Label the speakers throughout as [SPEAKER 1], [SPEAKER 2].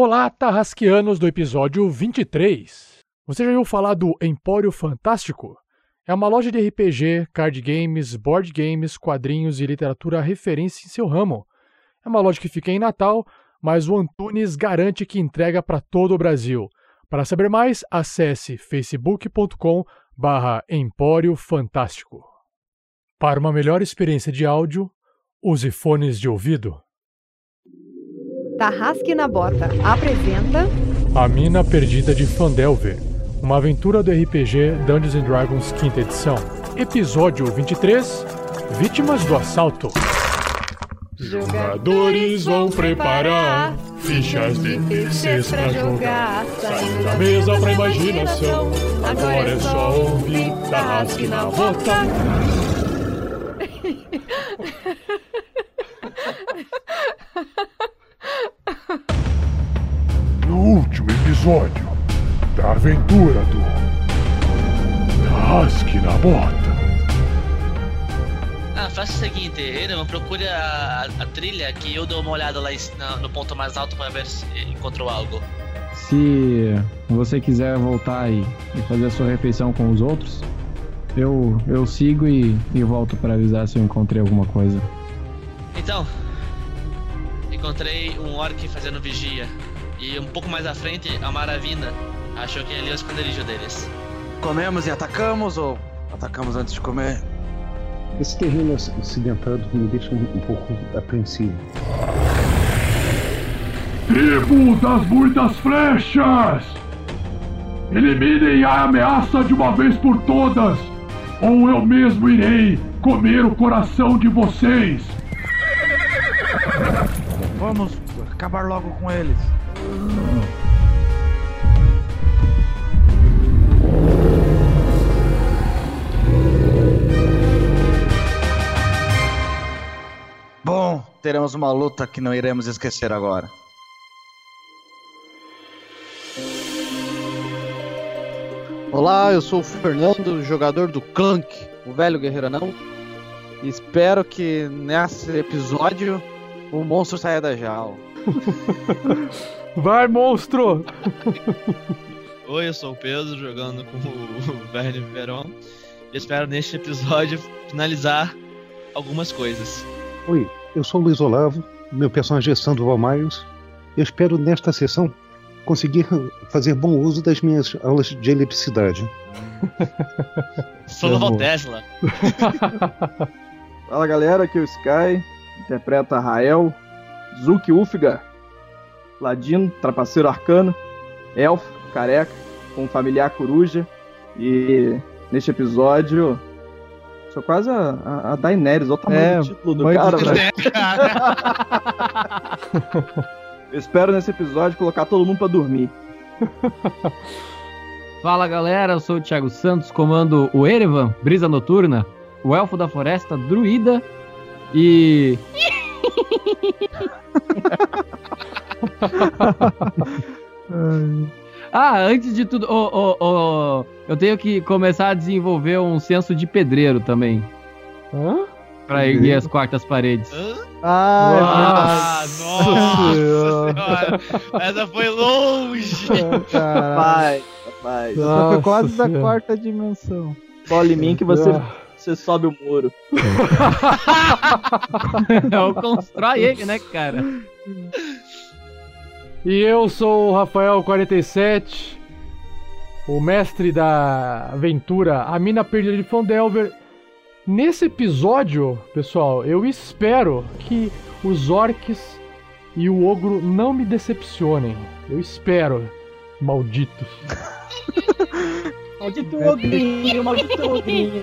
[SPEAKER 1] Olá, Tarrasquianos do episódio 23. Você já ouviu falar do Empório Fantástico? É uma loja de RPG, card games, board games, quadrinhos e literatura referência em seu ramo. É uma loja que fica em Natal, mas o Antunes garante que entrega para todo o Brasil. Para saber mais, acesse facebook.com barra Empório Fantástico. Para uma melhor experiência de áudio, use fones de ouvido.
[SPEAKER 2] Tarrasque na Bota apresenta
[SPEAKER 1] A Mina Perdida de Fandelver, uma aventura do RPG Dungeons and Dragons quinta edição. Episódio 23, Vítimas do Assalto. Jogadores vão preparar fichas de terceiros pra jogar. Saindo da mesa pra imaginação. Agora é só ouvir Tarrasque na Bota.
[SPEAKER 3] No último episódio da aventura do Rasque na Bota.
[SPEAKER 4] Ah, faça o seguinte, Erevan, procure a, a trilha que eu dou uma olhada lá na- no ponto mais alto pra ver se encontrou algo.
[SPEAKER 5] Se você quiser voltar e, e fazer a sua refeição com os outros, eu, eu sigo e, e volto para avisar se eu encontrei alguma coisa.
[SPEAKER 4] Então, encontrei um orc fazendo vigia. E um pouco mais à frente, a Maravina achou que ali é o esconderijo deles.
[SPEAKER 6] Comemos e atacamos ou atacamos antes de comer?
[SPEAKER 7] Esse terreno acidentado me deixa um, um pouco apreensivo.
[SPEAKER 3] Tribo das muitas flechas! Eliminem a ameaça de uma vez por todas, ou eu mesmo irei comer o coração de vocês!
[SPEAKER 6] Vamos acabar logo com eles. Bom, teremos uma luta que não iremos esquecer agora.
[SPEAKER 8] Olá, eu sou o Fernando, jogador do Clank, o velho guerreiro anão. E espero que nesse episódio o monstro saia da jaula.
[SPEAKER 1] Vai, monstro!
[SPEAKER 4] Oi, eu sou o Pedro, jogando com o Verne Veron. espero neste episódio finalizar algumas coisas.
[SPEAKER 7] Oi, eu sou o Luiz Olavo, meu personagem é Sandro Valmaios. Eu espero nesta sessão conseguir fazer bom uso das minhas aulas de eletricidade.
[SPEAKER 4] Sou novo Tesla.
[SPEAKER 9] Fala galera, aqui é o Sky, interpreta Rael, Zuki Ufga, Ladino, trapaceiro arcano, elfo, careca, com um familiar coruja. E neste episódio, sou quase a, a, a Daenerys, olha o tamanho
[SPEAKER 8] É,
[SPEAKER 9] do título do cara,
[SPEAKER 8] do-
[SPEAKER 9] velho. Eu espero nesse episódio colocar todo mundo pra dormir.
[SPEAKER 5] Fala galera, eu sou o Thiago Santos, comando o Erevan, Brisa Noturna, o Elfo da Floresta, Druida e. ah, antes de tudo, ô, ô, ô, eu tenho que começar a desenvolver um senso de pedreiro também.
[SPEAKER 1] Hã?
[SPEAKER 5] Pra erguer as quartas paredes.
[SPEAKER 8] Ah,
[SPEAKER 4] Ah, nossa senhora! Essa foi longe!
[SPEAKER 8] caralho.
[SPEAKER 9] Rapaz, rapaz.
[SPEAKER 8] Essa foi quase da
[SPEAKER 1] Nossa.
[SPEAKER 8] quarta dimensão.
[SPEAKER 9] Cola em mim que você, você sobe o muro.
[SPEAKER 5] Eu constrói ele, né, cara?
[SPEAKER 1] E eu sou o Rafael47, o mestre da aventura A Mina Perdida de Fandelver. Nesse episódio, pessoal, eu espero que os orcs e o ogro não me decepcionem. Eu espero, malditos.
[SPEAKER 9] Maldito ogrinho, maldito ogrinho.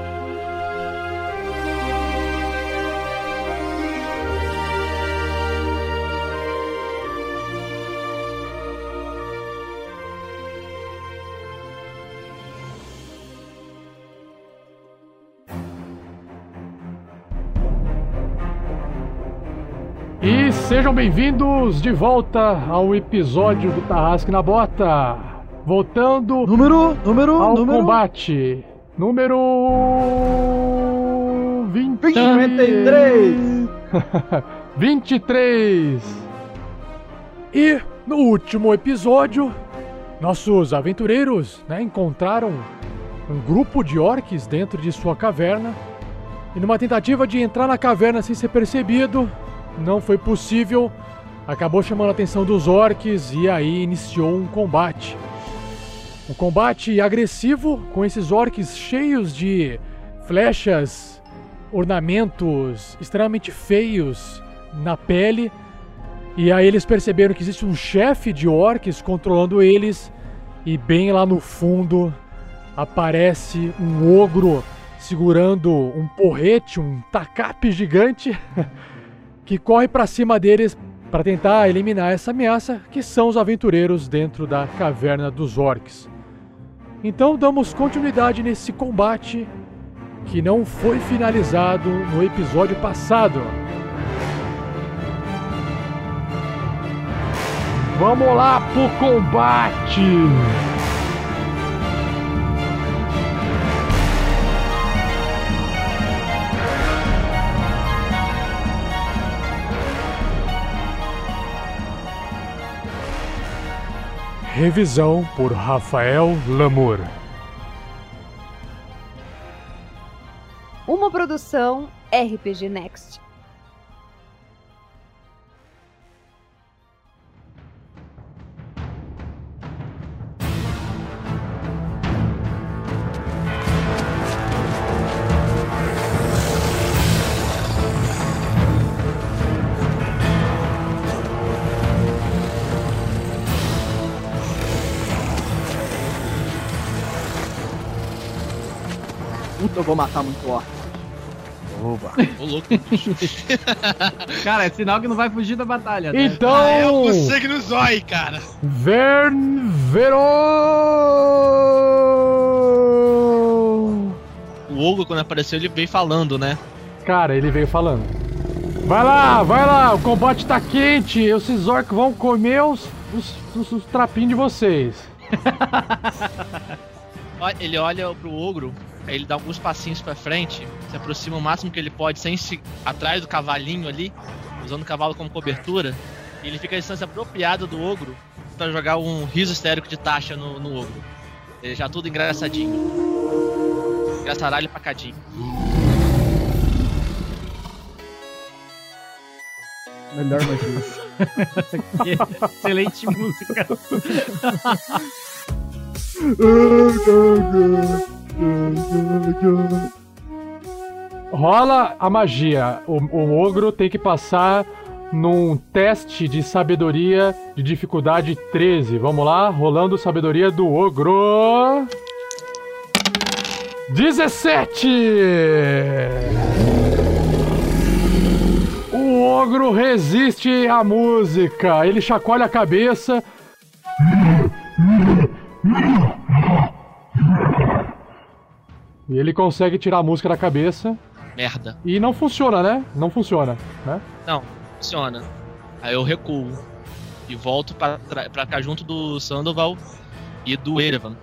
[SPEAKER 1] sejam bem-vindos de volta ao episódio do Tarrasque na Bota. Voltando
[SPEAKER 8] Número, número,
[SPEAKER 1] ao
[SPEAKER 8] número.
[SPEAKER 1] combate. Número 20...
[SPEAKER 9] 53.
[SPEAKER 1] 23. E no último episódio, nossos aventureiros né, encontraram um grupo de orques dentro de sua caverna. E numa tentativa de entrar na caverna sem ser percebido, não foi possível. Acabou chamando a atenção dos orques e aí iniciou um combate. Um combate agressivo com esses orques cheios de flechas, ornamentos extremamente feios na pele. E aí eles perceberam que existe um chefe de orques controlando eles. E bem lá no fundo aparece um ogro segurando um porrete, um tacape gigante, que corre para cima deles para tentar eliminar essa ameaça, que são os aventureiros dentro da caverna dos orcs. Então damos continuidade nesse combate que não foi finalizado no episódio passado. Vamos lá pro combate! Revisão por Rafael Lamour.
[SPEAKER 2] Uma produção RPG Next.
[SPEAKER 9] Eu vou matar muito orc.
[SPEAKER 8] Oba.
[SPEAKER 4] Ô, louco.
[SPEAKER 10] Cara, é sinal que não vai fugir da batalha, né?
[SPEAKER 1] Então,
[SPEAKER 4] Ah, é o sangue no zóio, cara.
[SPEAKER 1] Vern Veron!
[SPEAKER 4] O Ogro, quando apareceu, ele veio falando, né?
[SPEAKER 1] Cara, ele veio falando. Vai lá, vai lá, o combate tá quente, esses orcs vão comer os, os, os- os trapinhos de vocês.
[SPEAKER 4] Ele olha pro ogro, aí ele dá alguns passinhos pra frente, se aproxima o máximo que ele pode, sem se atrás do cavalinho ali, usando o cavalo como cobertura, e ele fica à distância apropriada do ogro pra jogar um riso histérico de taxa no, no ogro. Ele já tudo engraçadinho. Engraçaralho pacadinho.
[SPEAKER 9] Melhor magia.
[SPEAKER 10] Excelente música.
[SPEAKER 1] Rola a magia. O, o ogro tem que passar num teste de sabedoria de dificuldade 13. Vamos lá, rolando sabedoria do ogro. 17! O ogro resiste à música. Ele chacoalha a cabeça. E ele consegue tirar a música da cabeça.
[SPEAKER 4] Merda.
[SPEAKER 1] E não funciona, né? Não funciona, né?
[SPEAKER 4] Não, funciona. Aí eu recuo. E volto pra, pra cá junto do Sandoval e do Erevan.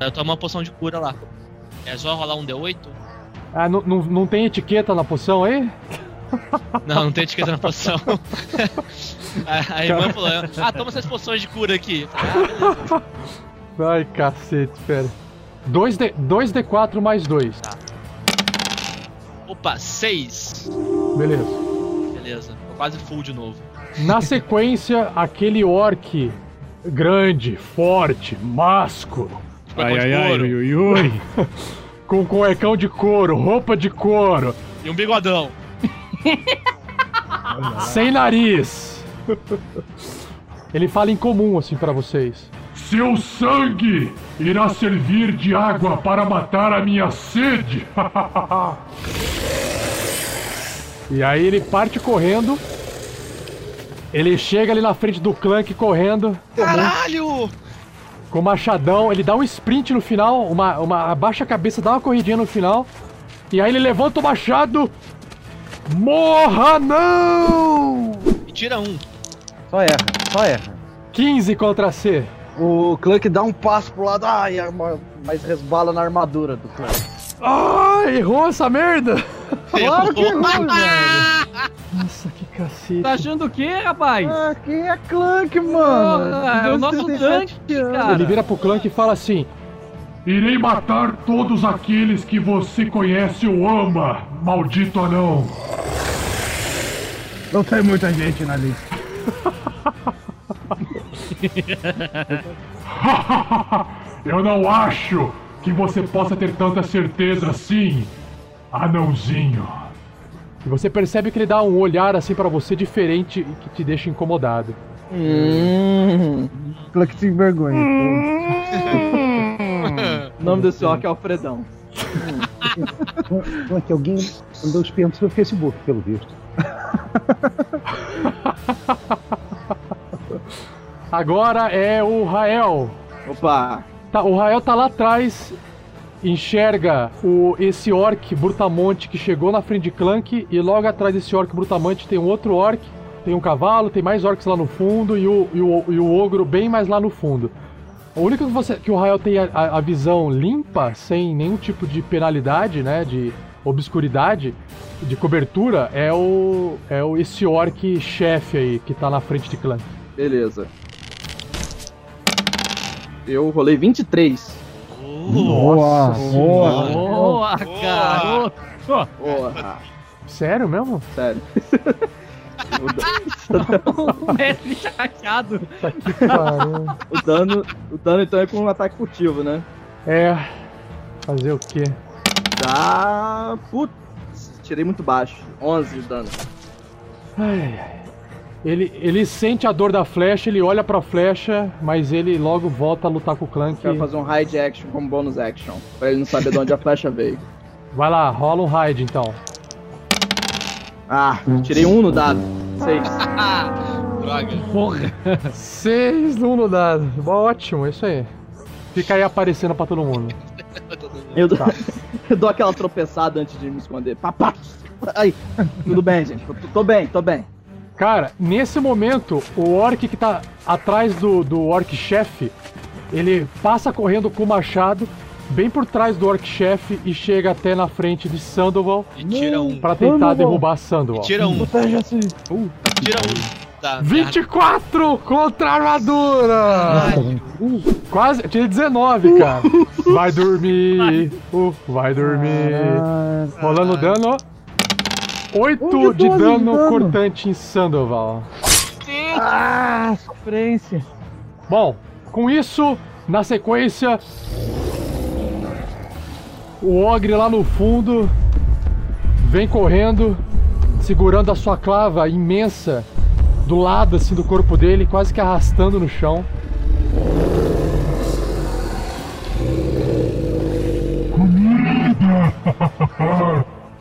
[SPEAKER 4] Eu tomo uma poção de cura lá. É só rolar um D8?
[SPEAKER 1] Ah, não, não, não tem etiqueta na poção aí?
[SPEAKER 4] Não, não tem etiqueta na poção. a, a irmã falou: Ah, toma essas poções de cura aqui.
[SPEAKER 1] Ai, cacete, pera. 2D, 2D4 mais 2.
[SPEAKER 4] Opa, 6.
[SPEAKER 1] Beleza.
[SPEAKER 4] Beleza, tô quase full de novo.
[SPEAKER 1] Na sequência, aquele orc grande, forte, másculo,
[SPEAKER 4] Ai, ai, ai, ui,
[SPEAKER 1] ui, ui. com cuecão de couro, roupa de couro,
[SPEAKER 4] E um bigodão.
[SPEAKER 1] sem nariz. Ele fala em comum assim pra vocês.
[SPEAKER 3] Seu sangue irá servir de água para matar a minha sede.
[SPEAKER 1] E aí ele parte correndo. Ele chega ali na frente do Clank correndo.
[SPEAKER 4] Caralho!
[SPEAKER 1] Com o machadão, ele dá um sprint no final, uma, uma abaixa a cabeça, dá uma corridinha no final. E aí ele levanta o machado. Morra não!
[SPEAKER 4] tira um.
[SPEAKER 8] Só erra, só erra.
[SPEAKER 1] 15 contra C.
[SPEAKER 8] O Clank dá um passo pro lado, ai, mas resbala na armadura do Clank.
[SPEAKER 1] Ah, errou essa merda!
[SPEAKER 8] Claro que errou, velho.
[SPEAKER 1] Nossa, que cacete.
[SPEAKER 10] Tá achando o quê, rapaz?
[SPEAKER 8] Ah, quem é Clank, mano?
[SPEAKER 10] Porra, é o nosso
[SPEAKER 8] 237
[SPEAKER 10] tanque, cara.
[SPEAKER 1] Ele vira pro Clank e fala assim:
[SPEAKER 3] Irei matar todos aqueles que você conhece ou ama, maldito anão.
[SPEAKER 11] Não tem muita gente na lista.
[SPEAKER 3] Eu não acho que você possa ter tanta certeza assim, anãozinho.
[SPEAKER 1] E você percebe que ele dá um olhar assim pra você diferente e que te deixa incomodado.
[SPEAKER 8] Hum.
[SPEAKER 11] Clank se envergonha.
[SPEAKER 9] O nome desse orc é Alfredão.
[SPEAKER 7] Clank, alguém andou espiando seu Facebook, pelo visto.
[SPEAKER 1] Agora é o Rael.
[SPEAKER 9] Opa!
[SPEAKER 1] Tá, o Rael tá lá atrás, enxerga o, esse orc brutamonte que chegou na frente de Clank e logo atrás desse orc brutamonte tem um outro orc, tem um cavalo, tem mais orcs lá no fundo e o, e o, e o ogro bem mais lá no fundo. O único que, você, que o Rael tem a, a- visão limpa, sem nenhum tipo de penalidade, né, de obscuridade, de cobertura, é o é o esse orc chefe aí que tá na frente de Clank.
[SPEAKER 9] Beleza. Eu rolei 23.
[SPEAKER 11] Boa, boa.
[SPEAKER 10] Boa, garoto.
[SPEAKER 9] Porra,
[SPEAKER 1] Sério mesmo?
[SPEAKER 9] sério.
[SPEAKER 10] o mestre chateado.
[SPEAKER 1] Tá que pariu.
[SPEAKER 9] O dano, o dano então é com um ataque furtivo, né?
[SPEAKER 1] É. Fazer o quê?
[SPEAKER 9] Tá. Putz, tirei muito baixo. 11 de dano.
[SPEAKER 1] Ai, ai. Ele, ele sente a dor da flecha, ele olha pra flecha, mas ele logo volta a lutar com o Clank.
[SPEAKER 9] Quero fazer um hide action como bônus action. Pra ele não saber de onde a flecha veio.
[SPEAKER 1] Vai lá, rola um raid então.
[SPEAKER 9] Ah, tirei um no dado. 6.
[SPEAKER 4] Droga.
[SPEAKER 10] Porra.
[SPEAKER 1] Seis no um no dado. Ótimo, é isso aí. Fica aí aparecendo pra todo mundo.
[SPEAKER 9] Eu dou, eu dou aquela tropeçada antes de me esconder. Papá! Aí, tudo bem, gente. Tô, tô bem, tô bem.
[SPEAKER 1] Cara, nesse momento, o orc que tá atrás do, do orc chefe, ele passa correndo com o machado bem por trás do orc chefe e chega até na frente de Sandoval
[SPEAKER 4] E tira um.
[SPEAKER 1] pra tentar
[SPEAKER 11] Sandoval.
[SPEAKER 1] derrubar
[SPEAKER 4] E
[SPEAKER 1] Sandoval.
[SPEAKER 4] tira um.
[SPEAKER 11] Proteja-se.
[SPEAKER 4] Tira um. Tá,
[SPEAKER 1] 24 contra a armadura! Quase, tinha 19, cara. Vai dormir, uh, vai dormir. Rolando dano. 8
[SPEAKER 11] Onde
[SPEAKER 1] de dano
[SPEAKER 11] ajudando?
[SPEAKER 1] cortante em Sandoval.
[SPEAKER 11] Ah, sofrência.
[SPEAKER 1] Bom, com isso, na sequência, o Ogre lá no fundo vem correndo, segurando a sua clava imensa do lado assim do corpo dele, quase que arrastando no chão.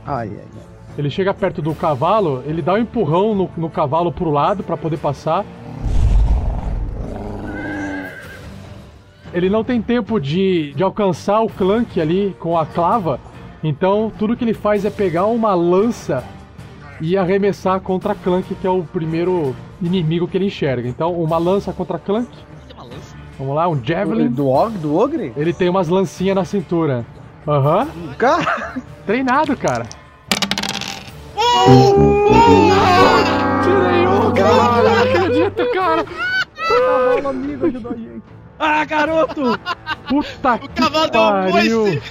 [SPEAKER 11] Ai, ai, ai.
[SPEAKER 1] Ele chega perto do cavalo, ele dá um empurrão no, no cavalo pro lado para poder passar. Ele não tem tempo de, de alcançar o Clank ali com a clava, então tudo que ele faz é pegar uma lança e arremessar contra Clank, que é o primeiro inimigo que ele enxerga. Então, uma lança contra Clank.
[SPEAKER 4] Tem uma lança.
[SPEAKER 1] Vamos lá, um Javelin.
[SPEAKER 8] Do, og, do Ogre?
[SPEAKER 1] Ele tem umas lancinhas na cintura. Aham.
[SPEAKER 8] Cara,
[SPEAKER 1] Treinado, cara. Tirei um, cara! Não acredito, cara!
[SPEAKER 11] O amigo ajudou a gente.
[SPEAKER 10] Ah, garoto!
[SPEAKER 1] Puta
[SPEAKER 4] O
[SPEAKER 1] que
[SPEAKER 4] cavalo deu um
[SPEAKER 1] pariu!
[SPEAKER 4] coice.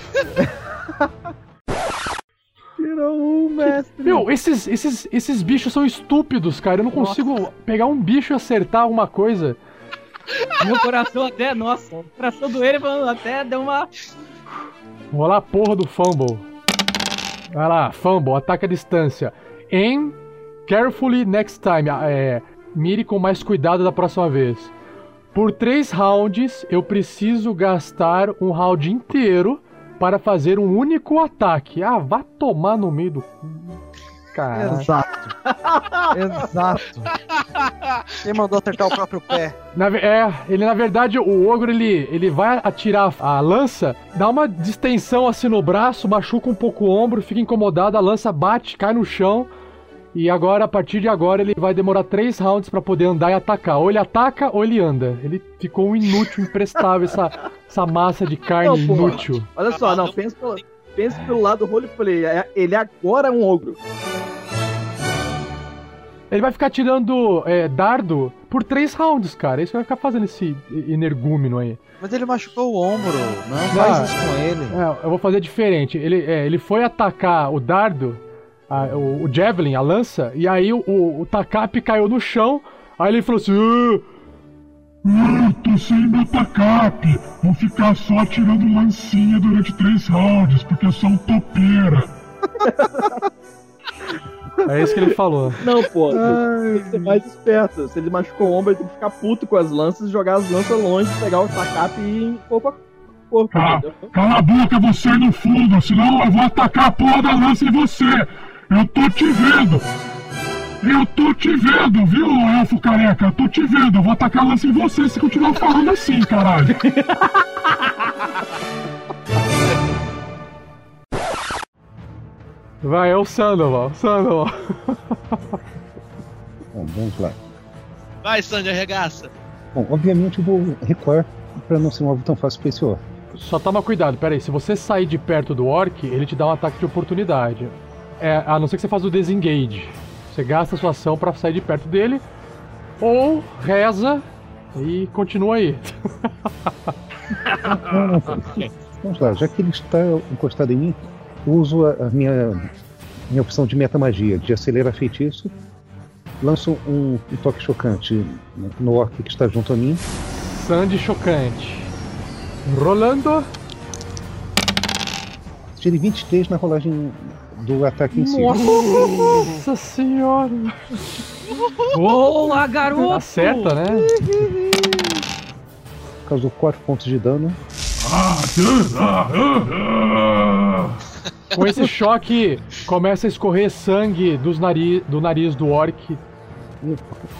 [SPEAKER 11] Tirou um, mestre.
[SPEAKER 1] Meu, esses, esses, esses bichos são estúpidos, cara. Eu não consigo pegar um bicho e acertar alguma coisa.
[SPEAKER 10] Meu coração até, nossa, o coração do ele até deu uma.
[SPEAKER 1] Vou a porra do fumble. Vai lá, fumble, ataque à distância. Aim carefully next time. Ah, É, mire com mais cuidado da próxima vez. Por três rounds, eu preciso gastar um round inteiro para fazer um único ataque. Ah, vá tomar no meio do cu. Caralho.
[SPEAKER 11] Exato. Exato.
[SPEAKER 8] quem mandou acertar o próprio pé?
[SPEAKER 1] Na é, ele na verdade, o ogro ele, ele vai atirar a lança, dá uma distensão assim no braço, machuca um pouco o ombro, fica incomodado, a lança bate, cai no chão E agora, a partir de agora, ele vai demorar três rounds pra poder andar e atacar. Ou ele ataca ou ele anda. Ele ficou um inútil, imprestável, essa, essa massa de carne
[SPEAKER 9] Não,
[SPEAKER 1] inútil.
[SPEAKER 9] Olha só, não, pensa pelo, pensa pelo lado do roleplay. é- Ele agora é um ogro.
[SPEAKER 1] Ele vai ficar tirando é, dardo por três rounds, cara. É Isso que vai ficar fazendo esse energúmeno aí.
[SPEAKER 8] Mas ele machucou o ombro. Não faz
[SPEAKER 1] Ah,
[SPEAKER 8] isso com ele.
[SPEAKER 1] É, eu vou fazer diferente. Ele, é, ele foi atacar o dardo, a- o, o Javelin, a lança, e aí o, o, o Takapi caiu no chão. Aí ele falou assim: "Ah,
[SPEAKER 3] Ah, tô sem meu tacape. Vou ficar só atirando lancinha durante três rounds, porque eu sou um topeira.
[SPEAKER 1] É isso que ele falou.
[SPEAKER 9] Não, pô, tem que ser mais esperto. Se ele machucou o ombro, ele tem que ficar puto com as lanças, jogar as lanças longe, pegar o tacape e ir corpo a corpo,
[SPEAKER 3] Cala, cala a boca você aí no fundo, senão eu vou atacar a porra da lança em você. Eu tô te vendo. Eu tô te vendo, viu, elfo careca? Eu tô te vendo. Eu vou atacar a lança em você se continuar falando assim, caralho.
[SPEAKER 1] Vai, é o Sandoval, Sandoval.
[SPEAKER 7] Bom, vamos lá.
[SPEAKER 4] Vai, Sandy, arregaça.
[SPEAKER 7] Bom, obviamente eu vou recuar pra não ser um alvo tão fácil pra esse orc.
[SPEAKER 1] Só toma cuidado, pera aí. Se você sair de perto do orc, ele te dá um ataque de oportunidade. É, a não ser que você faça o disengage. Você gasta a sua ação pra sair de perto dele. Ou reza e continua aí.
[SPEAKER 7] Não, não, Vamos lá, já que ele está encostado em mim, uso a, a minha, minha opção de metamagia, de acelerar feitiço, lanço um, um toque chocante no orc que está junto a mim.
[SPEAKER 1] Sandy chocante. Rolando.
[SPEAKER 7] Tirei 23 na rolagem do ataque em si.
[SPEAKER 1] Nossa senhora.
[SPEAKER 10] Boa, garoto!
[SPEAKER 1] Acerta, né?
[SPEAKER 7] Causou 4 pontos de dano.
[SPEAKER 1] Com esse choque, começa a escorrer sangue dos nariz, do nariz do orc.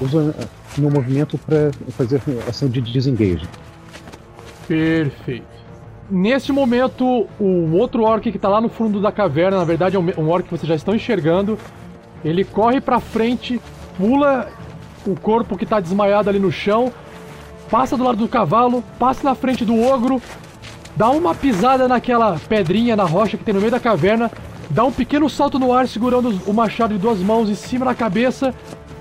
[SPEAKER 7] Uso ah, meu movimento para fazer ação de desengage.
[SPEAKER 1] Perfeito. Neste momento, o outro orc que tá lá no fundo da caverna, na verdade é um, orc que vocês já estão enxergando, ele corre pra frente, pula o corpo que tá desmaiado ali no chão, passa do lado do cavalo, passa na frente do ogro, dá uma pisada naquela pedrinha na rocha que tem no meio da caverna, dá um pequeno salto no ar segurando o machado de duas mãos em cima da cabeça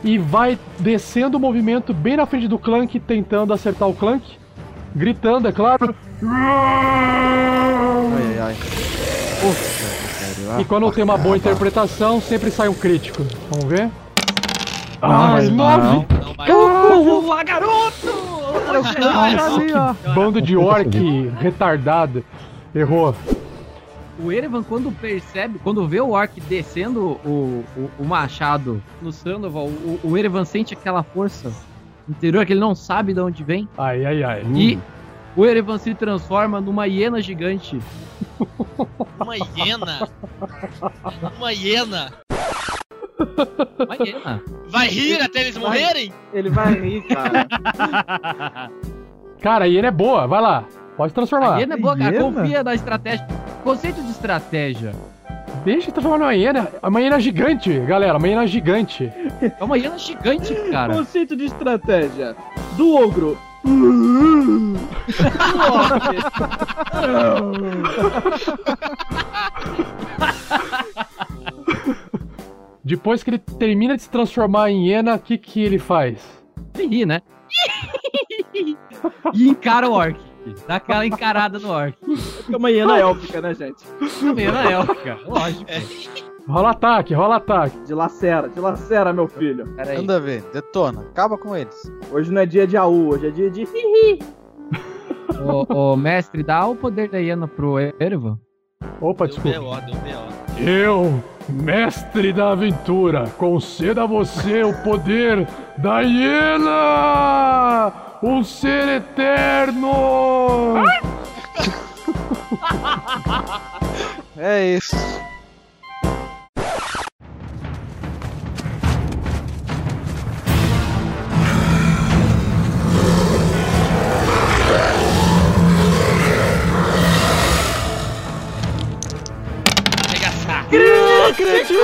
[SPEAKER 1] e vai descendo o movimento bem na frente do Clank, tentando acertar o Clank, gritando, é claro.
[SPEAKER 8] Ai, ai, ai.
[SPEAKER 1] E quando tem uma boa interpretação, sempre sai um crítico. Vamos ver?
[SPEAKER 8] Ah,
[SPEAKER 1] Ai,
[SPEAKER 8] não,
[SPEAKER 1] nove!
[SPEAKER 10] Boa, garoto!
[SPEAKER 1] Nossa, que bando de orc retardado. Errou.
[SPEAKER 10] O Erevan, quando percebe, quando vê o Orc descendo o, o, o machado no Sandoval, o, o Erevan sente aquela força interior que ele não sabe de onde vem.
[SPEAKER 1] Ai, ai, ai.
[SPEAKER 10] E o Erevan se transforma numa hiena gigante.
[SPEAKER 4] Uma hiena. Uma hiena.
[SPEAKER 10] Uma hiena.
[SPEAKER 4] Vai rir até eles morrerem?
[SPEAKER 9] Ele vai rir, cara.
[SPEAKER 1] Cara, a hiena é boa, vai lá. Pode transformar.
[SPEAKER 10] A hiena é boa, cara.
[SPEAKER 11] Hiena?
[SPEAKER 10] Confia na estratégia. Conceito de estratégia.
[SPEAKER 1] Deixa eu transformar numa hiena. É uma hiena gigante, galera. Uma hiena gigante.
[SPEAKER 10] É uma hiena gigante, cara.
[SPEAKER 9] Conceito de estratégia. Do ogro.
[SPEAKER 1] Depois que ele termina de se transformar em hiena, o que, que ele faz?
[SPEAKER 10] Ele ri, né? e encara o Orc. Dá aquela encarada no Orc.
[SPEAKER 9] É uma hiena élfica, né, gente?
[SPEAKER 10] Uma hiena élfica, lógico.
[SPEAKER 1] Rola ataque, rola ataque.
[SPEAKER 9] Dilacera, dilacera, meu filho.
[SPEAKER 10] Pera aí.
[SPEAKER 8] Manda ver, detona, acaba com eles.
[SPEAKER 9] Hoje não é dia de AU, hoje é dia de hihi.
[SPEAKER 10] Ô, ô, mestre, dá o poder da hiena pro Erevan.
[SPEAKER 1] Opa,
[SPEAKER 4] Deu
[SPEAKER 1] desculpa.
[SPEAKER 4] B.O., deu B.O.
[SPEAKER 1] Eu, mestre da aventura, concedo a você o poder da hiena! Um ser eterno!
[SPEAKER 8] É isso.
[SPEAKER 4] Arregaçar.
[SPEAKER 1] Acredito!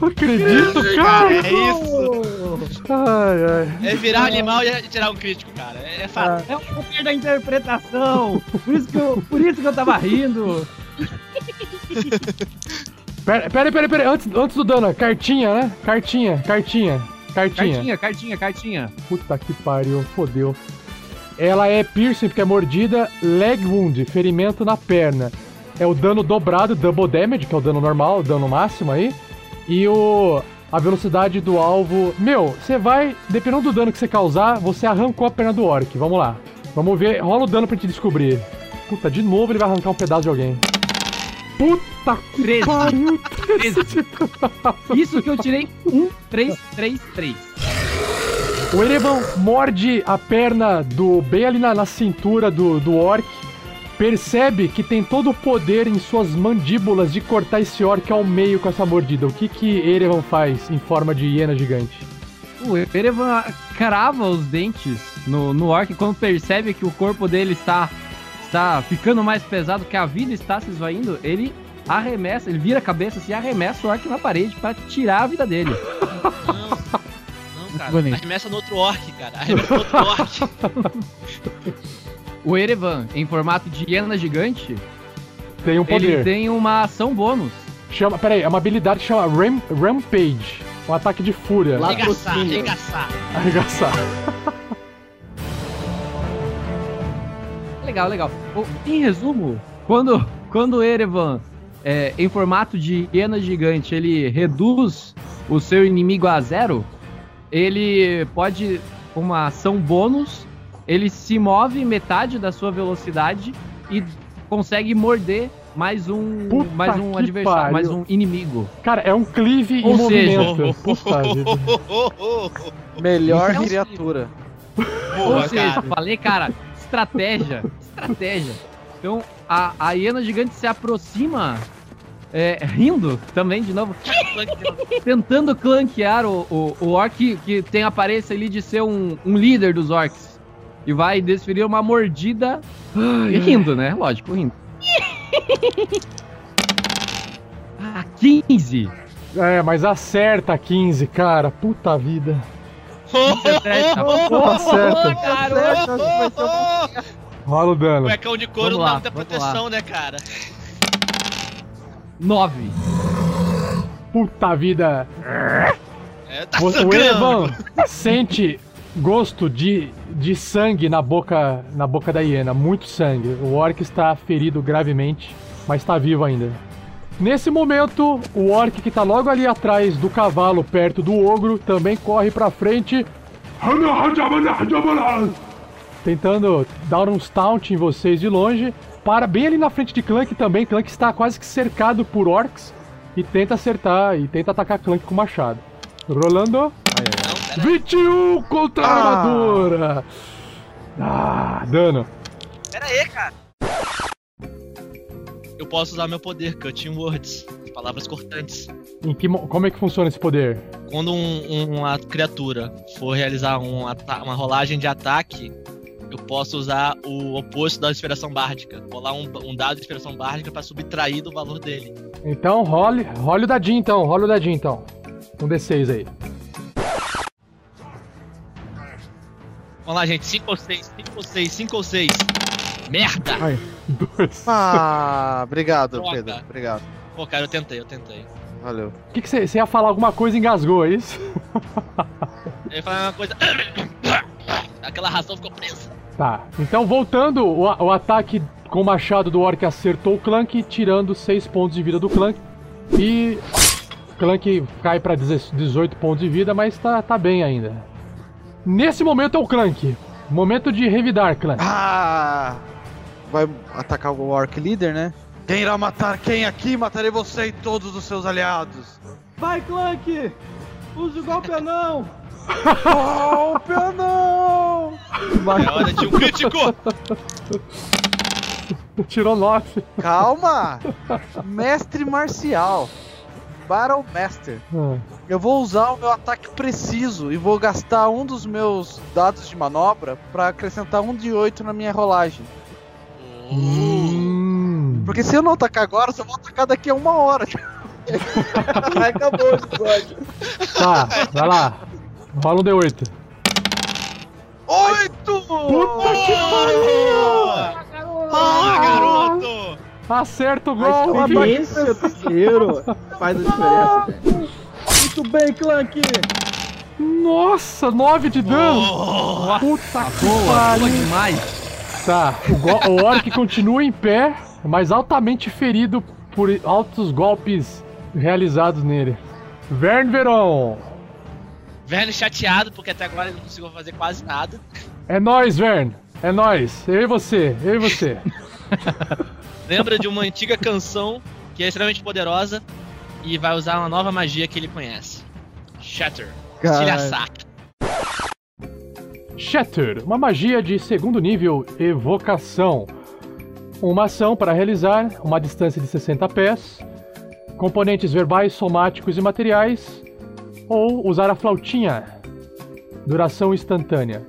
[SPEAKER 1] Não acredito, cara!
[SPEAKER 4] É isso!
[SPEAKER 1] Ai, ai.
[SPEAKER 4] É virar animal e tirar um crítico, cara. É fato.
[SPEAKER 10] É o poder da interpretação. Por isso que eu, por isso que eu tava rindo.
[SPEAKER 1] Pera, pera, pera, pera. Antes, antes do dano, cartinha, né? Cartinha, cartinha, cartinha.
[SPEAKER 10] Cartinha, cartinha, cartinha.
[SPEAKER 1] Puta que pariu, fodeu. Ela é piercing, porque é mordida, leg wound, ferimento na perna. É o dano dobrado, double damage, que é o dano normal, o dano máximo aí. E o a velocidade do alvo. Meu, você vai, dependendo do dano que você causar, você arrancou a perna do orc. Vamos lá. Vamos ver, rola o dano pra gente descobrir. Puta, de novo ele vai arrancar um pedaço de alguém. Puta que
[SPEAKER 10] 13.
[SPEAKER 1] pariu!
[SPEAKER 10] 13. Isso que eu tirei 1, 3, 3, 3.
[SPEAKER 1] O Erevan morde a perna do bem ali na, na cintura do, do orc. Percebe que tem todo o poder em suas mandíbulas de cortar esse orc ao meio com essa mordida. O que que Erevan faz em forma de hiena gigante?
[SPEAKER 10] O Erevan crava os dentes no, no orc quando percebe que o corpo dele está, está ficando mais pesado, que a vida está se esvaindo. Ele arremessa, ele vira a cabeça assim, arremessa o orc na parede para tirar a vida dele.
[SPEAKER 4] Não, não, cara. Arremessa no outro orc, cara. Arremessa no outro orc.
[SPEAKER 10] O Erevan, em formato de hiena gigante,
[SPEAKER 1] Tem um poder.
[SPEAKER 10] ele tem uma ação bônus.
[SPEAKER 1] Chama, peraí, é uma habilidade que chama Ram, Rampage. Um ataque de fúria.
[SPEAKER 4] Arregaçar, arregaçar.
[SPEAKER 1] Arregaçar.
[SPEAKER 10] Legal, legal. O- Em resumo, quando, quando o Erevan, é, em formato de hiena gigante, ele reduz o seu inimigo a zero, ele pode, com uma ação bônus, ele se move metade da sua velocidade e consegue morder mais um,
[SPEAKER 1] Puta
[SPEAKER 10] mais um adversário,
[SPEAKER 1] pariu.
[SPEAKER 10] mais um inimigo.
[SPEAKER 1] Cara, é um cleave
[SPEAKER 10] Ou
[SPEAKER 1] em
[SPEAKER 10] seja,
[SPEAKER 1] movimento. Puta vida.
[SPEAKER 8] Melhor
[SPEAKER 10] é um-
[SPEAKER 8] criatura.
[SPEAKER 10] Ou seja, falei, cara, estratégia, estratégia. Então, a, a hiena gigante se aproxima, é, rindo também, de novo, tentando clanquear o, o, o orc que, que tem a aparência ali de ser um, um líder dos orcs. E vai desferir uma mordida e rindo, né? Lógico, rindo. ah, 15!
[SPEAKER 1] É, mas acerta 15, cara. Puta vida.
[SPEAKER 10] Acerta.
[SPEAKER 1] Acerta.
[SPEAKER 10] Garoto!
[SPEAKER 1] Rola o dano.
[SPEAKER 4] Cuecão de couro
[SPEAKER 10] Vamos
[SPEAKER 4] não
[SPEAKER 10] lá,
[SPEAKER 4] dá proteção,
[SPEAKER 10] lá.
[SPEAKER 4] né, cara?
[SPEAKER 10] 9.
[SPEAKER 1] Puta vida.
[SPEAKER 4] É, tá
[SPEAKER 1] O, o
[SPEAKER 4] sangrando.
[SPEAKER 1] Erevan sente gosto de, de sangue na boca, na boca da hiena. Muito sangue. O orc está ferido gravemente, mas está vivo ainda. Nesse momento, o orc que tá logo ali atrás do cavalo, perto do ogro, também corre pra frente, tentando dar uns taunt em vocês de longe. Para bem ali na frente de Clank também. Clank está quase que cercado por orcs e tenta acertar e tenta atacar Clank com machado. Rolando. 21 contra a armadura. Ah, dano.
[SPEAKER 4] Pera aí, cara. Eu posso usar meu poder, Cutting Words. Palavras cortantes.
[SPEAKER 1] Em que, mo- como é que funciona esse poder?
[SPEAKER 4] Quando um- uma criatura for realizar um uma rolagem de ataque, eu posso usar o oposto da inspiração bárdica. Rolar um, um dado de inspiração bárdica pra subtrair do valor dele.
[SPEAKER 1] Então, role, role o dadinho então, role o dadinho então. Um D6 aí.
[SPEAKER 4] Vamos lá, gente. 5 ou 6, 5 ou 6, 5 ou 6. Merda!
[SPEAKER 1] Dois.
[SPEAKER 8] Ah, obrigado,
[SPEAKER 4] Droga.
[SPEAKER 8] Pedro. Obrigado.
[SPEAKER 4] Pô, cara, eu tentei, eu tentei.
[SPEAKER 8] Valeu.
[SPEAKER 1] O que você ia falar alguma coisa e engasgou, é isso?
[SPEAKER 4] Eu ia falar uma coisa. Aquela razão ficou presa.
[SPEAKER 1] Tá. Então, voltando, o, o ataque com o machado do orc acertou o Clank, tirando 6 pontos de vida do Clank. E Clank cai pra 10 18 pontos de vida, mas tá, tá bem ainda. Nesse momento é o Clank. Momento de revidar, Clank.
[SPEAKER 8] Ah! Vai atacar o Orc Leader, né? Quem irá matar quem aqui? Matarei você e todos os seus aliados.
[SPEAKER 11] Vai, Clank! Use o golpe anão!
[SPEAKER 8] Golpe não!
[SPEAKER 4] É hora de um crítico!
[SPEAKER 1] Tirou 9.
[SPEAKER 8] Calma! Mestre marcial. Battle Master.
[SPEAKER 1] Ah,
[SPEAKER 8] Eu vou usar o meu ataque preciso e vou gastar um dos meus dados de manobra pra acrescentar um de 8 na minha rolagem.
[SPEAKER 1] Hum.
[SPEAKER 8] Porque se eu não atacar agora, eu só vou atacar daqui a uma hora.
[SPEAKER 9] Acabou o episódio.
[SPEAKER 1] Tá, vai lá. Rola um D8.
[SPEAKER 9] Oito!
[SPEAKER 1] Puta que pariu!
[SPEAKER 4] Ah, garoto!
[SPEAKER 1] Acerta o
[SPEAKER 9] A
[SPEAKER 1] gol!
[SPEAKER 9] experiência do guerreiro faz a diferença, velho. Muito bem, Clank!
[SPEAKER 1] Nossa, 9 de dano! Puta que pariu!
[SPEAKER 10] demais.
[SPEAKER 1] Tá, o, o Orc continua em pé, mas altamente ferido por altos golpes realizados nele. Vern Veron!
[SPEAKER 4] Verne chateado, porque até agora ele não conseguiu fazer quase nada.
[SPEAKER 1] É nóis, Vern! É nóis! Eu e você, eu e você.
[SPEAKER 4] Lembra de uma antiga canção que é extremamente poderosa e vai usar uma nova magia que ele conhece. Shatter. Estilhaçar.
[SPEAKER 1] Shatter, uma magia de segundo nível Evocação. Uma ação para realizar, uma distância de 60 pés, componentes verbais, somáticos e materiais, ou usar a flautinha. Duração instantânea.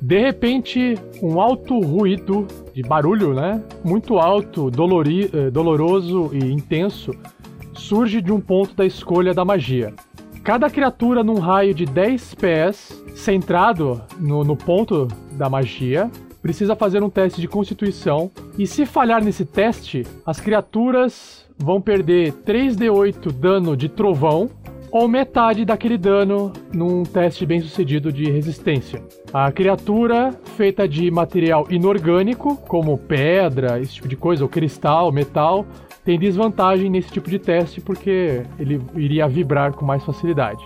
[SPEAKER 1] De repente, um alto ruído de barulho, né? Muito alto, dolori- eh, doloroso e intenso, surge de um ponto da escolha da magia. Cada criatura num raio de 10 pés, centrado no, no ponto da magia, precisa fazer um teste de constituição. E se falhar nesse teste, as criaturas vão perder 3d8 dano de trovão ou metade daquele dano num teste bem sucedido de resistência. A criatura feita de material inorgânico, como pedra, esse tipo de coisa, ou cristal, metal, tem desvantagem nesse tipo de teste porque ele iria vibrar com mais facilidade.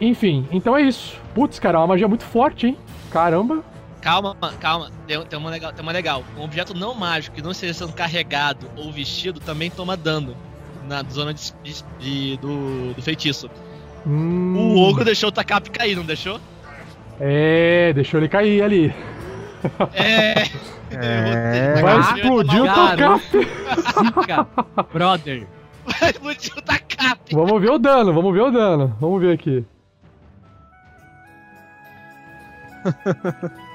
[SPEAKER 1] Enfim, então é isso. Putz, cara, é uma magia muito forte, hein? Caramba.
[SPEAKER 4] Calma, calma. Tem, tem, uma legal, tem uma legal. Um objeto não mágico que não esteja sendo carregado ou vestido também toma dano na zona de, de- do, do feitiço.
[SPEAKER 1] Hum,
[SPEAKER 4] O ogro deixou o Takap cair, não deixou?
[SPEAKER 1] É, deixou ele cair ali.
[SPEAKER 4] É.
[SPEAKER 6] É.
[SPEAKER 1] Vai explodir o.
[SPEAKER 10] Zica, brother.
[SPEAKER 4] Vai explodir o Takap.
[SPEAKER 1] Vamos ver o dano, vamos ver o dano. Vamos ver aqui.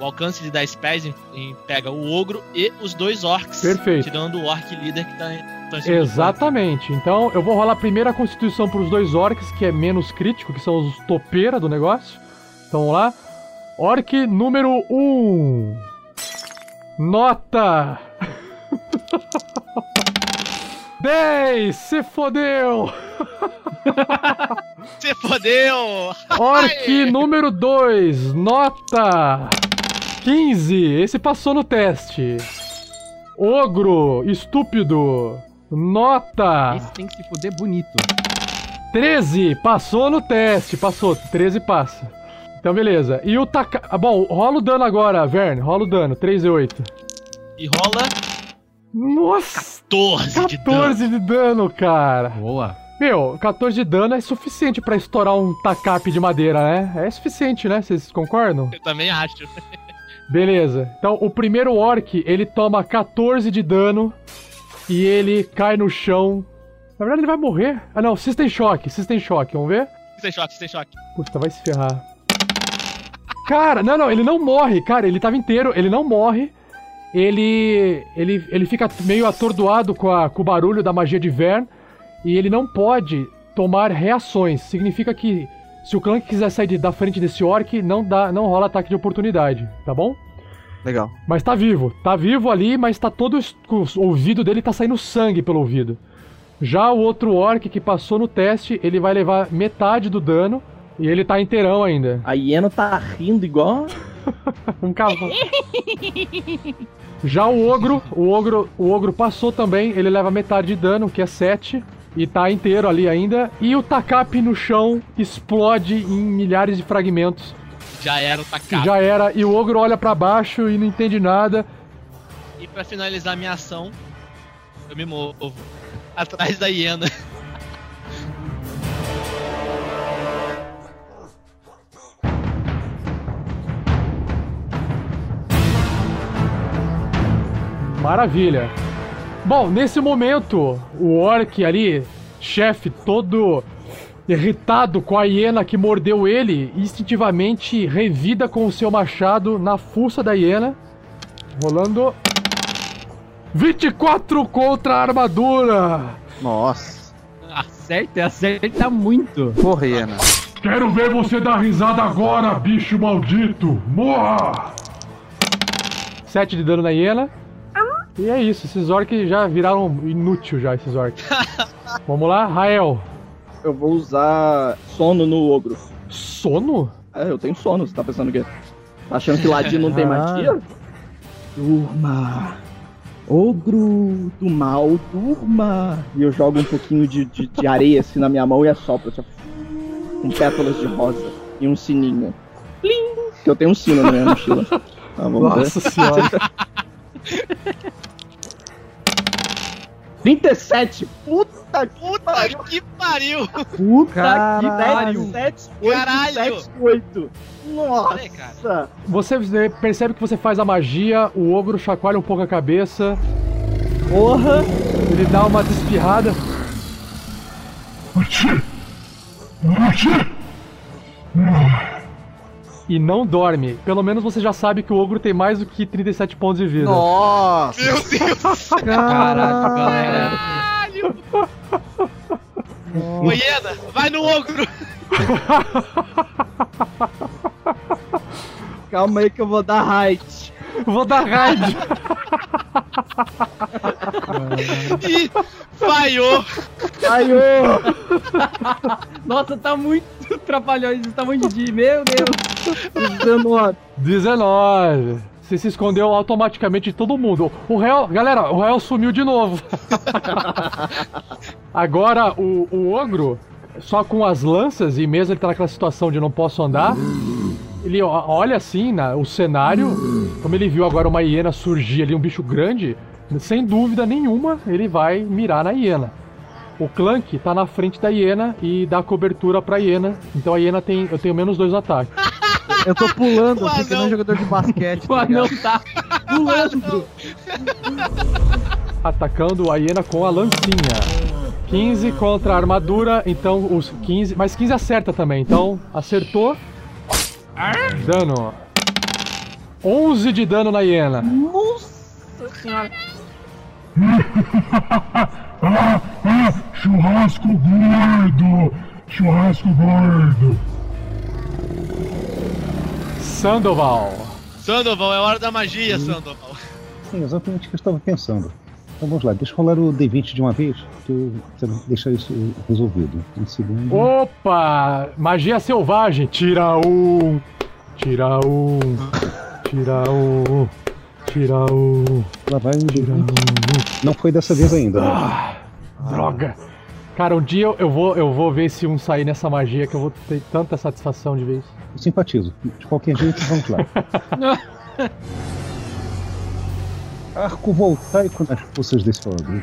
[SPEAKER 4] O alcance de 10 pés em- em- pega o ogro e os dois orcs.
[SPEAKER 1] Perfeito.
[SPEAKER 4] Tirando o orc líder que tá, em- tá em
[SPEAKER 1] Exatamente. Então eu vou rolar primeiro a constituição para os dois orcs, que é menos crítico, que são os topeira do negócio. Então vamos lá. Orc número 1. Um. Nota! 10! Se fodeu!
[SPEAKER 4] Você fodeu!
[SPEAKER 1] Orc número 2, nota 15. Esse passou no teste. Ogro, estúpido, nota
[SPEAKER 10] Esse tem que se fuder bonito.
[SPEAKER 1] 13. Passou no teste, passou. 13 passa. Então, beleza. E o Taka... Ah, bom, rola o dano agora, Vern. Rola o dano, 3 e 8.
[SPEAKER 4] E rola
[SPEAKER 1] Nossa,
[SPEAKER 4] 14 de dano.
[SPEAKER 1] 14 de dano, cara.
[SPEAKER 10] Boa.
[SPEAKER 1] Meu, 14 de dano é suficiente pra estourar um tacape de madeira, né? É suficiente, né? Vocês concordam?
[SPEAKER 4] Eu também acho.
[SPEAKER 1] Beleza. Então, o primeiro orc, ele toma 14 de dano e ele cai no chão. Na verdade, ele vai morrer. Ah, não. System Shock. System Shock. Vamos ver?
[SPEAKER 4] Sem choque, sem choque.
[SPEAKER 1] Puta, vai se ferrar. Cara, não, não. Ele não morre. Cara, ele tava inteiro. Ele não morre. Ele, ele, ele fica meio atordoado com, a, com o barulho da magia de Vern. E ele não pode tomar reações. Significa que se o clã quiser sair de- da frente desse orc, não, dá, não rola ataque de oportunidade. Tá bom?
[SPEAKER 8] Legal.
[SPEAKER 1] Mas tá vivo. Tá vivo ali, mas tá todo. O ouvido dele tá saindo sangue pelo ouvido. Já o outro orc que passou no teste, ele vai levar metade do dano. E ele tá inteirão ainda.
[SPEAKER 9] A hiena tá rindo igual.
[SPEAKER 1] Um cavalo. Já o ogro, o ogro, o ogro passou também, ele leva metade de dano, que é 7. E tá inteiro ali ainda. E o Takap no chão explode em milhares de fragmentos.
[SPEAKER 4] Já era o Takap.
[SPEAKER 1] Já era. E o ogro olha pra baixo e não entende nada.
[SPEAKER 4] E pra finalizar minha ação, eu me movo atrás da hiena.
[SPEAKER 1] Maravilha. Bom, nesse momento, o orc ali, chefe, todo irritado com a hiena que mordeu ele, instintivamente revida com o seu machado na fuça da hiena. Rolando 24 contra a armadura.
[SPEAKER 8] Nossa.
[SPEAKER 10] Acerta, acerta muito.
[SPEAKER 8] Porra, hiena.
[SPEAKER 3] Quero ver você dar risada agora, bicho maldito! Morra!
[SPEAKER 1] 7 de dano na hiena. E é isso, esses orcs já viraram inútil já, esses orcs. Vamos lá, Rael.
[SPEAKER 9] Eu vou usar sono no ogro.
[SPEAKER 1] Sono?
[SPEAKER 9] É, eu tenho sono, você tá pensando o quê? Tá achando que ladino não tem
[SPEAKER 1] Ah.
[SPEAKER 9] magia? Durma. Ogro do mal, durma. E eu jogo um pouquinho de, de, de areia assim na minha mão e assopro, assim, com pétalas de rosa e um sininho. Plim! Que eu tenho um sino na minha mochila. Tá, vamos
[SPEAKER 1] Nossa
[SPEAKER 9] ver.
[SPEAKER 1] senhora.
[SPEAKER 9] 37! Puta que
[SPEAKER 4] Puta
[SPEAKER 9] pariu!
[SPEAKER 4] que pariu!
[SPEAKER 9] Puta
[SPEAKER 10] Caralho.
[SPEAKER 9] que pariu! 7, 8,
[SPEAKER 4] Caralho.
[SPEAKER 9] 7, 8.
[SPEAKER 4] Olha aí, cara.
[SPEAKER 9] Nossa!
[SPEAKER 1] Você percebe que você faz a magia, o ogro chacoalha um pouco a cabeça,
[SPEAKER 9] Porra!
[SPEAKER 1] ele dá uma despirrada. E não dorme. Pelo menos você já sabe que o ogro tem mais do que 37 pontos de vida.
[SPEAKER 8] Nossa.
[SPEAKER 4] Meu Deus!
[SPEAKER 10] Caralho, galera.
[SPEAKER 4] Caralho! Ô, Ieda, vai no ogro!
[SPEAKER 9] Calma aí que eu vou dar height.
[SPEAKER 1] Vou dar raid.
[SPEAKER 4] Ih, falhou!
[SPEAKER 9] Aiô!
[SPEAKER 10] Nossa, tá muito trapalhões esse tamanho de meu Deus.
[SPEAKER 9] 19.
[SPEAKER 1] 19. Você se escondeu automaticamente de todo mundo. O réu, galera, o réu sumiu de novo. Agora o, o ogro, só com as lanças, e mesmo ele tá naquela situação de não posso andar, ele olha assim na, o cenário, como ele viu agora uma hiena surgir ali, um bicho grande, sem dúvida nenhuma ele vai mirar na hiena. O Clank tá na frente da hiena e dá cobertura pra hiena, então a hiena tem. Eu tenho menos dois ataques.
[SPEAKER 8] Eu tô pulando,
[SPEAKER 4] O
[SPEAKER 8] assim, que nem
[SPEAKER 4] anão.
[SPEAKER 8] um jogador de basquete.
[SPEAKER 10] O
[SPEAKER 8] tá
[SPEAKER 10] anão
[SPEAKER 8] ligado?
[SPEAKER 10] tá pulando.
[SPEAKER 1] atacando a hiena com a lancinha. 15 contra a armadura, então os 15. Mas 15 acerta também, então acertou. Dano. 11 de dano na hiena.
[SPEAKER 10] Nossa senhora.
[SPEAKER 3] Ah, ah, churrasco gordo! Churrasco gordo!
[SPEAKER 1] Sandoval.
[SPEAKER 4] Sandoval, é hora da magia, Sandoval.
[SPEAKER 7] Sim, exatamente o que eu estava pensando. Então vamos lá, deixa eu rolar o D20 de uma vez, que eu quero deixar isso resolvido. Um segundo.
[SPEAKER 1] Opa! Magia selvagem. Tira um. Tira um. Tira um. Tira um.
[SPEAKER 7] Lá vai um
[SPEAKER 1] Tira um.
[SPEAKER 7] D20. Não foi dessa vez ainda, né?
[SPEAKER 1] Ah, droga. Cara, um dia eu- vou, eu vou ver se um sair nessa magia que eu vou ter tanta satisfação de ver isso.
[SPEAKER 7] Eu simpatizo. De qualquer jeito, vamos lá. Arco voltaico nas forças desse ogro.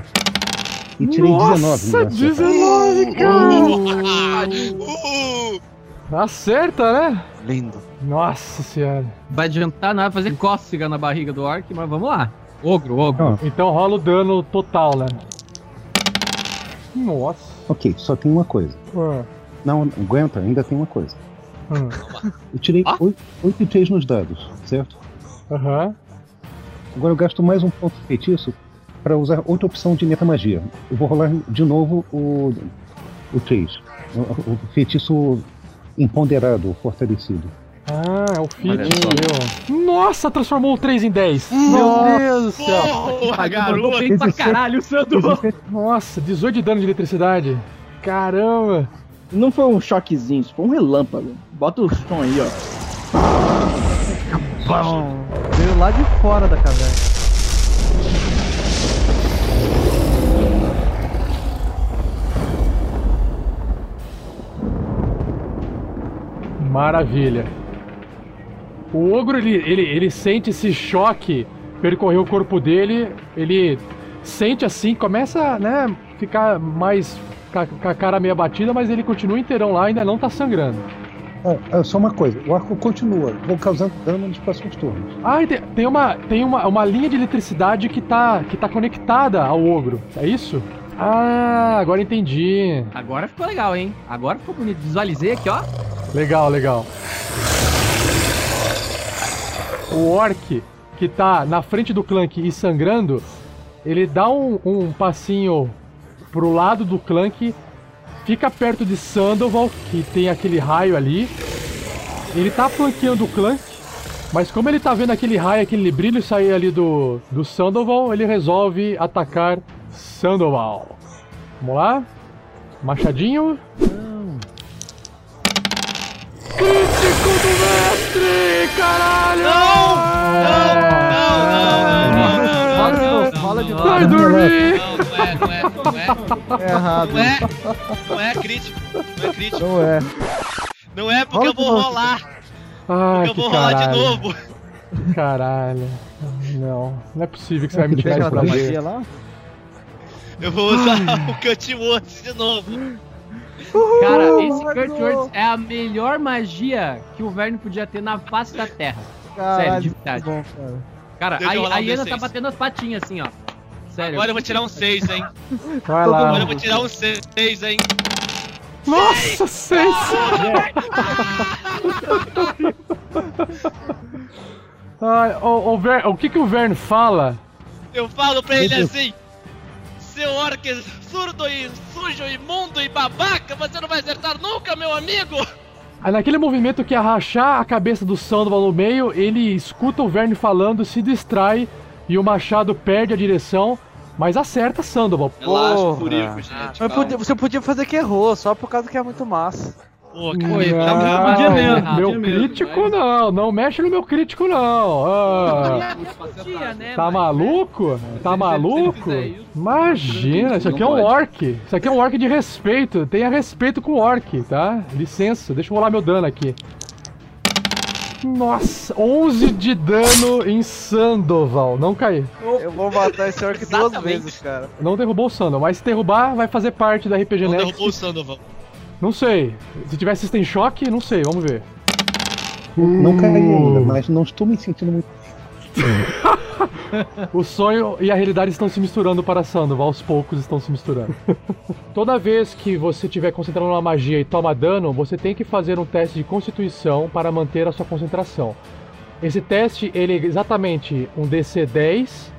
[SPEAKER 7] E tirei 19
[SPEAKER 1] Nossa,
[SPEAKER 7] no acerto.
[SPEAKER 1] 19, cara!
[SPEAKER 4] Uh,
[SPEAKER 1] Acerta, né?
[SPEAKER 8] Lindo.
[SPEAKER 1] Nossa senhora.
[SPEAKER 10] Vai adiantar nada fazer cócega na barriga do orc, mas vamos lá. Ogro, ogro.
[SPEAKER 1] Então rola o dano total, né? Nossa.
[SPEAKER 7] ok, só tem uma coisa.
[SPEAKER 1] Ah,
[SPEAKER 7] Não, não aguenta, ainda tem uma coisa.
[SPEAKER 1] hum,
[SPEAKER 7] Eu tirei
[SPEAKER 4] Ah?
[SPEAKER 7] 8, e 3 nos dados, certo?
[SPEAKER 1] Aham.
[SPEAKER 7] Agora eu gasto mais um ponto de feitiço para usar outra opção de metamagia. Eu vou rolar de novo o, o 3. O, o feitiço empoderado, fortalecido.
[SPEAKER 1] Ah, é o meu. Nossa, transformou o 3 em 10. Meu Deus do céu.
[SPEAKER 4] Porra, garoto!
[SPEAKER 10] bem pra caralho, Sandro.
[SPEAKER 1] Nossa, 18 de dano de eletricidade. Caramba.
[SPEAKER 9] Não foi um choquezinho, isso foi um relâmpago. Bota o som aí, ó.
[SPEAKER 8] Veio lá de fora da caverna.
[SPEAKER 1] Maravilha. O ogro, ele, ele, ele sente esse choque percorrer o corpo dele, ele sente assim, começa, né, ficar mais com a, cara meio abatida, mas ele continua inteirão lá, ainda não tá sangrando.
[SPEAKER 7] Ah, ah, só uma coisa, o arco continua, vou causando dano nos próximos turnos.
[SPEAKER 1] Ah, tem, tem uma, tem uma, uma linha de eletricidade que tá, que tá conectada ao ogro, é isso? Ah, agora entendi.
[SPEAKER 10] Agora ficou legal, hein? Agora ficou bonito. Visualizei aqui, ó.
[SPEAKER 1] Legal, legal. O orc que tá na frente do Clank e sangrando, ele dá um, um passinho pro lado do Clank, fica perto de Sandoval, que tem aquele raio ali. Ele tá flanqueando o Clank, mas como ele tá vendo aquele raio, aquele brilho sair ali do, do Sandoval, ele resolve atacar Sandoval. Vamos lá? Machadinho. Crítico do mestre! Caralho!
[SPEAKER 8] Rola de novo, rola de novo.
[SPEAKER 1] Vai dormir!
[SPEAKER 4] Não, não é, não é, não é.
[SPEAKER 8] É errado.
[SPEAKER 4] Não é, não é crítico. Não é crítico.
[SPEAKER 8] Não é.
[SPEAKER 4] Não é porque eu vou rolar.
[SPEAKER 1] Ai,
[SPEAKER 4] Porque eu vou rolar de
[SPEAKER 1] caralho.
[SPEAKER 4] novo.
[SPEAKER 1] Caralho. Não, não é possível que você vai me tirar
[SPEAKER 8] Pega
[SPEAKER 1] isso
[SPEAKER 8] da
[SPEAKER 1] daí.
[SPEAKER 8] magia lá.
[SPEAKER 4] Eu vou usar o Cut Words de novo.
[SPEAKER 10] Cara, esse Kurt Words é a melhor magia que o Verne podia ter na face da Terra. Sério, de verdade.
[SPEAKER 8] Bom, cara.
[SPEAKER 10] Cara, a, a
[SPEAKER 4] um
[SPEAKER 10] tá
[SPEAKER 4] D6.
[SPEAKER 10] batendo as patinhas assim, ó. Sério.
[SPEAKER 4] Agora eu vou tirar um 6, hein?
[SPEAKER 1] Vai lá.
[SPEAKER 4] Agora eu vou tirar um 6, hein?
[SPEAKER 1] Nossa, seis! Ai, o, o, Ver- o que que o Verne fala?
[SPEAKER 4] Eu falo pra ele assim: Seu orc surdo e sujo, imundo e babaca, você não vai acertar nunca, meu amigo!
[SPEAKER 1] Aí naquele movimento que ia rachar a cabeça do Sandoval no meio, ele escuta o Verne falando, se distrai e o machado perde a direção, mas acerta Sandoval.
[SPEAKER 8] Porra. Mas podia- você podia fazer que errou, só por causa que é muito massa.
[SPEAKER 4] Pô,
[SPEAKER 1] Não,
[SPEAKER 10] podia mesmo,
[SPEAKER 1] meu
[SPEAKER 10] podia mesmo,
[SPEAKER 1] crítico não, não mexe no meu crítico não. Ah,
[SPEAKER 10] né?
[SPEAKER 1] tá
[SPEAKER 10] mas-
[SPEAKER 1] maluco? Tá maluco? Imagina, isso aqui é um orc. Isso aqui é um orc de respeito. Tenha respeito com o orc, tá? Licença, deixa eu rolar meu dano aqui. Nossa, 11 de dano em Sandoval. Não caí.
[SPEAKER 8] Eu vou matar esse orc duas vezes, cara.
[SPEAKER 1] Não derrubou o Sandoval, mas se derrubar, vai fazer parte da RPG
[SPEAKER 4] Não
[SPEAKER 1] Next.
[SPEAKER 4] derrubou o Sandoval.
[SPEAKER 1] Não sei. Se tiver System Shock, não sei, vamos ver.
[SPEAKER 7] Não caí ainda, mas não estou me sentindo muito.
[SPEAKER 1] O sonho e a realidade estão se misturando para Sandoval, aos poucos estão se misturando. Toda vez que você estiver concentrando numa magia e toma dano, você tem que fazer um teste de constituição para manter a sua concentração. Esse teste ele é exatamente um DC 10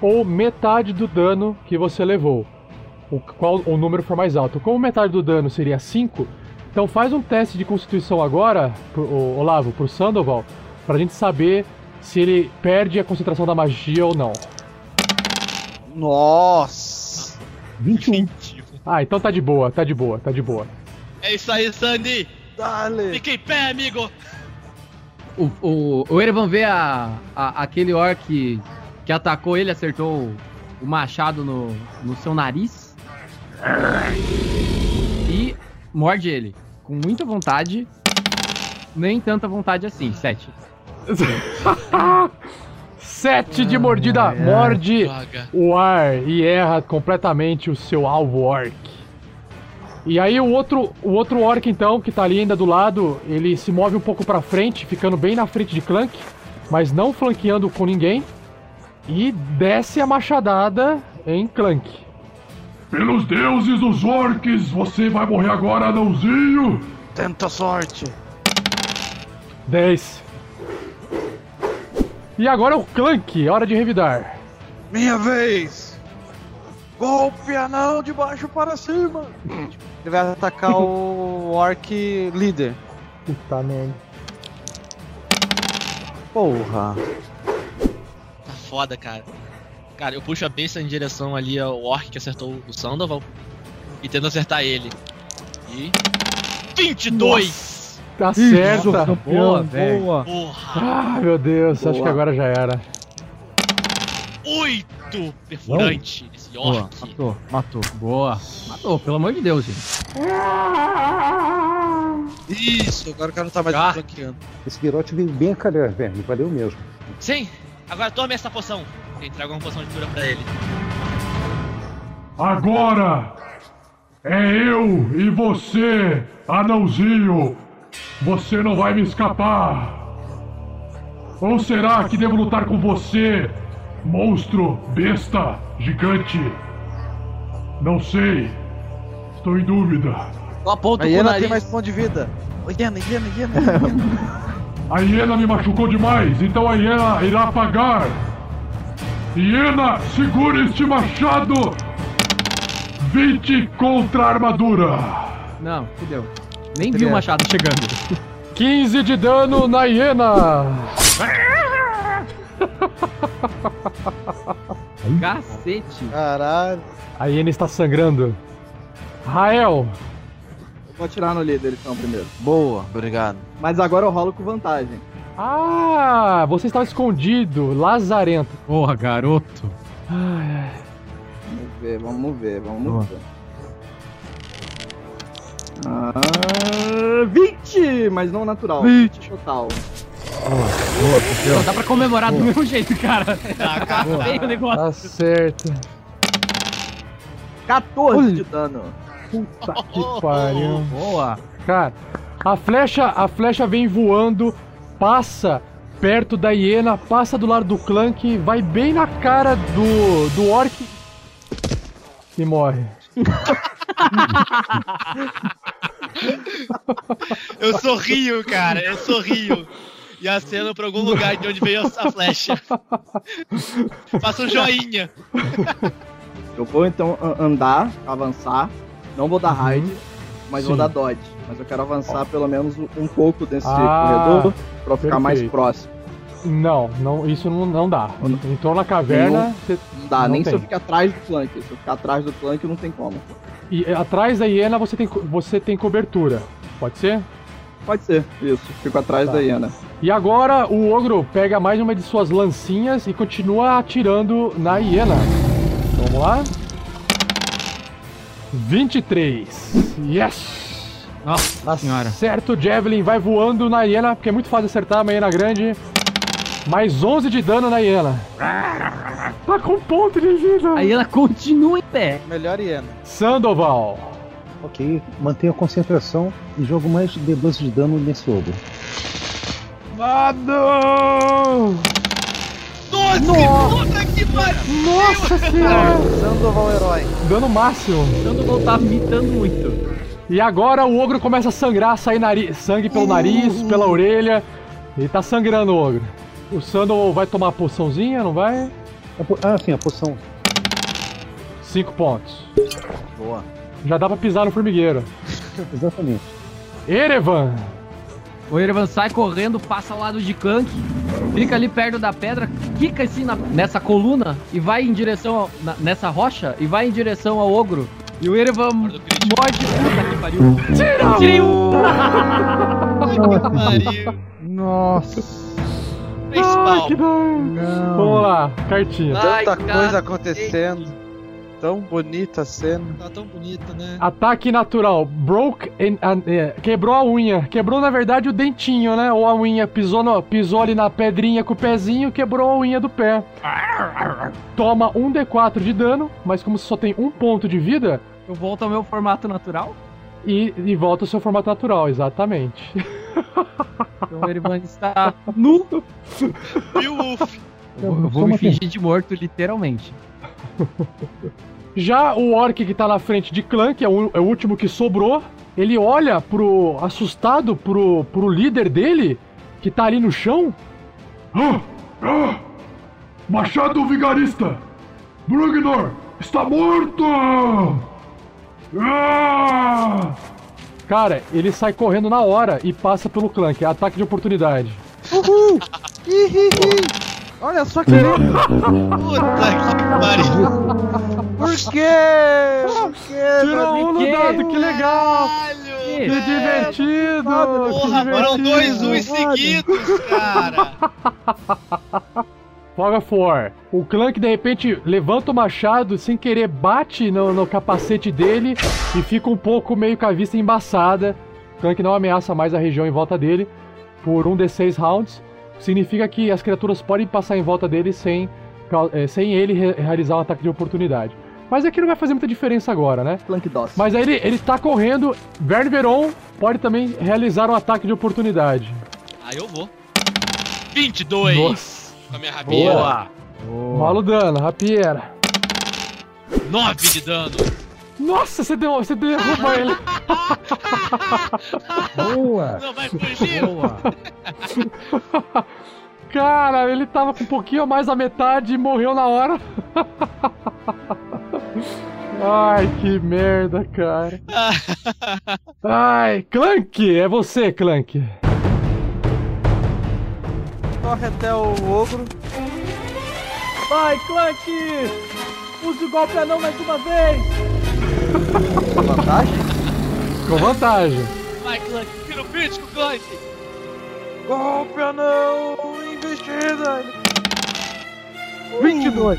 [SPEAKER 1] ou metade do dano que você levou. O qual o número for mais alto. Como metade do dano seria 5, então faz um teste de constituição agora, pro, o Olavo, pro Sandoval, pra gente saber se ele perde a concentração da magia ou não.
[SPEAKER 8] Nossa!
[SPEAKER 7] 21.
[SPEAKER 1] Ah, então tá de boa, tá de boa, tá de boa.
[SPEAKER 4] É isso aí, Sandy!
[SPEAKER 8] Dale!
[SPEAKER 4] Fique em pé, amigo!
[SPEAKER 10] O, o, o Erevan vê a, a- aquele orc que atacou ele, acertou o, o machado no, no seu nariz. E morde ele. Com muita vontade. Nem tanta vontade assim. Sete.
[SPEAKER 1] Sete de mordida, morde o ar e erra completamente o seu alvo orc. E aí o outro, o outro orc então, que tá ali ainda do lado, ele se move um pouco pra frente, ficando bem na frente de Clank, mas não flanqueando com ninguém. E desce a machadada em Clank.
[SPEAKER 3] Pelos deuses dos orcs, você vai morrer agora, anãozinho!
[SPEAKER 8] Tenta sorte!
[SPEAKER 1] 10. E agora o Clank, hora de revidar.
[SPEAKER 8] Minha vez! Golpe anão de baixo para cima! Ele vai atacar o orc líder.
[SPEAKER 7] Puta merda.
[SPEAKER 8] Porra!
[SPEAKER 4] Tá foda, cara. Cara, eu puxo a besta em direção ali ao orc que acertou o Sandoval e tento acertar ele. E. 22!
[SPEAKER 1] Acerta.
[SPEAKER 10] Boa, velho.
[SPEAKER 8] Boa!
[SPEAKER 4] Porra!
[SPEAKER 1] Ah, meu Deus, acho
[SPEAKER 8] Boa.
[SPEAKER 1] que agora já era.
[SPEAKER 4] 8 perfurante esse
[SPEAKER 10] Boa,
[SPEAKER 4] orc.
[SPEAKER 10] matou, matou. Boa. Matou, pelo amor de Deus, gente.
[SPEAKER 8] Isso, agora o cara não tá mais
[SPEAKER 4] Ah.
[SPEAKER 8] flanqueando.
[SPEAKER 7] Esse virote veio bem a calhar, verme. Valeu mesmo.
[SPEAKER 4] Sim! Agora tome essa poção. Eu entrego uma poção de cura pra ele.
[SPEAKER 3] Agora é eu e você, anãozinho. Você não vai me escapar. Ou será que devo lutar com você, monstro, besta, gigante? Não sei. Estou em dúvida.
[SPEAKER 8] A
[SPEAKER 10] o
[SPEAKER 8] hiena tem mais ponto de vida. Hiena, hiena, hiena.
[SPEAKER 3] A hiena me machucou demais, então a hiena irá pagar. Hiena, segure este machado! 20 contra a armadura!
[SPEAKER 10] Não, fudeu. Nem vi o machado chegando.
[SPEAKER 1] 15 de dano na hiena!
[SPEAKER 10] Cacete.
[SPEAKER 8] Caralho.
[SPEAKER 1] A hiena está sangrando. Rael,
[SPEAKER 9] Eu vou atirar no líder então primeiro.
[SPEAKER 8] Boa, obrigado.
[SPEAKER 9] Mas agora eu rolo com vantagem.
[SPEAKER 1] Ah, você estava escondido, lazarento.
[SPEAKER 10] Porra, garoto.
[SPEAKER 1] Ai, ai.
[SPEAKER 9] Vamos ver, vamos ver, vamos
[SPEAKER 10] Boa.
[SPEAKER 9] ver. Ah, 20! Mas não natural. 20 total.
[SPEAKER 10] Não, dá pra comemorar do mesmo jeito, cara.
[SPEAKER 4] Tá,
[SPEAKER 10] Tá o negócio.
[SPEAKER 1] Tá certo.
[SPEAKER 9] 14 de dano.
[SPEAKER 1] Puta que pariu.
[SPEAKER 10] Boa.
[SPEAKER 1] Cara, a flecha, a flecha vem voando, passa perto da hiena, passa do lado do Clank, vai bem na cara do, do orc e morre.
[SPEAKER 4] Eu sorrio, cara, eu sorrio. E aceno pra algum lugar de onde veio a flecha. Faça um joinha.
[SPEAKER 9] Eu vou então andar, avançar. Não vou dar raid, mas vou
[SPEAKER 1] Sim.
[SPEAKER 9] dar dodge. Mas eu quero avançar pelo menos um- pouco desse
[SPEAKER 1] Ah,
[SPEAKER 9] corredor pra eu ficar mais próximo.
[SPEAKER 1] Não, não, isso não, não dá. Entrou na caverna, você-
[SPEAKER 9] Não dá,
[SPEAKER 1] Não
[SPEAKER 9] nem se
[SPEAKER 1] tem.
[SPEAKER 9] eu ficar atrás do flank. Se eu ficar atrás do flank, não tem como.
[SPEAKER 1] e eh, atrás da hiena você tem, você tem cobertura. Pode ser?
[SPEAKER 9] Pode ser, isso. Fico atrás
[SPEAKER 1] Tá.
[SPEAKER 9] da hiena.
[SPEAKER 1] E agora o ogro pega mais uma de suas lancinhas e continua atirando na hiena. Vamos lá. 23. Yes!
[SPEAKER 10] Nossa senhora.
[SPEAKER 1] Certo, o Javelin vai voando na hiena, porque é muito fácil acertar uma hiena grande. Mais 11 de dano na hiena. Tá com ponto de vida.
[SPEAKER 10] Aí ela continua em pé.
[SPEAKER 8] Melhor hiena.
[SPEAKER 1] Sandoval.
[SPEAKER 7] Ok, mantenho a concentração e jogo mais D12 de dano nesse ogro.
[SPEAKER 1] Nada!
[SPEAKER 4] Nossa, pariu!
[SPEAKER 1] Nossa senhora!
[SPEAKER 8] Sandoval herói.
[SPEAKER 1] Dano máximo.
[SPEAKER 10] Sandoval tá mitando muito.
[SPEAKER 1] E agora o ogro começa a sangrar, sair nari- sangue pelo nariz, pela orelha. Ele tá sangrando o ogro. O Sandoval vai tomar a poçãozinha, não vai?
[SPEAKER 7] Ah, sim, a poção.
[SPEAKER 1] 5 pontos.
[SPEAKER 8] Boa.
[SPEAKER 1] Já dá pra pisar no formigueiro.
[SPEAKER 7] Exatamente.
[SPEAKER 1] Erevan!
[SPEAKER 10] O Erevan sai correndo, passa ao lado de Clank, fica ali perto da pedra, quica assim na- nessa coluna e vai em direção ao- na- nessa rocha e vai em direção ao ogro. E o Erevan morde puta que pariu.
[SPEAKER 1] Tira!
[SPEAKER 10] Tirei um!
[SPEAKER 4] Pariu.
[SPEAKER 8] Nossa.
[SPEAKER 4] Fez
[SPEAKER 1] Ai, que! Vamos lá, cartinha.
[SPEAKER 10] Ai,
[SPEAKER 8] Tanta coisa acontecendo. Tão bonita a cena.
[SPEAKER 4] Tá tão bonito, né?
[SPEAKER 1] Ataque natural. Broke. and- and- é, quebrou a unha. Quebrou, na verdade, o dentinho, né? Ou a unha. Pisou, no- pisou ali na pedrinha com o pezinho, quebrou a unha do pé. Toma um D4 de dano, mas como só tem um ponto de vida,
[SPEAKER 10] Eu volto ao meu formato natural.
[SPEAKER 1] e, e volta ao seu formato natural, exatamente.
[SPEAKER 10] Então o Erevan está nu.
[SPEAKER 4] E o Wolf?
[SPEAKER 10] Eu vou, eu vou me fingir de morto, literalmente.
[SPEAKER 1] Já o orc que tá na frente de clã, que é o, é o último que sobrou, ele olha pro. assustado pro, pro líder dele, que tá ali no chão.
[SPEAKER 3] Ah! Ah! Machado Vigarista! Brugnor está morto! Ah!
[SPEAKER 1] Cara, ele sai correndo na hora e passa pelo clã, que é ataque de oportunidade.
[SPEAKER 8] Uhul! Olha só que!
[SPEAKER 4] Puta que pariu!
[SPEAKER 8] Por quê? Por quê?
[SPEAKER 1] Tirou um no
[SPEAKER 10] que?
[SPEAKER 1] dado, que legal!
[SPEAKER 4] Caralho!
[SPEAKER 1] Que divertido!
[SPEAKER 4] Porra,
[SPEAKER 1] que
[SPEAKER 4] foram dois uns seguidos, cara!
[SPEAKER 1] Of War. O Clank de repente levanta o machado, sem querer bate no, no capacete dele e fica um pouco meio com a vista embaçada. O Clank não ameaça mais a região em volta dele por um D6 rounds. Significa que as criaturas podem passar em volta dele sem, eh, sem ele re- realizar um ataque de oportunidade. Mas aqui não vai fazer muita diferença agora, né?
[SPEAKER 9] DOS.
[SPEAKER 1] Mas aí ele, ele tá correndo. Verne Veron pode também realizar um ataque de oportunidade.
[SPEAKER 4] Aí eu vou. 22
[SPEAKER 1] Nossa.
[SPEAKER 4] com a minha rapieira.
[SPEAKER 10] Boa.
[SPEAKER 1] Rola o dano, rapiera.
[SPEAKER 4] 9 de dano.
[SPEAKER 1] Nossa, você deu, você derruba ele.
[SPEAKER 7] Boa!
[SPEAKER 4] Não vai fugir.
[SPEAKER 10] Boa.
[SPEAKER 1] Cara, ele tava com um pouquinho a mais da metade e morreu na hora. Ai, que merda, cara. Ai, Clank, é você, Clank.
[SPEAKER 8] Corre até o ogro.
[SPEAKER 11] Vai, Clank! Use o golpe anão mais uma vez!
[SPEAKER 8] Vantagem?
[SPEAKER 1] Com vantagem.
[SPEAKER 4] Vai, Clank, tira o crítico, Clank!
[SPEAKER 8] Golpe anão! Investida! 22.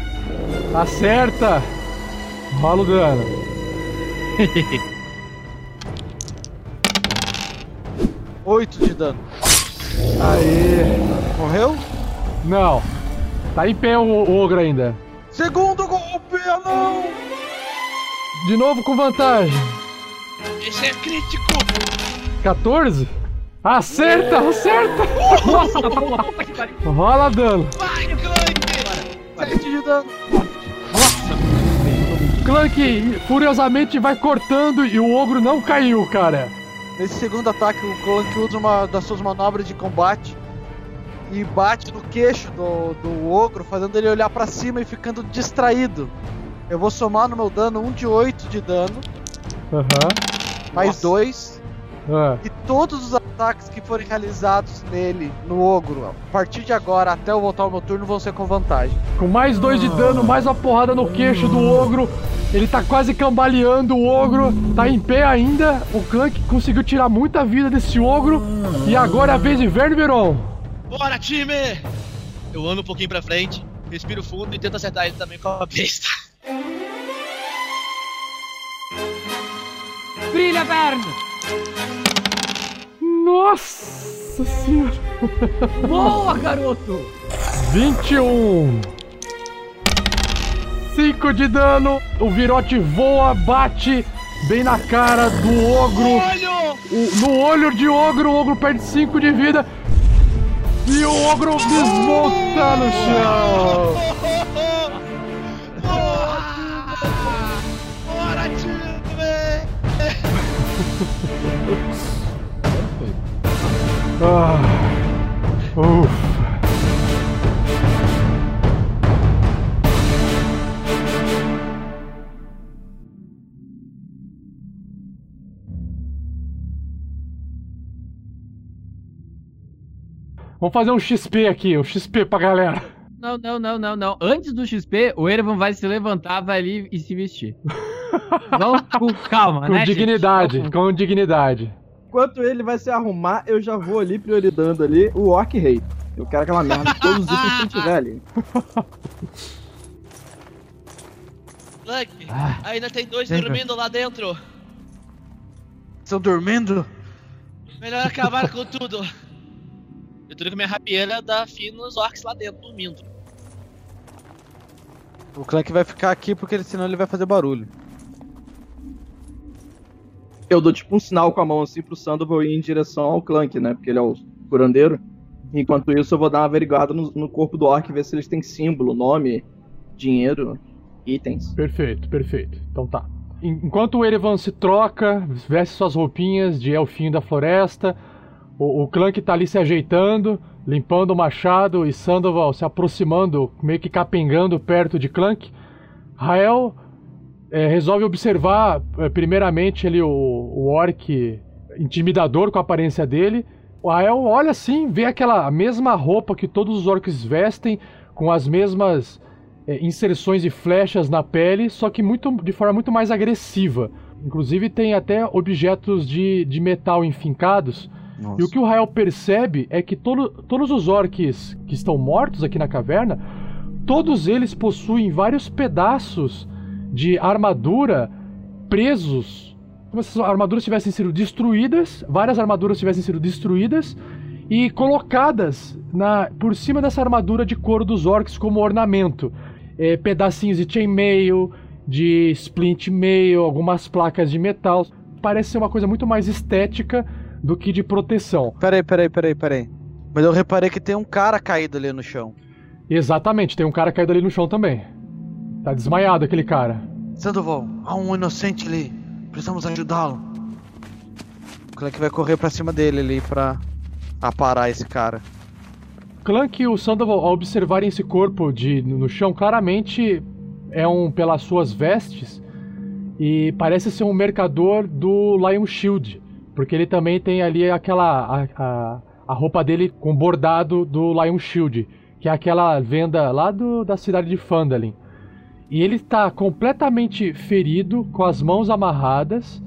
[SPEAKER 1] Acerta. Rola o dano.
[SPEAKER 8] Oito de dano.
[SPEAKER 1] Aê.
[SPEAKER 8] Morreu?
[SPEAKER 1] Não. Tá em pé o, o ogro ainda.
[SPEAKER 8] Segundo golpe anão!
[SPEAKER 1] De novo com vantagem.
[SPEAKER 4] Esse é crítico!
[SPEAKER 1] 14? Acerta, acerta!
[SPEAKER 10] Nossa.
[SPEAKER 1] Rola dano.
[SPEAKER 4] Vai, Clank!
[SPEAKER 8] Sete de dano.
[SPEAKER 1] Clank furiosamente vai cortando e o ogro não caiu, cara.
[SPEAKER 8] Nesse segundo ataque, o Clank usa uma das suas manobras de combate e bate no queixo do, do ogro, fazendo ele olhar pra cima e ficando distraído. Eu vou somar no meu dano 1 de 8 de dano,
[SPEAKER 1] Aham.
[SPEAKER 8] mais 2,
[SPEAKER 1] Ah.
[SPEAKER 8] e todos os ataques que forem realizados nele, no ogro, a partir de agora até eu voltar ao meu turno, vão ser com vantagem.
[SPEAKER 1] Com mais dois de dano, mais uma porrada no queixo do ogro. Ele tá quase cambaleando o ogro, tá em pé ainda. O Clank conseguiu tirar muita vida desse ogro. E agora é a vez de Vermeron.
[SPEAKER 4] Bora, time! Eu ando um pouquinho pra frente, respiro fundo e tento acertar ele também com a besta.
[SPEAKER 10] Brilha, Verne!
[SPEAKER 1] Nossa senhora!
[SPEAKER 10] Boa, garoto!
[SPEAKER 1] 21. 5 de dano. O virote voa, bate bem na cara do ogro.
[SPEAKER 4] Olho!
[SPEAKER 1] O- no olho de ogro, o ogro perde 5 de vida. E o ogro desmonta no chão.
[SPEAKER 4] Bora, time!
[SPEAKER 1] Ah, ufa. Vamos fazer um XP aqui, um XP pra galera.
[SPEAKER 10] Não, não, não, não, não. Antes do XP, o Erevan vai se levantar, vai ali e se vestir. Vamos com calma,
[SPEAKER 1] Com
[SPEAKER 10] né?
[SPEAKER 1] dignidade,
[SPEAKER 10] gente?
[SPEAKER 1] com dignidade.
[SPEAKER 9] Enquanto ele vai se arrumar, eu já vou ali priorizando ali o Orc Rei. Eu quero aquela merda de todos os itens que tiver ali.
[SPEAKER 4] Clank,
[SPEAKER 10] Ah,
[SPEAKER 4] ainda tem dois
[SPEAKER 10] sempre.
[SPEAKER 4] dormindo lá dentro.
[SPEAKER 8] Estão dormindo?
[SPEAKER 4] Melhor acabar com tudo. Eu tô com minha rapieira dá fim nos orcs lá dentro, dormindo.
[SPEAKER 8] O Clank vai ficar aqui porque ele- senão ele vai fazer barulho.
[SPEAKER 9] Eu dou tipo um sinal com a mão assim pro Sandoval ir em direção ao Clank, né? Porque ele é o curandeiro. Enquanto isso, eu vou dar uma averiguada no, no corpo do Orc, ver se eles têm símbolo, nome, dinheiro, itens.
[SPEAKER 1] Perfeito, perfeito. Então tá. En- Enquanto o Erevan se troca, veste suas roupinhas de elfinho da floresta, o, o Clank tá ali se ajeitando, limpando o machado e Sandoval se aproximando, meio que capengando perto de Clank. Rael eh, resolve observar, eh, primeiramente, ali o, o orc intimidador com a aparência dele. O Rael olha assim, vê aquela mesma roupa que todos os orcs vestem, com as mesmas é, inserções de flechas na pele, só que muito, de forma muito mais agressiva. Inclusive tem até objetos de, de metal enfincados. E o que o Rael percebe é que todo, todos os orcs que estão mortos aqui na caverna, todos eles possuem vários pedaços de armadura presos. Como se as armaduras tivessem sido destruídas, várias armaduras tivessem sido destruídas e colocadas na, por cima dessa armadura de couro dos orcs como ornamento. É, pedacinhos de chainmail, de splint mail, algumas placas de metal. Parece ser uma coisa muito mais estética do que de proteção.
[SPEAKER 8] Peraí, peraí, peraí, peraí. Mas eu reparei que tem um cara caído ali no chão.
[SPEAKER 1] Exatamente, tem um cara caído ali no chão também. Tá desmaiado aquele cara.
[SPEAKER 8] Sandoval, há um inocente ali. Precisamos ajudá-lo. O Clank vai correr pra cima dele ali pra aparar esse cara.
[SPEAKER 1] Clank e o Sandoval, ao observarem esse corpo de, no chão, claramente é um pelas suas vestes e parece ser um mercador do Lion Shield, porque ele também tem ali aquela a, a, a roupa dele com bordado do Lion Shield, que é aquela venda lá do, da cidade de Phandalin. E ele está completamente ferido, com as mãos amarradas,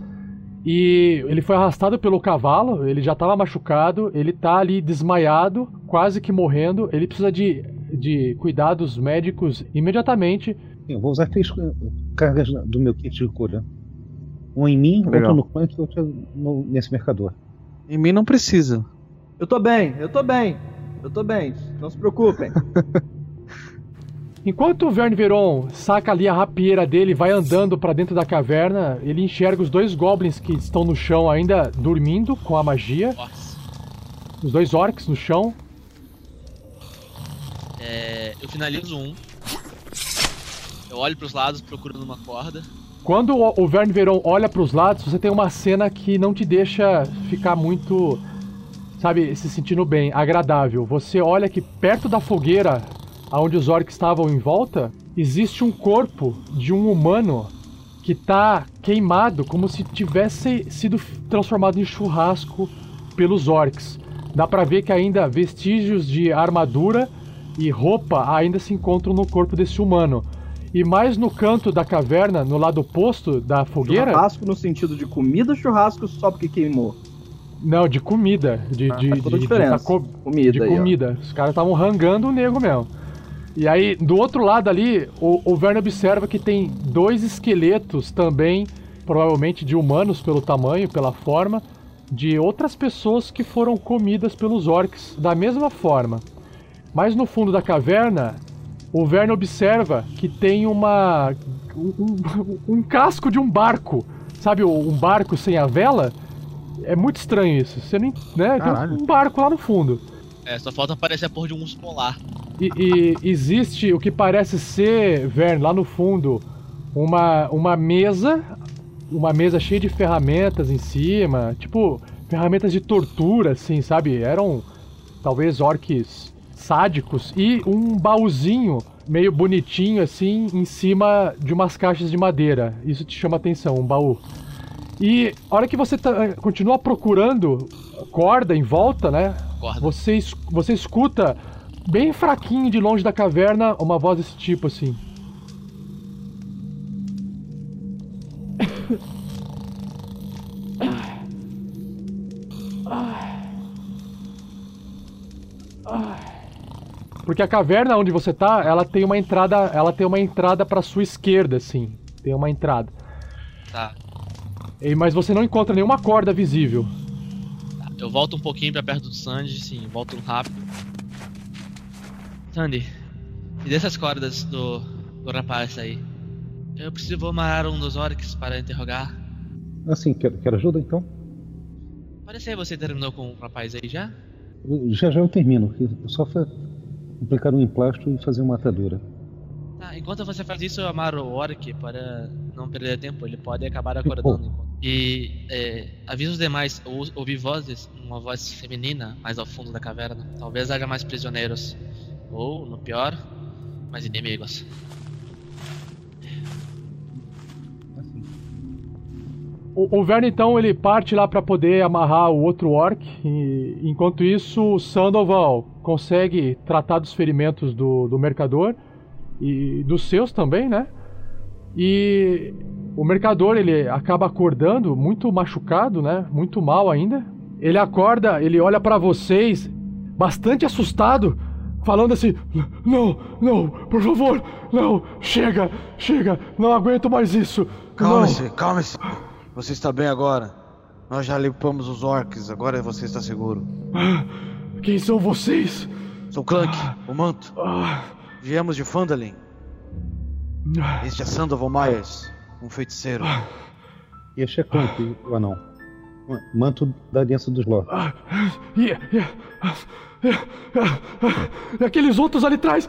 [SPEAKER 1] e ele foi arrastado pelo cavalo, ele já estava machucado, ele está ali desmaiado, quase que morrendo. Ele precisa de, de cuidados médicos imediatamente.
[SPEAKER 7] Eu vou usar três cargas do meu kit de cura. Um em mim,
[SPEAKER 8] Legal.
[SPEAKER 7] outro no Clank e outro no- nesse mercador.
[SPEAKER 8] Em mim não precisa.
[SPEAKER 9] Eu tô bem, eu tô bem. Eu tô bem. Não se preocupem.
[SPEAKER 1] Enquanto o Verne Veron saca ali a rapieira dele e vai andando para dentro da caverna, ele enxerga os dois goblins que estão no chão ainda dormindo com a magia.
[SPEAKER 4] Nossa.
[SPEAKER 1] Os dois orcs no chão.
[SPEAKER 4] É, eu finalizo um. Eu olho pros lados procurando uma corda.
[SPEAKER 1] Quando o o Verne Veron olha para os lados, você tem uma cena que não te deixa ficar muito, sabe, se sentindo bem, agradável. Você olha que perto da fogueira, onde os orcs estavam em volta, existe um corpo de um humano que tá queimado como se tivesse sido transformado em churrasco pelos orcs. Dá pra ver que ainda vestígios de armadura e roupa ainda se encontram no corpo desse humano. E mais no canto da caverna, no lado oposto da fogueira.
[SPEAKER 9] Churrasco no sentido de comida, churrasco só porque queimou.
[SPEAKER 1] Não, de comida. De, de,
[SPEAKER 9] faz toda a
[SPEAKER 1] de- da co-
[SPEAKER 9] Comida
[SPEAKER 1] de
[SPEAKER 9] aí,
[SPEAKER 1] comida. Os caras estavam rangando o nego mesmo. E aí, do outro lado ali, o, o Verne observa que tem dois esqueletos também, provavelmente de humanos pelo tamanho, pela forma, de outras pessoas que foram comidas pelos orcs da mesma forma. Mas no fundo da caverna, o Verne observa que tem uma. um, um- um casco de um barco. Sabe, um barco sem a vela? É muito estranho isso. Você nem. Né? Tem um barco lá no fundo.
[SPEAKER 4] É, só falta aparecer a porra de um urso polar.
[SPEAKER 1] E, e existe o que parece ser, Vern, lá no fundo, uma, uma mesa, uma mesa cheia de ferramentas em cima, tipo ferramentas de tortura, assim, sabe? Eram talvez orques sádicos e um baúzinho meio bonitinho assim em cima de umas caixas de madeira. Isso te chama atenção, um baú. E a hora que você tá- continua procurando corda em volta, né? Você, você escuta bem fraquinho de longe da caverna uma voz desse tipo assim. Porque a caverna onde você tá, ela tem uma entrada, ela tem uma entrada para sua esquerda, assim. Tem uma entrada.
[SPEAKER 4] Tá.
[SPEAKER 1] E- Mas você não encontra nenhuma corda visível.
[SPEAKER 4] Eu volto um pouquinho pra perto do Sandy, sim, volto rápido. Sandy, me dê essas cordas do, do rapaz aí. Eu preciso amarrar um dos orcs para interrogar.
[SPEAKER 7] Assim, quer, quer ajuda então?
[SPEAKER 4] Parece que você terminou com o rapaz aí já?
[SPEAKER 7] Já já eu termino. Eu só fa- aplicar um emplasto e fazer uma atadura.
[SPEAKER 4] Tá, enquanto você faz isso, eu amaro o orc para não perder tempo. Ele pode acabar acordando. enquanto- E é, avisa os demais, ou ouvi vozes, uma voz feminina mais ao fundo da caverna. Talvez haja mais prisioneiros. Ou, no pior, mais inimigos.
[SPEAKER 1] O, o Verne então ele parte lá para poder amarrar o outro orc. E, enquanto isso, o Sandoval consegue tratar dos ferimentos do, do mercador e dos seus também, né? E o mercador ele acaba acordando muito machucado, né? Muito mal ainda. Ele acorda, ele olha para vocês bastante assustado, falando assim: "Não, não, por favor, não, chega, chega, não aguento mais isso." não."
[SPEAKER 6] Calme-se, calme-se. Você está bem agora. Nós já limpamos os orcs, agora você está seguro.
[SPEAKER 1] Quem são vocês?
[SPEAKER 6] Sou Clank, o manto.
[SPEAKER 1] Ah,
[SPEAKER 6] Viemos de Phandalin. Este é Sandoval Myers, um feiticeiro.
[SPEAKER 7] E este é Clank, o anão. Manto da Aliança dos Lords.
[SPEAKER 1] ah, e, e- e aqueles outros ali atrás?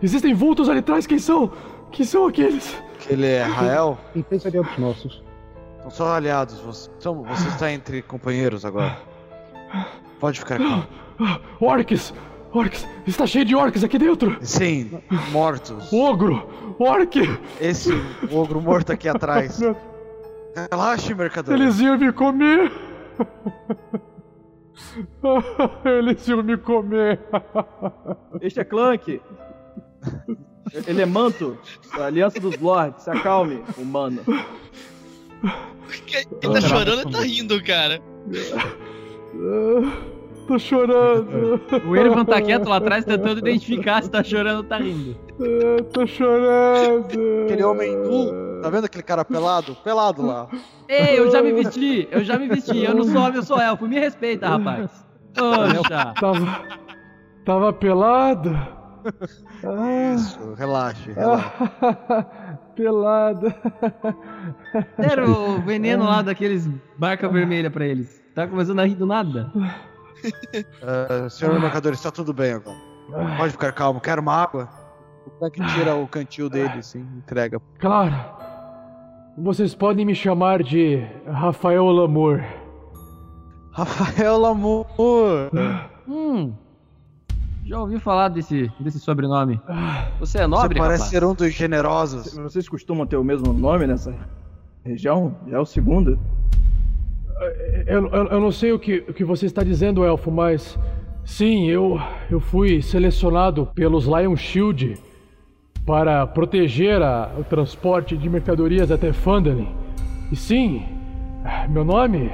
[SPEAKER 1] Existem vultos ali atrás? Quem são? Quem são aqueles?
[SPEAKER 6] Ele é Rael?
[SPEAKER 7] Em três aliados nossos.
[SPEAKER 6] São só aliados. Você, são- você está entre companheiros agora. Pode ficar calmo.
[SPEAKER 1] Orcs! Orcs! Está cheio de orcs aqui dentro!
[SPEAKER 6] Sim, mortos.
[SPEAKER 1] Ogro! Orc!
[SPEAKER 6] Esse ogro morto aqui atrás. Relaxe, mercador.
[SPEAKER 1] Eles iam me comer! Eles iam me comer!
[SPEAKER 9] Este é Clank. Ele é manto da Aliança dos Lords. Se acalme, humano.
[SPEAKER 4] Ele tá chorando ou tá rindo, cara?
[SPEAKER 1] Tô chorando.
[SPEAKER 10] O Ervan tá quieto lá atrás tentando identificar se tá chorando ou tá rindo.
[SPEAKER 1] Tô chorando.
[SPEAKER 8] Aquele homem nu, tá vendo aquele cara pelado? Pelado lá.
[SPEAKER 10] Ei, eu já me vesti, eu já me vesti. Eu não sou homem, eu sou elfo. Me respeita, rapaz. Poxa.
[SPEAKER 1] Tava, tava pelado.
[SPEAKER 6] Isso, relaxe, relaxe.
[SPEAKER 1] pelado.
[SPEAKER 10] Era o veneno lá daqueles barca vermelha pra eles. Tá começando a rir do nada.
[SPEAKER 6] Ah, senhor mercador, está tudo bem agora. Pode ficar calmo, quer uma água? O Clank tira o cantil dele, assim, entrega.
[SPEAKER 1] Claro. Vocês podem me chamar de Rafael Lamour.
[SPEAKER 6] Rafael Lamour!
[SPEAKER 10] Hum. Já ouvi falar desse, desse sobrenome. Você é nobre,
[SPEAKER 6] Você parece
[SPEAKER 10] rapaz?
[SPEAKER 6] ser um dos generosos.
[SPEAKER 9] Vocês costumam ter o mesmo nome nessa região? Já é o segundo.
[SPEAKER 1] Eu, eu, eu não sei o que, o que você está dizendo, Elfo, mas sim, eu, eu fui selecionado pelos Lion Shield para proteger a- o transporte de mercadorias até Phandalin. E sim, meu nome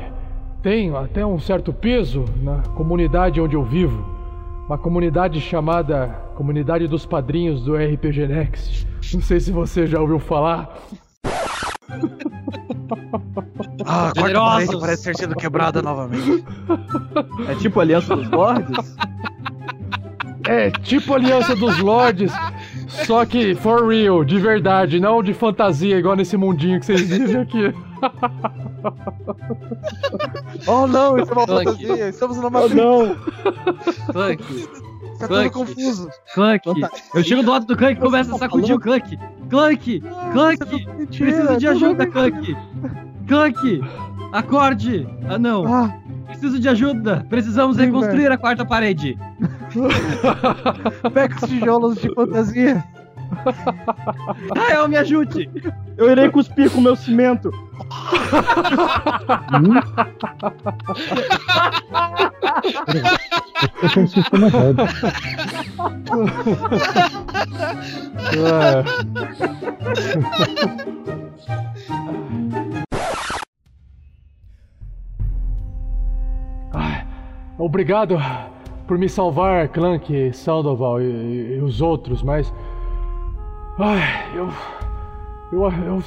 [SPEAKER 1] tem até um certo peso na comunidade onde eu vivo. Uma comunidade chamada Comunidade dos Padrinhos do RPG Next. Não sei se você já ouviu falar.
[SPEAKER 6] Ah, a quarta
[SPEAKER 10] Generosos.
[SPEAKER 6] parede parece ter sido quebrada novamente.
[SPEAKER 9] É tipo Aliança dos Lords?
[SPEAKER 1] É tipo Aliança dos Lords, só que for real, de verdade, não de fantasia, igual nesse mundinho que vocês vivem aqui.
[SPEAKER 8] Oh não, isso é uma
[SPEAKER 10] Clank.
[SPEAKER 8] fantasia. Estamos numa.
[SPEAKER 9] Oh, não!
[SPEAKER 10] Clank,
[SPEAKER 8] Tá
[SPEAKER 10] Clank.
[SPEAKER 8] tudo confuso.
[SPEAKER 10] Clank. Eu chego do lado do Clank e começo a sacudir o Clank. Clank, Clank, preciso de ajuda, Clank. Clank, acorde. Ah, não.
[SPEAKER 8] Ah,
[SPEAKER 10] Preciso de ajuda. Precisamos
[SPEAKER 8] Sim,
[SPEAKER 10] reconstruir a quarta parede.
[SPEAKER 8] pega os tijolos de fantasia.
[SPEAKER 10] Rael, me ajude.
[SPEAKER 9] Eu irei cuspir com meu cimento.
[SPEAKER 7] Eu tenho sistema errado.
[SPEAKER 1] Ai, Obrigado por me salvar, Clank, Sandoval e, e- e os outros, mas. Ai, eu. Eu, eu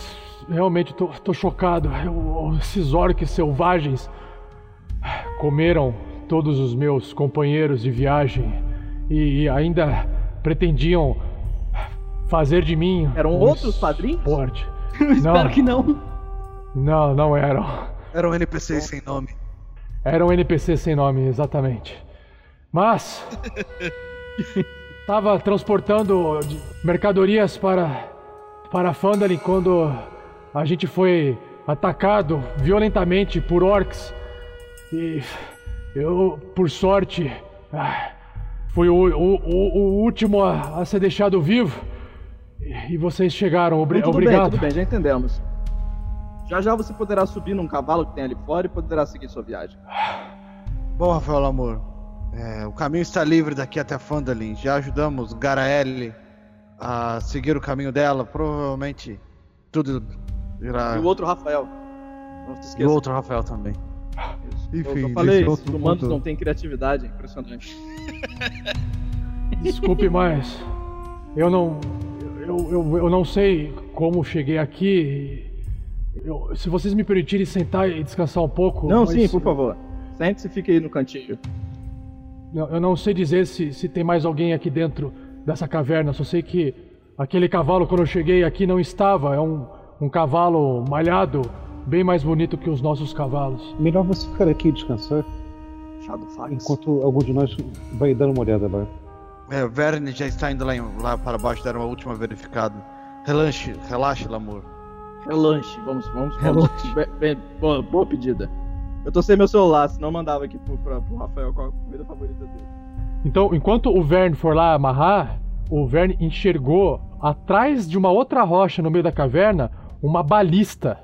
[SPEAKER 1] realmente tô, tô chocado. Eu- esses orcs selvagens comeram todos os meus companheiros de viagem e, e ainda pretendiam fazer de mim.
[SPEAKER 9] Eram
[SPEAKER 1] um
[SPEAKER 9] outros padrinhos?
[SPEAKER 1] Esporte.
[SPEAKER 10] Eu espero que não.
[SPEAKER 1] Não, não eram.
[SPEAKER 6] Era um NPC sem nome.
[SPEAKER 1] Era um NPC sem nome, exatamente. Mas. Estava transportando mercadorias para. para Phandalin quando a gente foi atacado violentamente por orcs. E. eu, por sorte. ah, fui o, o- o- o último a, a ser deixado vivo. E, vocês chegaram, obri-
[SPEAKER 9] tudo
[SPEAKER 1] obrigado.
[SPEAKER 9] bem, tudo bem, já entendemos. Já já você poderá subir num cavalo que tem ali fora e poderá seguir sua viagem.
[SPEAKER 6] Bom, Rafael Amor, é, o caminho está livre daqui até Phandalin. Já ajudamos Garaele a seguir o caminho dela. Provavelmente tudo irá.
[SPEAKER 9] E o outro Rafael. Não se
[SPEAKER 6] E
[SPEAKER 9] esqueça.
[SPEAKER 6] o outro Rafael também.
[SPEAKER 7] Enfim,
[SPEAKER 9] eu falei, os humanos não têm criatividade, é impressionante.
[SPEAKER 1] Desculpe, mas eu não, eu, eu, eu não sei como cheguei aqui. Eu- se vocês me permitirem sentar e descansar um pouco.
[SPEAKER 9] Não,
[SPEAKER 1] mas
[SPEAKER 9] sim, por favor. Sente-se e fique aí no cantinho.
[SPEAKER 1] Eu, eu não sei dizer se, se tem mais alguém aqui dentro dessa caverna. Só sei que aquele cavalo, quando eu cheguei aqui, não estava. É um, um cavalo malhado, bem mais bonito que os nossos cavalos.
[SPEAKER 7] Melhor você ficar aqui e descansar, enquanto algum de nós vai dar uma olhada lá.
[SPEAKER 6] É, o Verne já está indo lá, em- lá para baixo, dar uma última verificada. Relaxe, relaxe, Lamour.
[SPEAKER 9] Relanche, vamos, vamos, vamos.
[SPEAKER 6] Relanche.
[SPEAKER 9] Bem- bem, boa, boa pedida. Eu tô sem meu celular, senão mandava aqui pro, pra, pro Rafael qual a comida favorita dele.
[SPEAKER 1] Então, enquanto o Vern for lá amarrar, o Vern enxergou atrás de uma outra rocha no meio da caverna uma balista,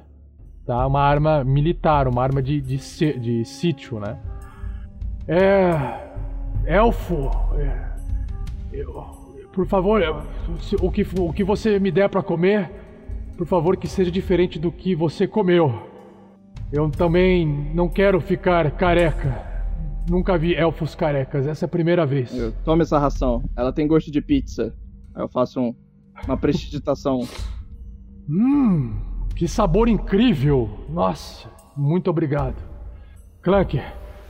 [SPEAKER 1] tá? Uma arma militar, uma arma de, de, de, sítio, né? É. Elfo. É, eu, por favor, se, o, que, o que você me der para comer, por favor, que seja diferente do que você comeu. Eu também não quero ficar careca. Nunca vi elfos carecas, essa é a primeira vez.
[SPEAKER 9] Eu, tome essa ração. Ela tem gosto de pizza. Aí eu faço um, uma prestidigitação.
[SPEAKER 1] hum, que sabor incrível! Nossa, muito obrigado. Clank,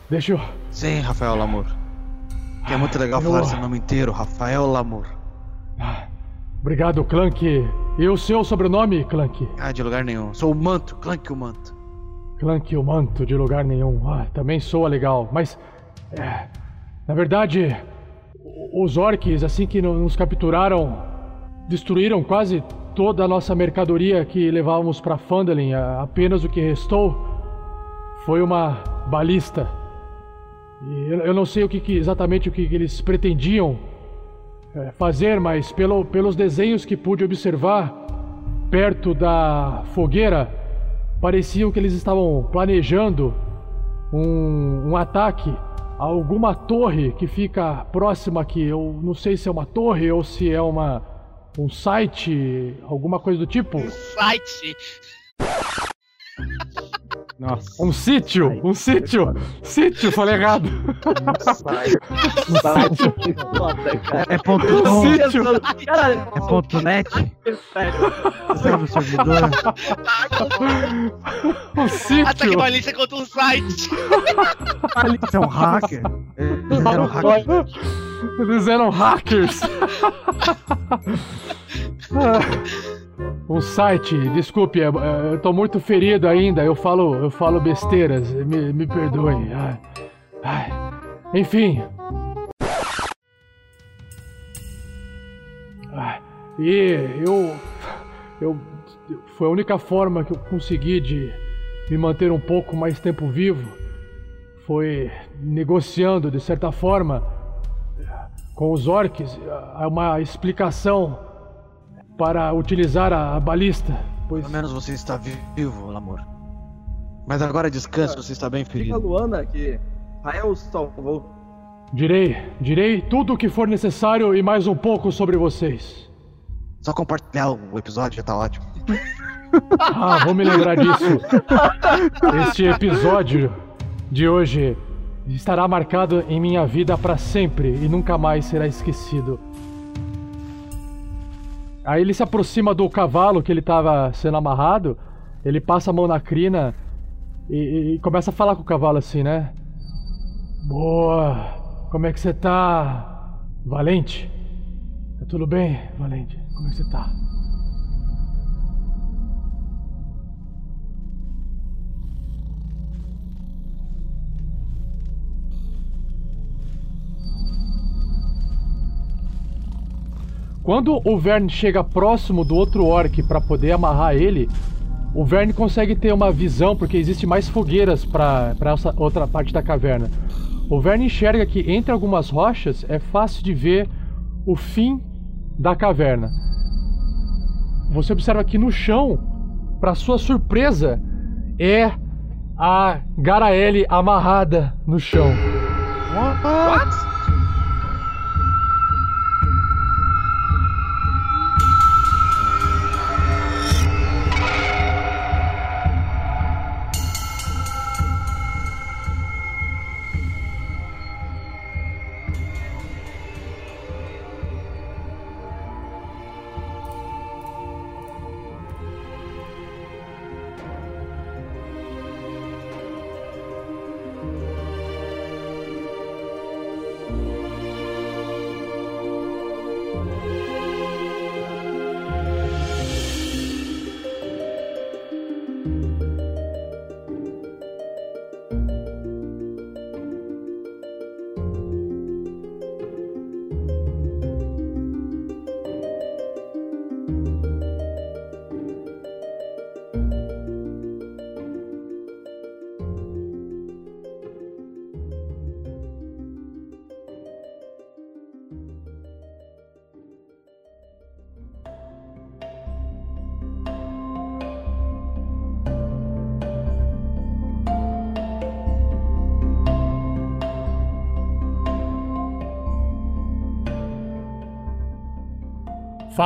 [SPEAKER 1] deixa eu.
[SPEAKER 6] Sim, Rafael Lamour. Que é muito legal
[SPEAKER 1] eu...
[SPEAKER 6] falar seu nome inteiro, Rafael Lamour.
[SPEAKER 1] Obrigado, Clank. E o seu sobrenome, Clank?
[SPEAKER 6] Ah, de lugar nenhum. Sou o Manto, Clank o Manto.
[SPEAKER 1] Clank o Manto, de lugar nenhum. Ah, também soa legal, mas. É, na verdade, os orcs, assim que nos capturaram, destruíram quase toda a nossa mercadoria que levávamos para Phandalin. Apenas o que restou foi uma balista. E eu não sei o que, exatamente o que eles pretendiam é, fazer, mas pelo, pelos desenhos que pude observar perto da fogueira, pareciam que eles estavam planejando um, um ataque a alguma torre que fica próxima aqui. Eu não sei se é uma torre ou se é uma um site, alguma coisa do tipo. Um
[SPEAKER 4] site.
[SPEAKER 1] Nossa. Um sítio, um sítio, sítio, falei errado.
[SPEAKER 6] É, é ponto
[SPEAKER 1] um sítio.
[SPEAKER 6] É ponto net. Sabe o servidor?
[SPEAKER 1] Um sítio.
[SPEAKER 4] Ataque balista contra um site.
[SPEAKER 6] Eles são hacker. Eles eram hackers.
[SPEAKER 1] Eles eram hackers. Um site, desculpe, eu tô muito ferido ainda, eu falo, eu falo besteiras, me, me perdoe. Ai, ai. Enfim. Ai, e eu, eu. Foi a única forma que eu consegui de me manter um pouco mais tempo vivo. Foi negociando, de certa forma, com os orcs, uma explicação para utilizar a, a balista. Pois...
[SPEAKER 6] Pelo menos você está vivo, Lamor. Mas agora descanse, você está bem ferido.
[SPEAKER 9] A Luana que Rael salvou.
[SPEAKER 1] Direi, direi tudo o que for necessário e mais um pouco sobre vocês.
[SPEAKER 6] Só compartilhar o episódio já tá ótimo.
[SPEAKER 1] ah, vou me lembrar disso. Este episódio de hoje estará marcado em minha vida para sempre e nunca mais será esquecido. Aí ele se aproxima do cavalo que ele estava sendo amarrado, ele passa a mão na crina e, e, começa a falar com o cavalo assim, né? Boa! Como é que você tá? Valente? Tá tudo bem, Valente? Como é que você tá? Quando o Vern chega próximo do outro orc para poder amarrar ele, o Vern consegue ter uma visão porque existe mais fogueiras para essa outra parte da caverna. O Vern enxerga que entre algumas rochas é fácil de ver o fim da caverna. Você observa que no chão, para sua surpresa, é a Garaele amarrada no chão.
[SPEAKER 4] What?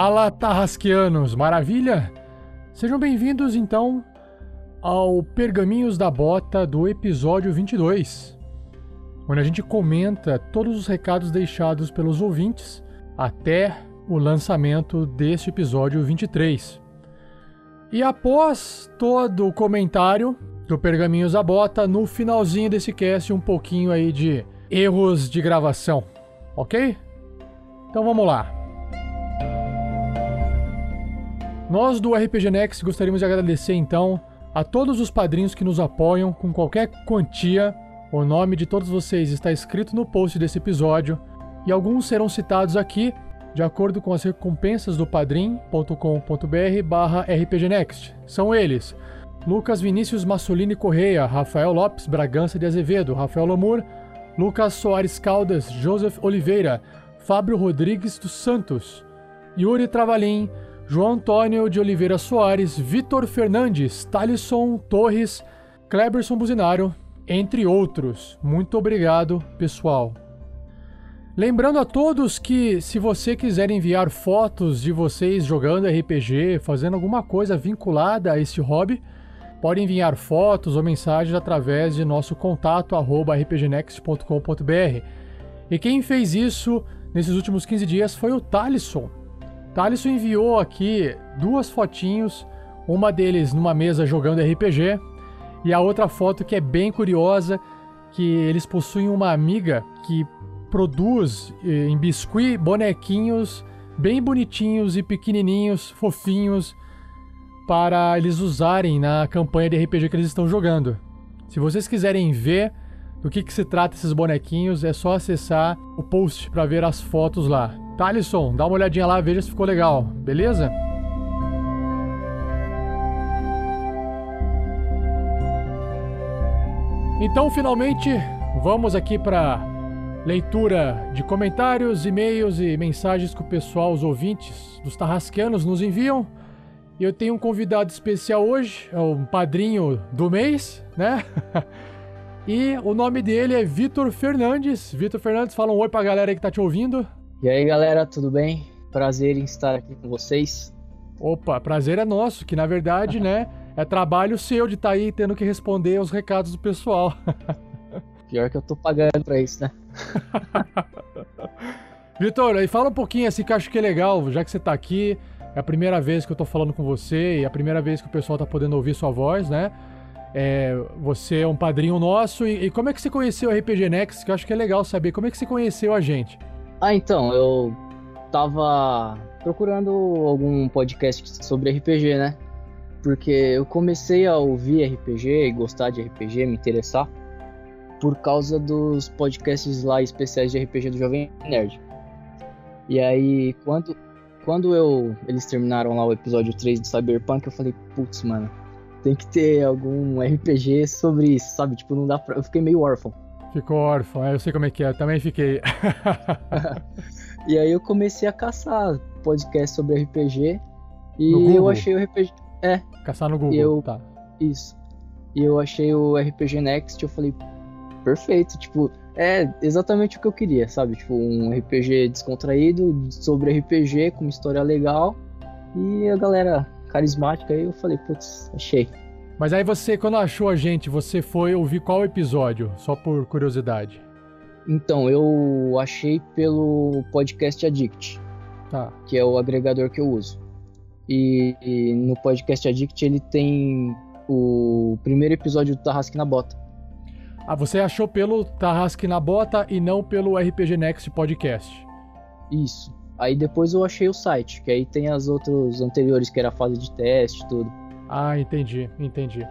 [SPEAKER 1] Fala, Tarrasqueanos, maravilha? Sejam bem-vindos então ao Pergaminhos da Bota do episódio 22, onde a gente comenta todos os recados deixados pelos ouvintes até o lançamento deste episódio 23. E após todo o comentário do Pergaminhos da Bota, no finalzinho desse cast, um pouquinho aí de erros de gravação, ok? Então vamos lá. Nós do RPG Next gostaríamos de agradecer então a todos os padrinhos que nos apoiam com qualquer quantia. O nome de todos vocês está escrito no post desse episódio e alguns serão citados aqui de acordo com as recompensas do padrim.com.br barra rpgnext. São eles Lucas Vinícius Massolini Correia, Rafael Lopes Bragança de Azevedo, Rafael Lamur, Lucas Soares Caldas, Joseph Oliveira, Fábio Rodrigues dos Santos, Yuri Travalim, João Antônio de Oliveira Soares, Vitor Fernandes, Talisson Torres, Kleberson Buzinaro, entre outros. Muito obrigado, pessoal. Lembrando a todos que se você quiser enviar fotos de vocês jogando RPG, fazendo alguma coisa vinculada a este hobby, pode enviar fotos ou mensagens através de nosso contato rpgnext.com.br. E quem fez isso nesses últimos 15 dias foi o Talisson. Thaleson enviou aqui duas fotinhos, uma deles numa mesa jogando RPG e a outra foto que é bem curiosa, que eles possuem uma amiga que produz eh, em biscuit bonequinhos bem bonitinhos e pequenininhos, fofinhos, para eles usarem na campanha de RPG que eles estão jogando. Se vocês quiserem ver do que, que se trata esses bonequinhos, é só acessar o post para ver as fotos lá. Thalisson, dá uma olhadinha lá, veja se ficou legal, beleza? Então, finalmente, vamos aqui para leitura de comentários, e-mails e mensagens que o pessoal, os ouvintes dos Tarrasqueanos nos enviam. Eu tenho um convidado especial hoje, é um padrinho do mês, né? e o nome dele é Vitor Fernandes. Vitor Fernandes, fala um oi pra galera aí que tá te ouvindo.
[SPEAKER 12] E aí galera, tudo bem? Prazer em estar aqui com vocês.
[SPEAKER 1] Opa, prazer é nosso, que na verdade, né, é trabalho seu de estar tá aí tendo que responder os recados do pessoal.
[SPEAKER 12] Pior que eu tô pagando pra isso, né?
[SPEAKER 1] Vitor, aí fala um pouquinho assim que eu acho que é legal, já que você tá aqui, é a primeira vez que eu tô falando com você e é a primeira vez que o pessoal tá podendo ouvir sua voz, né? É, você é um padrinho nosso e, e, como é que você conheceu o RPG Next? Que eu acho que é legal saber como é que você conheceu a gente.
[SPEAKER 12] Ah, então, eu tava procurando algum podcast sobre RPG, né? Porque eu comecei a ouvir RPG e gostar de RPG, me interessar, por causa dos podcasts lá especiais de RPG do Jovem Nerd. E aí, quando, quando eu eles terminaram lá o episódio 3 do Cyberpunk, eu falei, putz, mano, tem que ter algum RPG sobre isso, sabe? Tipo, não dá pra. Eu fiquei meio órfão.
[SPEAKER 1] Ficou órfão, é, eu sei como é que é, também fiquei.
[SPEAKER 12] e aí eu comecei a caçar podcast sobre RPG e eu achei o RPG. É.
[SPEAKER 1] Caçar no Google,
[SPEAKER 12] eu...
[SPEAKER 1] tá.
[SPEAKER 12] Isso. E eu achei o RPG Next, eu falei, perfeito, tipo, é exatamente o que eu queria, sabe? Tipo, um RPG descontraído sobre RPG com uma história legal e a galera carismática aí, eu falei, putz, achei.
[SPEAKER 1] Mas aí você, quando achou a gente, você foi ouvir qual episódio? Só por curiosidade.
[SPEAKER 12] Então, eu achei pelo podcast Addict.
[SPEAKER 1] Tá.
[SPEAKER 12] Que é o agregador que eu uso. E, e no podcast Addict ele tem o primeiro episódio do Tarrasque na Bota.
[SPEAKER 1] Ah, você achou pelo Tarrasque na Bota e não pelo RPG Next Podcast?
[SPEAKER 12] Isso. Aí depois eu achei o site, que aí tem as outros anteriores, que era a fase de teste tudo.
[SPEAKER 1] Ah, entendi, entendi.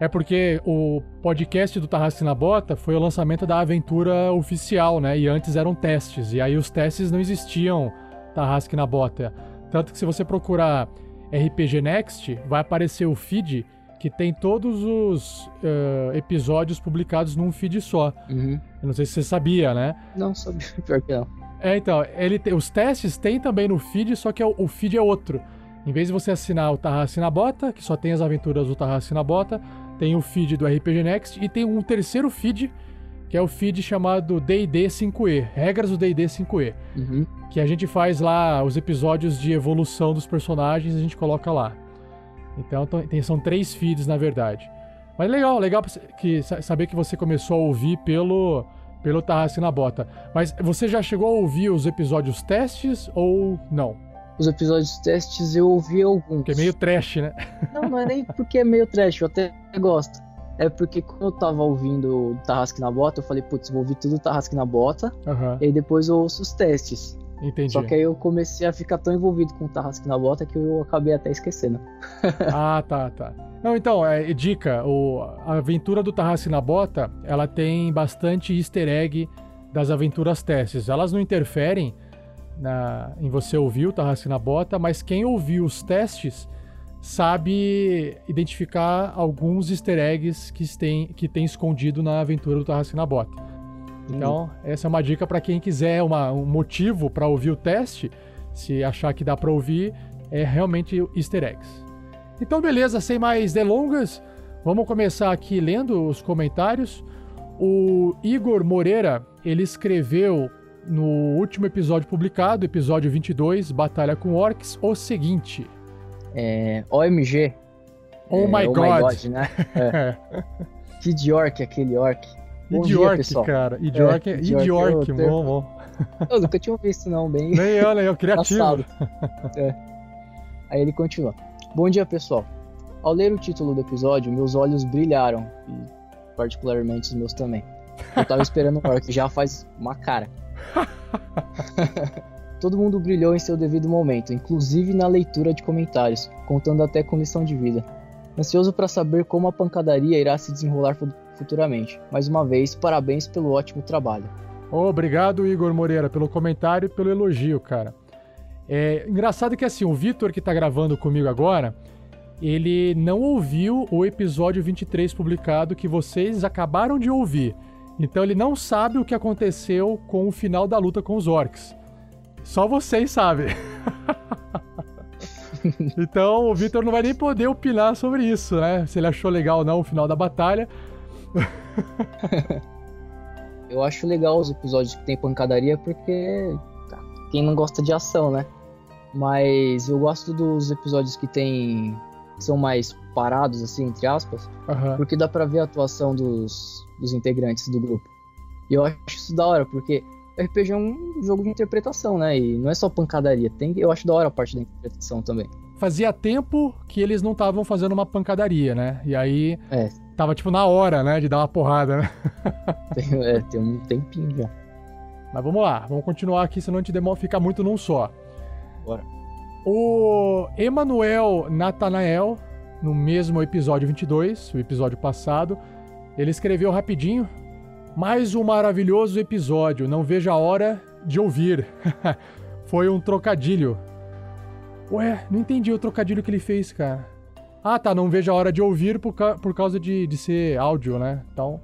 [SPEAKER 1] É porque o podcast do Tarrasque na Bota foi o lançamento da aventura oficial, né? E antes eram testes. E aí os testes não existiam Tarrasque na Bota. Tanto que se você procurar RPG Next, vai aparecer o feed que tem todos os uh, episódios publicados num feed só.
[SPEAKER 12] Uhum.
[SPEAKER 1] Eu não sei se você sabia, né?
[SPEAKER 12] Não sabia, pior que não.
[SPEAKER 1] É, então, ele te, os testes tem também no feed, só que é, o feed é outro. Em vez de você assinar o Tarrasque na Bota, que só tem as aventuras do Tarrasque na Bota, tem o feed do RPG Next e tem um terceiro feed que é o feed chamado D&D 5e, regras do D&D 5e,
[SPEAKER 12] Uhum.
[SPEAKER 1] que a gente faz lá os episódios de evolução dos personagens, a gente coloca lá. Então tem- são três feeds na verdade. Mas legal, legal que sa- saber que você começou a ouvir pelo pelo Tarrasque na Bota. Mas você já chegou a ouvir os episódios testes ou não?
[SPEAKER 12] Os episódios testes eu ouvi alguns.
[SPEAKER 1] Que é meio trash, né?
[SPEAKER 12] Não, não é nem porque é meio trash, eu até gosto. É porque quando eu tava ouvindo o Tarrasque na Bota, eu falei, putz, vou ouvir tudo o Tarrasque na Bota,
[SPEAKER 1] Aham,
[SPEAKER 12] e aí depois eu ouço os testes.
[SPEAKER 1] entendi.
[SPEAKER 12] Só que aí eu comecei a ficar tão envolvido com o Tarrasque na Bota que eu acabei até esquecendo.
[SPEAKER 1] Ah, tá, tá. Não, então, é, dica, o, a aventura do Tarrasque na Bota, ela tem bastante easter egg das aventuras testes. Elas não interferem na, em você ouvir o Tarrasque na Bota, mas quem ouviu os testes sabe identificar alguns easter eggs que tem, que tem escondido na aventura do Tarrasque na Bota. Então, essa é uma dica para quem quiser uma- um motivo para ouvir o teste, se achar que dá para ouvir, é realmente easter eggs. Então, beleza, sem mais delongas, vamos começar aqui lendo os comentários. O Igor Moreira, ele escreveu no último episódio publicado, episódio 22, Batalha com Orcs, o seguinte.
[SPEAKER 12] É, OMG.
[SPEAKER 1] Oh
[SPEAKER 12] é,
[SPEAKER 1] my
[SPEAKER 12] oh
[SPEAKER 1] God.
[SPEAKER 12] my God, né? É. Kid Orc, aquele orc. Bom dia, pessoal.
[SPEAKER 1] cara. Idiork, é,
[SPEAKER 12] É, Idiork é termo.
[SPEAKER 1] bom, bom.
[SPEAKER 12] Eu nunca tinha visto não, bem
[SPEAKER 1] Nem eu, nem eu, criativo.
[SPEAKER 12] É. Aí ele continua. Bom dia, pessoal. Ao ler o título do episódio, meus olhos brilharam, e particularmente os meus também. Eu tava esperando um orc já faz uma cara. Todo mundo brilhou em seu devido momento, inclusive na leitura de comentários, contando até com lição de vida. Ansioso para saber como a pancadaria irá se desenrolar fu- futuramente. Mais uma vez, parabéns pelo ótimo trabalho.
[SPEAKER 1] Obrigado, Igor Moreira, pelo comentário e pelo elogio, cara. É engraçado que assim, o Vitor que tá gravando comigo agora, ele não ouviu o episódio 23 publicado que vocês acabaram de ouvir. Então ele não sabe o que aconteceu com o final da luta com os orcs. Só vocês sabem. então o Vitor não vai nem poder opinar sobre isso, né? Se ele achou legal ou não o final da batalha.
[SPEAKER 12] Eu acho legal os episódios que tem pancadaria porque tá, quem não gosta de ação, né? Mas eu gosto dos episódios que tem que são mais parados assim, entre aspas,
[SPEAKER 1] Aham.
[SPEAKER 12] porque dá pra ver a atuação dos, dos integrantes do grupo. E eu acho isso da hora, porque RPG é um jogo de interpretação, né? E não é só pancadaria, tem eu acho da hora a parte da interpretação também.
[SPEAKER 1] fazia tempo que eles não estavam fazendo uma pancadaria, né? E aí
[SPEAKER 12] É,
[SPEAKER 1] tava tipo na hora, né, de dar uma porrada, né?
[SPEAKER 12] tem, é, tem um tempinho já.
[SPEAKER 1] Mas vamos lá, vamos continuar aqui, senão a gente demora ficar muito num só.
[SPEAKER 12] Bora.
[SPEAKER 1] O Emanuel Natanael, no mesmo episódio 22, o episódio passado, ele escreveu rapidinho: Mais um maravilhoso episódio, não vejo a hora de ouvir. Foi um trocadilho. Ué, não entendi o trocadilho que ele fez, cara. Ah, tá, não vejo a hora de ouvir por, ca- por causa de, de ser áudio, né? Então,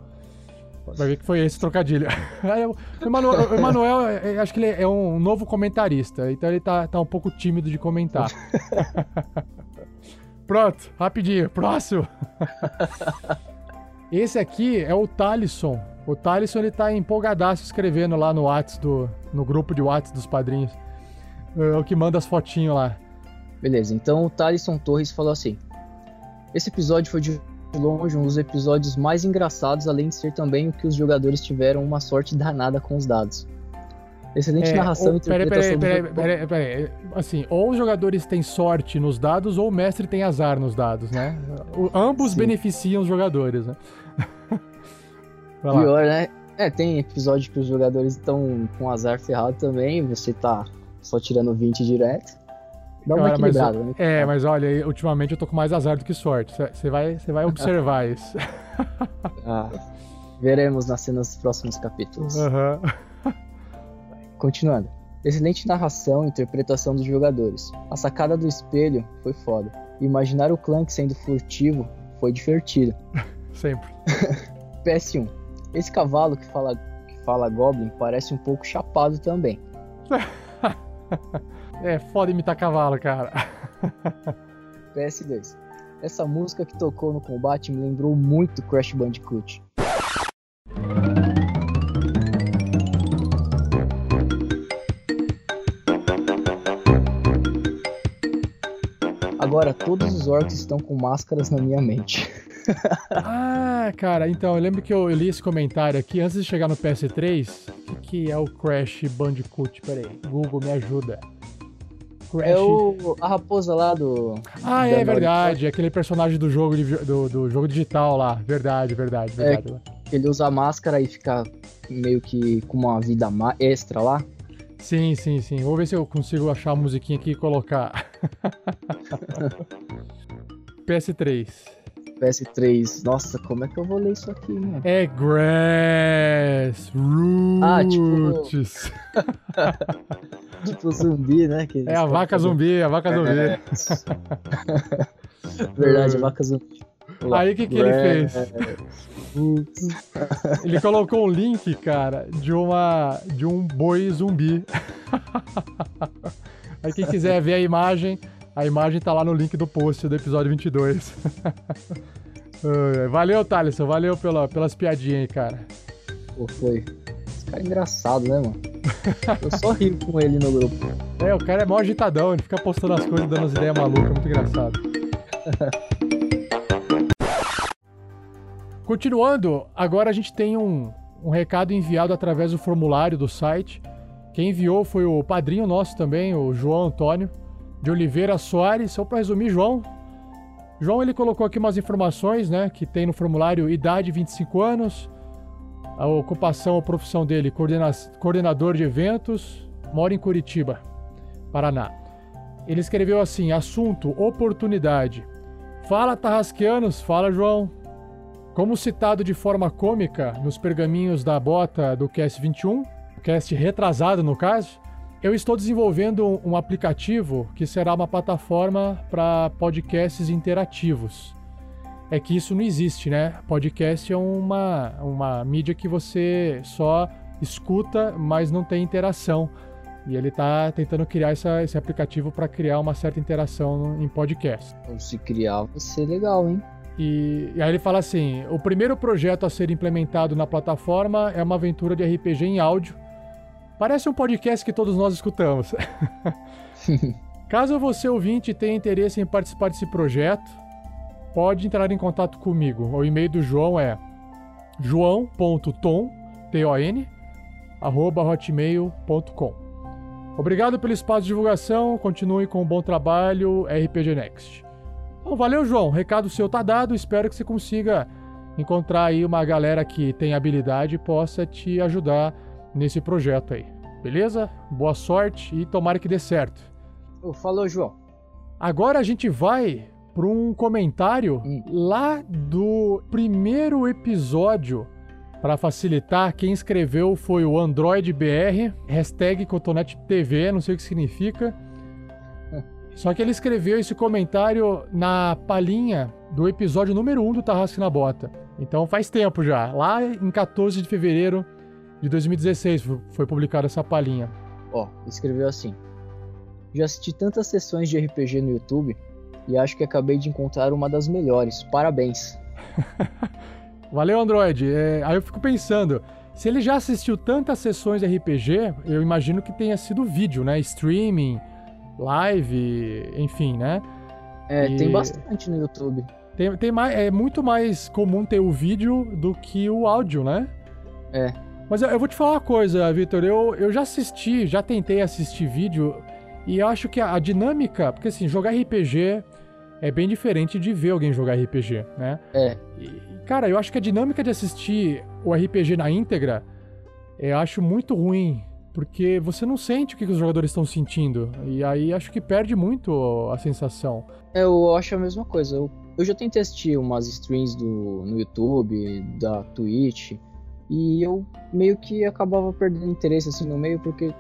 [SPEAKER 1] vai ver que foi esse trocadilho. O Emanuel, o Emanuel, é, é, acho que ele é um novo comentarista, então ele tá, tá um pouco tímido de comentar. Pronto, rapidinho, próximo. Esse aqui é o Talisson. O Talisson ele tá empolgadaço escrevendo lá no Whats do no grupo de Whats dos padrinhos. É o que manda as fotinhas lá.
[SPEAKER 12] Beleza, então o Thalisson Torres falou assim: Esse episódio foi de longe um dos episódios mais engraçados, além de ser também o que os jogadores tiveram uma sorte danada com os dados. Excelente
[SPEAKER 1] É,
[SPEAKER 12] narração
[SPEAKER 1] ou-
[SPEAKER 12] e interpretação
[SPEAKER 1] peraí, peraí, peraí, peraí. Assim, ou os jogadores têm sorte nos dados, ou o mestre tem azar nos dados, né? O- ambos
[SPEAKER 12] Sim.
[SPEAKER 1] beneficiam os jogadores, né?
[SPEAKER 12] Pior, né? É, tem episódio que os jogadores estão com azar ferrado também, você tá só tirando 20 direto. Dá uma
[SPEAKER 1] Cara, mas,
[SPEAKER 12] né?
[SPEAKER 1] é, mas olha, ultimamente eu tô com mais azar do que sorte. Você vai, você vai observar isso.
[SPEAKER 12] Ah, veremos nas cenas dos próximos capítulos.
[SPEAKER 1] Aham.
[SPEAKER 12] Continuando. Excelente narração e interpretação dos jogadores. A sacada do espelho foi foda. Imaginar o Clank sendo furtivo foi divertido.
[SPEAKER 1] Sempre.
[SPEAKER 12] PS1. Esse cavalo que fala, que fala Goblin parece um pouco chapado também.
[SPEAKER 1] É foda imitar cavalo, cara.
[SPEAKER 12] PS2. Essa música que tocou no combate me lembrou muito Crash Bandicoot. Agora todos os orcs estão com máscaras na minha mente.
[SPEAKER 1] ah, cara, então eu lembro que eu, eu, li esse comentário aqui antes de chegar no PS3. O que, que é o Crash Bandicoot? Peraí, Google me ajuda.
[SPEAKER 12] Crash... É o, a raposa lá do.
[SPEAKER 1] Ah, é verdade. É aquele personagem do jogo, de, do, do, jogo digital lá. Verdade, verdade, é, verdade.
[SPEAKER 12] É, ele usa a máscara e fica meio que com uma vida extra lá.
[SPEAKER 1] Sim, sim, sim. Vou ver se eu consigo achar a musiquinha aqui e colocar. PS3.
[SPEAKER 12] PS3. Nossa, como é que eu vou ler isso aqui, mano?
[SPEAKER 1] É Grass Roots. Ah,
[SPEAKER 12] tipo. tipo zumbi, né?
[SPEAKER 1] É a vaca zumbi, a vaca zumbi. É.
[SPEAKER 12] Verdade, a vaca zumbi.
[SPEAKER 1] Aí o que, que ele fez? ele colocou um link, cara, de uma de um boi zumbi. Aí quem quiser ver a imagem, a imagem tá lá no link do post do episódio 22. valeu, Thaleson, valeu pela, pelas piadinhas aí, cara.
[SPEAKER 12] Pô, foi. Esse cara é engraçado, né, mano? Eu só rio com ele no grupo.
[SPEAKER 1] É, o cara é mó agitadão, ele fica postando as coisas, dando as ideias malucas, muito engraçado. Continuando, agora a gente tem um, um recado enviado através do formulário do site. Quem enviou foi o padrinho nosso também, o João Antônio de Oliveira Soares. Só para resumir, João. João ele colocou aqui umas informações, né, que tem no formulário idade 25 anos, a ocupação ou profissão dele, coordena coordenador de eventos, mora em Curitiba, Paraná. Ele escreveu assim: assunto oportunidade. Fala Tarrasqueanos, fala João. Como citado de forma cômica nos pergaminhos da bota do Cast 21, cast retrasado no caso, eu estou desenvolvendo um aplicativo que será uma plataforma para podcasts interativos. É que isso não existe, né? Podcast é uma, uma mídia que você só escuta, mas não tem interação. E ele está tentando criar essa, esse aplicativo para criar uma certa interação em podcast.
[SPEAKER 12] Então, se criar, vai ser legal, hein?
[SPEAKER 1] E, e, aí ele fala assim: o primeiro projeto a ser implementado na plataforma é uma aventura de RPG em áudio. Parece um podcast que todos nós escutamos. Caso você ouvinte tenha interesse em participar desse projeto, pode entrar em contato comigo. O e-mail do João é joão.tom, T-O-N, arroba hotmail.com. Obrigado pelo espaço de divulgação, continue com um bom trabalho, RPG Next. Bom, valeu, João. Recado seu tá dado. Espero que você consiga encontrar aí uma galera que tem habilidade e possa te ajudar nesse projeto aí. Beleza? Boa sorte e tomara que dê certo.
[SPEAKER 12] Falou, João.
[SPEAKER 1] Agora a gente vai para um comentário hum. lá do primeiro episódio. Para facilitar, quem escreveu foi o AndroidBR, hashtag CotonetTV, não sei o que significa. Só que ele escreveu esse comentário na palhinha do episódio número 1 do Tarrasque na Bota. Então faz tempo já. Lá em 14 de fevereiro de 2016 foi publicada essa palhinha.
[SPEAKER 12] Ó, oh, escreveu assim: Já assisti tantas sessões de RPG no YouTube e acho que acabei de encontrar uma das melhores. Parabéns.
[SPEAKER 1] Valeu, Android. É, aí eu fico pensando, se ele já assistiu tantas sessões de RPG, eu imagino que tenha sido vídeo, né? Streaming, live, enfim, né?
[SPEAKER 12] É, e... tem bastante no YouTube.
[SPEAKER 1] Tem, tem mais, é muito mais comum ter o vídeo do que o áudio, né?
[SPEAKER 12] É.
[SPEAKER 1] Mas eu, eu vou te falar uma coisa, Vitor. Eu, eu já assisti, já tentei assistir vídeo e eu acho que a, a dinâmica, porque assim, jogar RPG é bem diferente de ver alguém jogar RPG, né?
[SPEAKER 12] É.
[SPEAKER 1] E, cara, eu acho que a dinâmica de assistir o RPG na íntegra, eu acho muito ruim porque você não sente o que os jogadores estão sentindo. E aí acho que perde muito a sensação.
[SPEAKER 12] É, eu acho a mesma coisa. Eu, eu já tentei assistir umas streams do, no YouTube, da Twitch, e eu meio que acabava perdendo interesse assim no meio, porque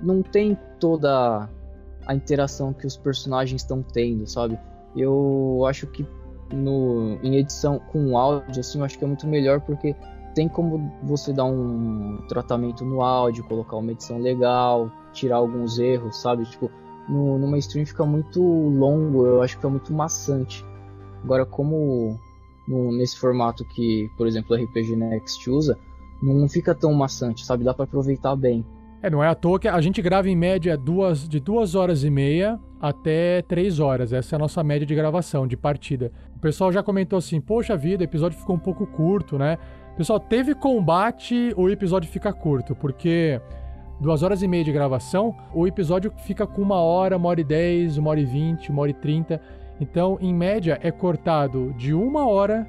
[SPEAKER 12] não tem toda a interação que os personagens estão tendo, sabe? Eu acho que no, em edição com áudio, assim, eu acho que é muito melhor porque tem como você dar um tratamento no áudio, colocar uma edição legal, tirar alguns erros, sabe? Tipo, no, numa stream fica muito longo, eu acho que fica muito maçante. Agora, como no, nesse formato que, por exemplo, o RPG Next usa, não fica tão maçante, sabe? Dá para aproveitar bem.
[SPEAKER 1] É, não é à toa que a gente grava em média duas, de duas horas e meia até três horas. Essa é a nossa média de gravação, de partida. O pessoal já comentou assim: poxa vida, o episódio ficou um pouco curto, né? Pessoal, teve combate, o episódio fica curto, porque duas horas e meia de gravação, o episódio fica com uma hora, uma hora e dez, uma hora e vinte, uma hora e trinta. Então, em média, é cortado de uma hora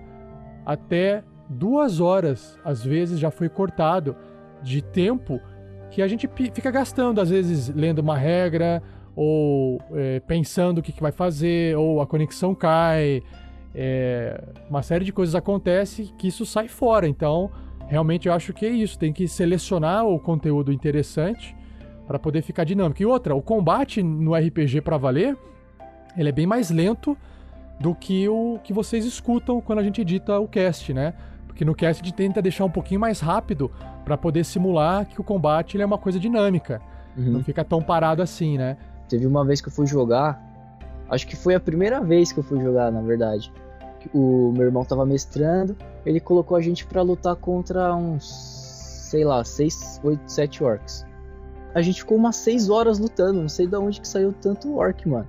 [SPEAKER 1] até duas horas. Às vezes já foi cortado de tempo que a gente fica gastando, às vezes lendo uma regra, ou é, pensando o que, que vai fazer, ou a conexão cai. É, uma série de coisas acontece que isso sai fora. Então, realmente eu acho que é isso. Tem que selecionar o conteúdo interessante para poder ficar dinâmico. E outra, o combate no RPG para valer, ele é bem mais lento do que o que vocês escutam quando a gente edita o cast, né? Porque no cast a gente tenta deixar um pouquinho mais rápido para poder simular que o combate é uma coisa dinâmica. Uhum. Não fica tão parado assim, né?
[SPEAKER 12] Teve uma vez que eu fui jogar, acho que foi a primeira vez que eu fui jogar, na verdade. O meu irmão tava mestrando, ele colocou a gente para lutar contra uns, sei lá, 6, 8, 7 orcs. A gente ficou umas 6 horas lutando, não sei de onde que saiu tanto orc, mano.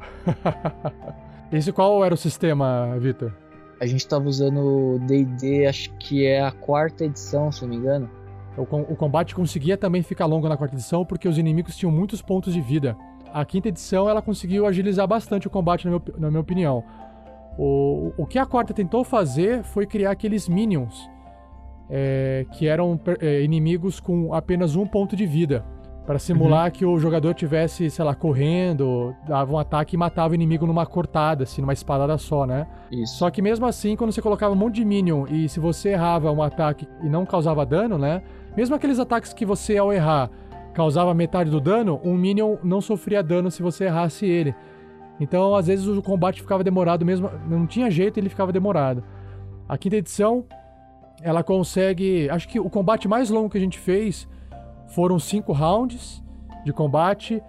[SPEAKER 1] Esse qual era o sistema, Victor?
[SPEAKER 12] A gente tava usando D&D, acho que é a quarta edição, se não me engano.
[SPEAKER 1] O, o combate conseguia também ficar longo na quarta edição porque os inimigos tinham muitos pontos de vida. A quinta edição ela conseguiu agilizar bastante o combate, na, meu, na minha opinião. O, o que a quarta tentou fazer foi criar aqueles minions, é, que eram é, inimigos com apenas um ponto de vida. Para simular uhum. que o jogador tivesse, sei lá, correndo, dava um ataque e matava o inimigo numa cortada, assim, numa espadada só, né? Isso. Só que mesmo assim, quando você colocava um monte de minion e se você errava um ataque e não causava dano, né? Mesmo aqueles ataques que você, ao errar, causava metade do dano, um Minion não sofria dano se você errasse ele. Então, às vezes, o combate ficava demorado mesmo. Não tinha jeito, ele ficava demorado. A quinta edição, ela consegue. Acho que o combate mais longo que a gente fez foram cinco rounds de combate.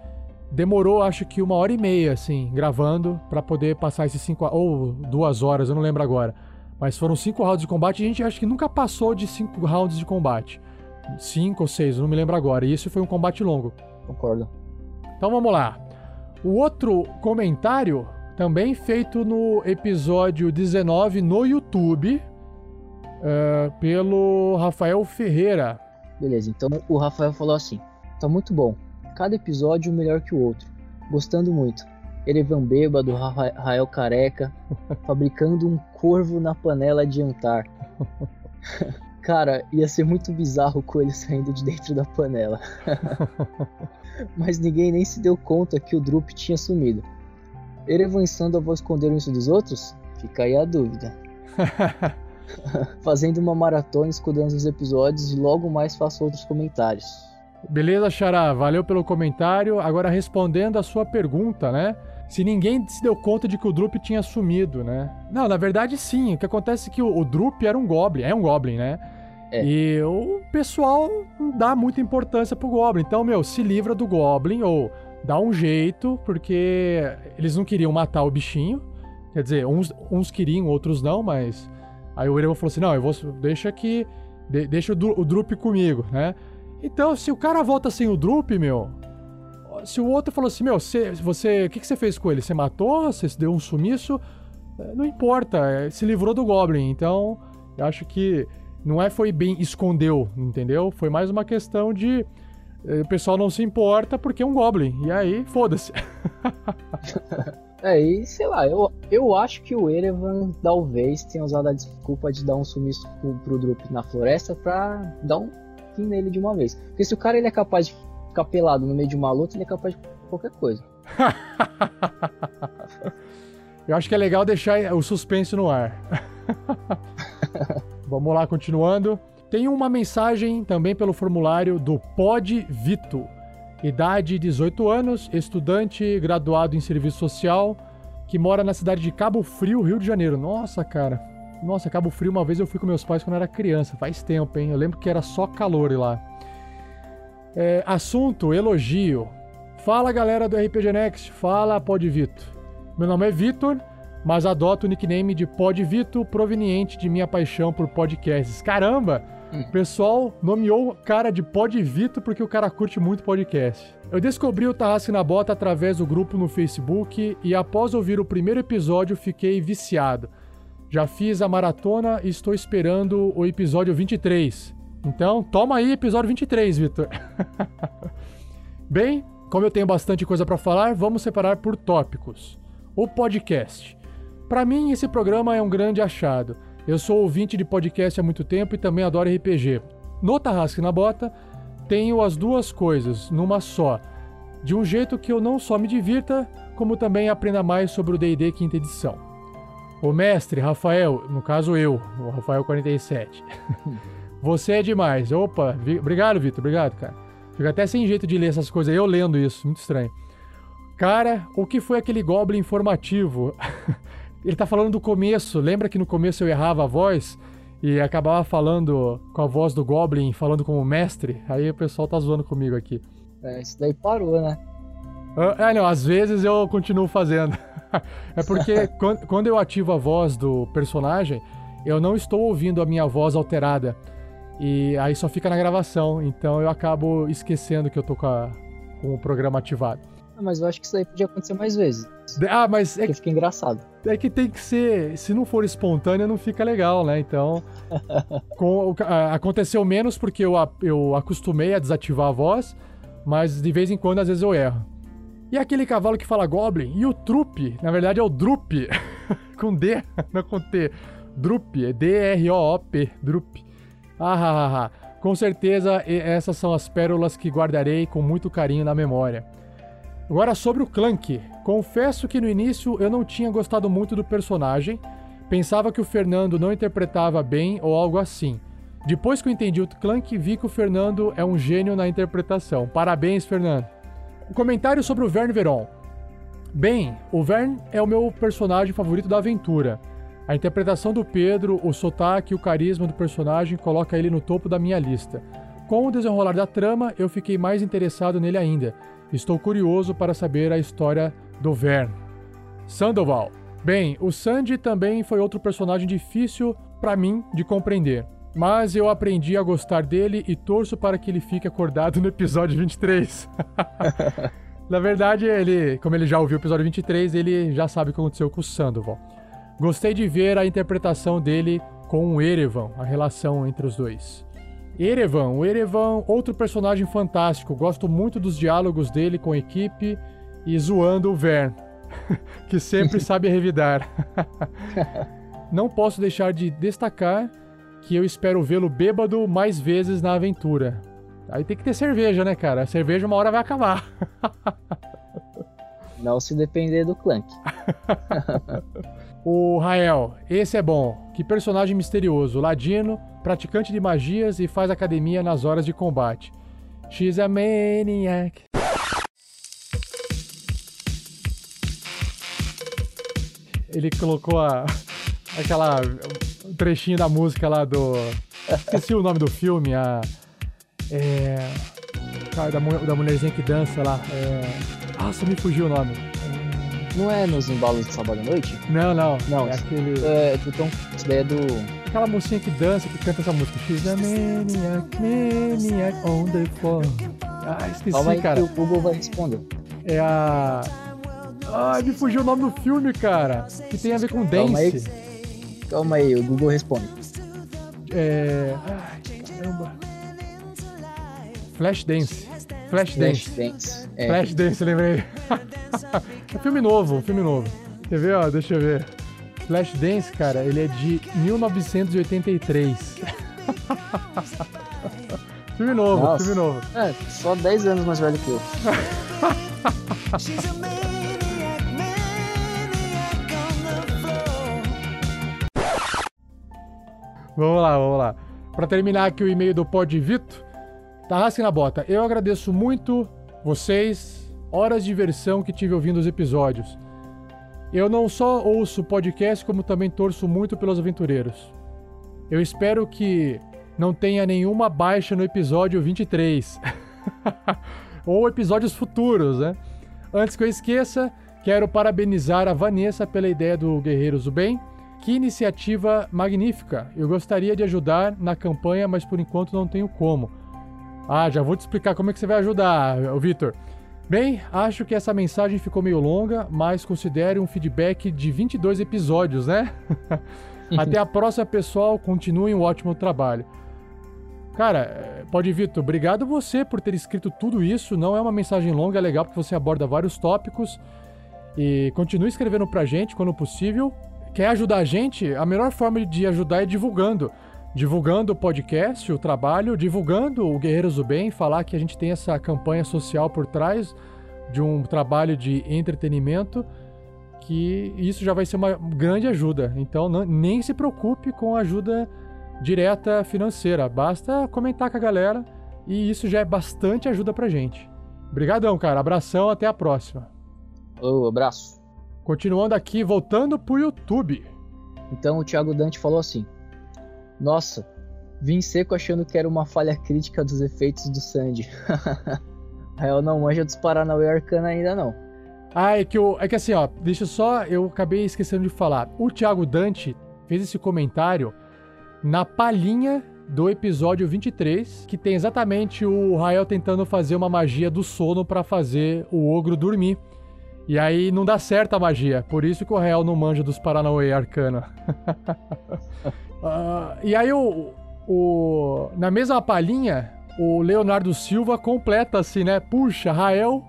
[SPEAKER 1] Demorou, acho que uma hora e meia, assim, gravando, para poder passar esses cinco. Ou duas horas, eu não lembro agora. Mas foram cinco rounds de combate e a gente acho que nunca passou de cinco rounds de combate cinco ou seis, não me lembro agora. E isso foi um combate longo.
[SPEAKER 12] Concordo.
[SPEAKER 1] Então vamos lá. O outro comentário, também feito no episódio 19 no YouTube, uh, pelo Rafael Ferreira.
[SPEAKER 12] Beleza, então o Rafael falou assim: tá muito bom. Cada episódio melhor que o outro. Gostando muito. Erevan bêbado, Rael careca, fabricando um corvo na panela de jantar. Cara, ia ser muito bizarro o coelho saindo de dentro da panela. Mas ninguém nem se deu conta que o Drup tinha sumido. Erevan e Sandoval esconderam isso dos outros? Fica aí a dúvida. Fazendo uma maratona, escudando os episódios e logo mais faço outros comentários.
[SPEAKER 1] Beleza, Xará, valeu pelo comentário. Agora respondendo a sua pergunta, né? Se ninguém se deu conta de que o Drup tinha sumido, né? Não, na verdade sim. O que acontece é que o, o Drup era um Goblin, é um Goblin, né? É. E o pessoal dá muita importância pro Goblin. Então, meu, se livra do Goblin ou dá um jeito, porque eles não queriam matar o bichinho. Quer dizer, uns, uns queriam, outros não, mas. Aí o Erevan falou assim: não, eu vou. Deixa que. De, deixa o, o Drup comigo, né? Então, se o cara volta sem o Drup, meu. Se o outro falou assim, meu, você. o que, que você fez com ele? Você matou? Você deu um sumiço? Não importa, se livrou do Goblin. Então, eu acho que não é foi bem escondeu, entendeu? Foi mais uma questão de eh, o pessoal não se importa porque é um Goblin. E aí, foda-se.
[SPEAKER 12] é, e sei lá, eu, eu acho que o Erevan talvez tenha usado a desculpa de dar um sumiço pro, pro Drup na floresta pra dar um fim nele de uma vez. Porque se o cara ele é capaz de ficar pelado no meio de uma luta, ele é capaz de qualquer coisa.
[SPEAKER 1] eu acho que é legal deixar o suspense no ar. Vamos lá, continuando. Tem uma mensagem também pelo formulário do Pod Vito. Idade 18 anos, estudante graduado em serviço social, que mora na cidade de Cabo Frio, Rio de Janeiro. Nossa, cara. Nossa, Cabo Frio, uma vez eu fui com meus pais quando eu era criança, faz tempo, hein? Eu lembro que era só calor lá. É, assunto, elogio. Fala galera do RPG Next, fala Pod Vito. Meu nome é Vitor mas adoto o nickname de Pod Vito, proveniente de minha paixão por podcasts. Caramba! O pessoal nomeou o cara de Pod Vito porque o cara curte muito podcast. Eu descobri o Tarrasque na Bota através do grupo no Facebook e após ouvir o primeiro episódio fiquei viciado. Já fiz a maratona e estou esperando o episódio 23. Então, toma aí episódio 23, Vitor. Bem, como eu tenho bastante coisa para falar, vamos separar por tópicos. O podcast. Para mim, esse programa é um grande achado. Eu sou ouvinte de podcast há muito tempo e também adoro RPG. No Tarrasque na Bota, tenho as duas coisas numa só. De um jeito que eu não só me divirta, como também aprenda mais sobre o D&D quinta edição. O mestre, Rafael, no caso eu, o Rafael 47. Você é demais. Opa, vi... obrigado, Vitor, obrigado, cara. Fica até sem jeito de ler essas coisas, eu lendo isso, muito estranho. Cara, o que foi aquele Goblin informativo? Ele tá falando do começo. Lembra que no começo eu errava a voz e acabava falando com a voz do Goblin, falando como mestre? Aí o pessoal tá zoando comigo aqui.
[SPEAKER 12] É, isso daí parou, né?
[SPEAKER 1] Ah, não, às vezes eu continuo fazendo. é porque quando eu ativo a voz do personagem, eu não estou ouvindo a minha voz alterada. E aí só fica na gravação, então eu acabo esquecendo que eu tô com, a, com o programa ativado.
[SPEAKER 12] Ah, mas eu acho que isso aí podia acontecer mais vezes.
[SPEAKER 1] Ah, mas
[SPEAKER 12] é que fica engraçado.
[SPEAKER 1] É que tem que ser, se não for espontâneo, não fica legal, né? Então, com, aconteceu menos porque eu, eu acostumei a desativar a voz, mas de vez em quando, às vezes eu erro. E aquele cavalo que fala Goblin? E o Trupe? Na verdade é o Drup, com D, não com T. Drup, é D-R-O-O-P, Drup. Ah, ah, ah, ah. Com certeza, essas são as pérolas que guardarei com muito carinho na memória. Agora sobre o Clank. Confesso que no início eu não tinha gostado muito do personagem, pensava que o Fernando não interpretava bem ou algo assim. Depois que eu entendi o Clank, vi que o Fernando é um gênio na interpretação. Parabéns, Fernando. Um comentário sobre o Verne Veron. Bem, o Verne é o meu personagem favorito da aventura. A interpretação do Pedro, o sotaque e o carisma do personagem coloca ele no topo da minha lista. Com o desenrolar da trama, eu fiquei mais interessado nele ainda Estou curioso para saber a história do Vern. Sandoval. Bem, o Sandy também foi outro personagem difícil para mim de compreender. Mas eu aprendi a gostar dele e torço para que ele fique acordado no episódio 23. Na verdade, ele, como ele já ouviu o episódio 23, ele já sabe o que aconteceu com o Sandoval. Gostei de ver a interpretação dele com o Erevan, a relação entre os dois. Erevan, o Erevan, outro personagem fantástico. Gosto muito dos diálogos dele com a equipe e zoando o Vern, que sempre sabe revidar. Não posso deixar de destacar que eu espero vê-lo bêbado mais vezes na aventura. Aí tem que ter cerveja, né, cara? A cerveja uma hora vai acabar.
[SPEAKER 12] Não se depender do Clank.
[SPEAKER 1] O Rael, esse é bom. Que personagem misterioso. Ladino, praticante de magias e faz academia nas horas de combate. She's a maniac. Ele colocou a, aquela trechinho da música lá do. Esqueci o nome do filme, a. É. Da, da mulherzinha que dança lá. É, nossa, me fugiu o nome.
[SPEAKER 12] Não é nos embalos de sábado à noite?
[SPEAKER 1] Não, não.
[SPEAKER 12] Não,
[SPEAKER 1] é aquele.
[SPEAKER 12] É, então, isso daí é do.
[SPEAKER 1] Aquela mocinha que dança, que canta essa música. She's a maniac, maniac on the floor. Ah, esqueci,
[SPEAKER 12] Calma aí
[SPEAKER 1] cara.
[SPEAKER 12] Que o Google vai responder.
[SPEAKER 1] É a. Ai, me fugiu o nome do filme, cara. Que tem a ver com
[SPEAKER 12] Calma
[SPEAKER 1] dance.
[SPEAKER 12] Aí. Calma aí, o Google responde.
[SPEAKER 1] É. Ai, caramba. Flash Dance. Flash,
[SPEAKER 12] Flash
[SPEAKER 1] Dance.
[SPEAKER 12] Dance. É.
[SPEAKER 1] Flash Dance, lembrei. é filme novo, filme novo. Quer ver, ó? Deixa eu ver. Flash Dance, cara, ele é de 1983. filme novo,
[SPEAKER 12] Nossa.
[SPEAKER 1] filme novo.
[SPEAKER 12] É, só 10 anos mais velho que eu.
[SPEAKER 1] Vamos lá, vamos lá. Pra terminar aqui o e-mail do Pod Vito, Tarrasque na Bota. Eu agradeço muito vocês, horas de diversão que tive ouvindo os episódios. Eu não só ouço podcast, como também torço muito pelos aventureiros. Eu espero que não tenha nenhuma baixa no episódio 23. Ou episódios futuros, né? Antes que eu esqueça, quero parabenizar a Vanessa pela ideia do Guerreiros do Bem. Que iniciativa magnífica! Eu gostaria de ajudar na campanha, mas por enquanto não tenho como. Ah, já vou te explicar como é que você vai ajudar, Vitor. Bem, acho que essa mensagem ficou meio longa, mas considere um feedback de 22 episódios, né? Até a próxima, pessoal. Continuem um ótimo trabalho. Cara, pode Vitor, obrigado você por ter escrito tudo isso. Não é uma mensagem longa, é legal porque você aborda vários tópicos. E continue escrevendo pra gente quando possível. Quer ajudar a gente? A melhor forma de ajudar é divulgando. Divulgando o podcast, o trabalho, divulgando o Guerreiros do Bem, falar que a gente tem essa campanha social por trás de um trabalho de entretenimento, que isso já vai ser uma grande ajuda. Então não, nem se preocupe com ajuda direta financeira. Basta comentar com a galera e isso já é bastante ajuda pra gente. Obrigadão, cara. Abração, até a próxima.
[SPEAKER 12] Ô, abraço.
[SPEAKER 1] Continuando aqui, voltando pro YouTube.
[SPEAKER 12] Então o Thiago Dante falou assim: Nossa, vim seco achando que era uma falha crítica dos efeitos do Sandy. Rael não manja dos Paranauê Arcana ainda não.
[SPEAKER 1] Ah, é que, eu, é que assim, ó, deixa só, eu acabei esquecendo de falar. O Thiago Dante fez esse comentário na palhinha do episódio 23, que tem exatamente o Rael tentando fazer uma magia do sono para fazer o ogro dormir. E aí não dá certo a magia, por isso que o Rael não manja dos Paranauê Arcana. uh, e aí o, o, na mesma palhinha, o Leonardo Silva completa assim, né? Puxa, Rael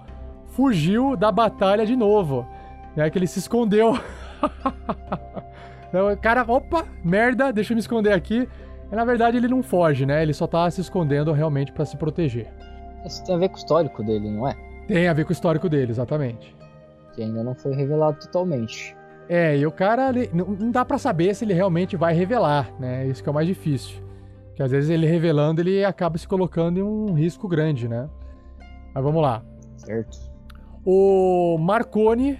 [SPEAKER 1] fugiu da batalha de novo. É que ele se escondeu. O cara, opa, merda, deixa eu me esconder aqui. E, na verdade, ele não foge, né? Ele só tá se escondendo realmente para se proteger.
[SPEAKER 12] Isso tem a ver com o histórico dele, não é?
[SPEAKER 1] Tem a ver com o histórico dele, exatamente.
[SPEAKER 12] Que ainda não foi revelado totalmente.
[SPEAKER 1] É, e o cara, ele, não, dá para saber se ele realmente vai revelar, né? Isso que é o mais difícil. Que às vezes ele revelando, ele acaba se colocando em um risco grande, né? Mas vamos lá.
[SPEAKER 12] Certo.
[SPEAKER 1] O Marconi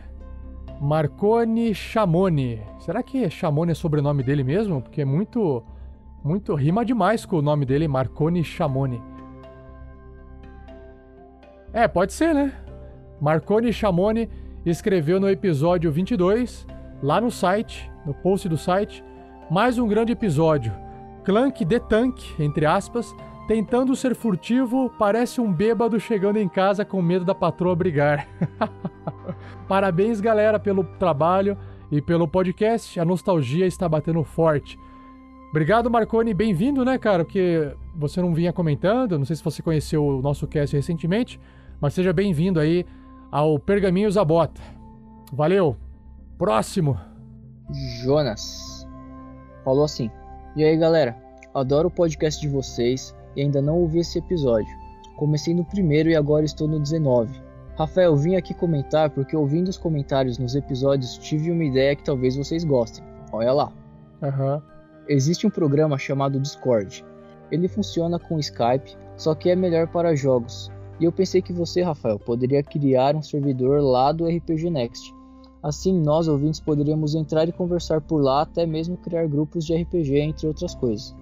[SPEAKER 1] Marconi Chamoni. Será que Chamoni é sobrenome dele mesmo? Porque é muito. Muito. rima demais com o nome dele, Marconi Chamoni. É, pode ser, né? Marconi Chamoni escreveu no episódio 22, lá no site, no post do site, mais um grande episódio. Clank de Tank, entre aspas, tentando ser furtivo, parece um bêbado chegando em casa com medo da patroa brigar. Parabéns, galera, pelo trabalho e pelo podcast. A nostalgia está batendo forte. Obrigado, Marconi. Bem-vindo, né, cara? Porque você não vinha comentando. Não sei se você conheceu o nosso cast recentemente, mas seja bem-vindo aí ao Pergaminho Zabota. Valeu. Próximo.
[SPEAKER 12] Jonas falou assim: E aí, galera? Adoro o podcast de vocês e ainda não ouvi esse episódio. Comecei no primeiro e agora estou no 19. Rafael, vim aqui comentar porque ouvindo os comentários nos episódios tive uma ideia que talvez vocês gostem. Olha lá.
[SPEAKER 1] Uhum.
[SPEAKER 12] Existe um programa chamado Discord. Ele funciona com Skype, só que é melhor para jogos. E eu pensei que você, Rafael, poderia criar um servidor lá do RPG Next. Assim, nós ouvintes poderíamos entrar e conversar por lá, até mesmo criar grupos de RPG, entre outras coisas.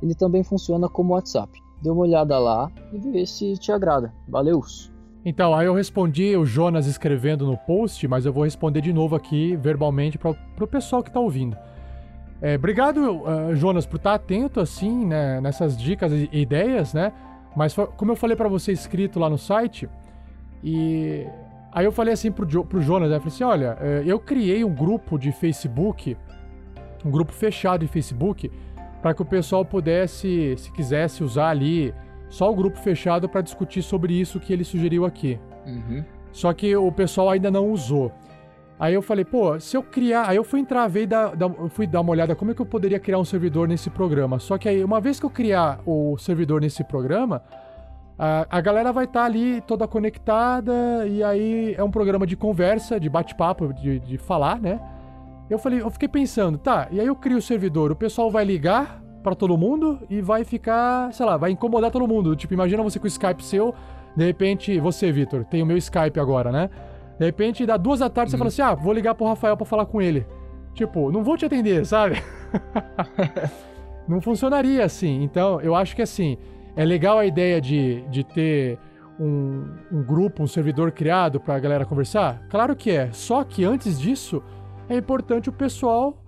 [SPEAKER 12] Ele também funciona como WhatsApp. Dê uma olhada lá e vê se te agrada. Valeus!
[SPEAKER 1] Então, aí eu respondi o Jonas escrevendo no post, mas eu vou responder de novo aqui verbalmente para o pessoal que está ouvindo. É, obrigado, uh, Jonas, por estar tá atento assim né, nessas dicas e ideias, né? Mas como eu falei para você escrito lá no site, e aí eu falei assim pro, jo pro Jonas, né? Eu falei assim, olha, é, eu criei um grupo de Facebook, um grupo fechado de Facebook, para que o pessoal pudesse, se quisesse usar ali só o grupo fechado para discutir sobre isso que ele sugeriu aqui.
[SPEAKER 12] Uhum.
[SPEAKER 1] Só que o pessoal ainda não usou. Aí eu falei, pô, se eu criar. Aí eu fui entrar, ver, dar, dar, fui dar uma olhada como é que eu poderia criar um servidor nesse programa. Só que aí, uma vez que eu criar o servidor nesse programa, a, a galera vai estar tá ali toda conectada. E aí é um programa de conversa, de bate-papo, de, de falar, né? Eu falei, eu fiquei pensando, tá, e aí eu crio o servidor, o pessoal vai ligar para todo mundo e vai ficar, sei lá, vai incomodar todo mundo. Tipo, imagina você com o Skype seu, de repente, você, Vitor, tem o meu Skype agora, né? De repente, dá duas da tarde, você uhum. fala assim: ah, vou ligar pro Rafael para falar com ele. Tipo, não vou te atender, sabe? não funcionaria assim. Então, eu acho que assim, é legal a ideia de, de ter um, um grupo, um servidor criado pra galera conversar? Claro que é. Só que antes disso, é importante o pessoal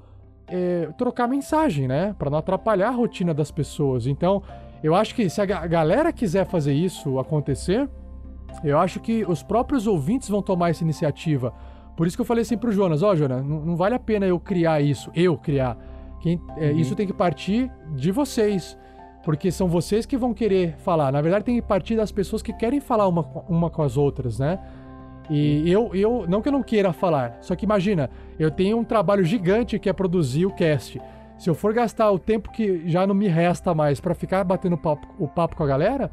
[SPEAKER 1] é, trocar mensagem, né? Para não atrapalhar a rotina das pessoas. Então, eu acho que se a galera quiser fazer isso acontecer, eu acho que os próprios ouvintes vão tomar essa iniciativa. Por isso que eu falei assim pro Jonas, ó, oh, Jonas, não, não, vale a pena eu criar isso, eu criar. Quem, é, uhum. Isso tem que partir de vocês. Porque são vocês que vão querer falar. Na verdade, tem que partir das pessoas que querem falar uma, uma com as outras, né? E eu, eu, não que eu não queira falar, só que imagina, eu tenho um trabalho gigante que é produzir o cast. Se eu for gastar o tempo que já não me resta mais para ficar batendo papo, o papo com a galera,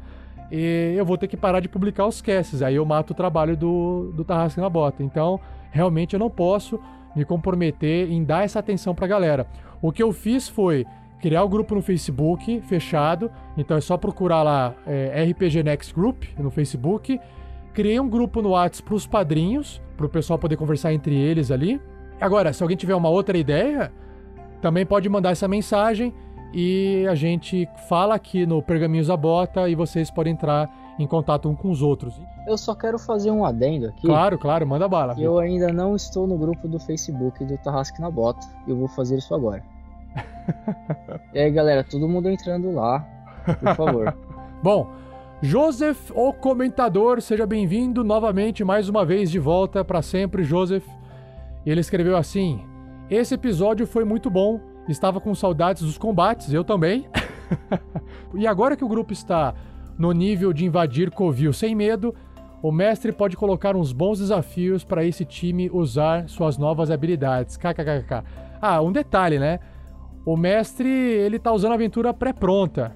[SPEAKER 1] eu vou ter que parar de publicar os casts. Aí eu mato o trabalho do, do Tarrasque na Bota. Então, realmente eu não posso me comprometer em dar essa atenção pra galera. O que eu fiz foi criar o um grupo no Facebook fechado. Então é só procurar lá é, RPG Next Group no Facebook Criei um grupo no WhatsApp para os padrinhos, para o pessoal poder conversar entre eles ali. Agora, se alguém tiver uma outra ideia, também pode mandar essa mensagem e a gente fala aqui no Pergaminhos da Bota e vocês podem entrar em contato um com os outros.
[SPEAKER 12] Eu só quero fazer um adendo aqui.
[SPEAKER 1] Claro, claro, manda bala.
[SPEAKER 12] Eu ainda não estou no grupo do Facebook do Tarrasque na Bota. Eu vou fazer isso agora. E aí, galera, todo mundo entrando lá, por favor.
[SPEAKER 1] Bom, Joseph, o comentador, seja bem-vindo novamente, mais uma vez de volta para sempre, Joseph. Ele escreveu assim: Esse episódio foi muito bom, estava com saudades dos combates, eu também. e agora que o grupo está no nível de invadir Covil sem medo, o mestre pode colocar uns bons desafios para esse time usar suas novas habilidades. KKKK. Ah, um detalhe, né? O mestre, ele tá usando a aventura pré-pronta.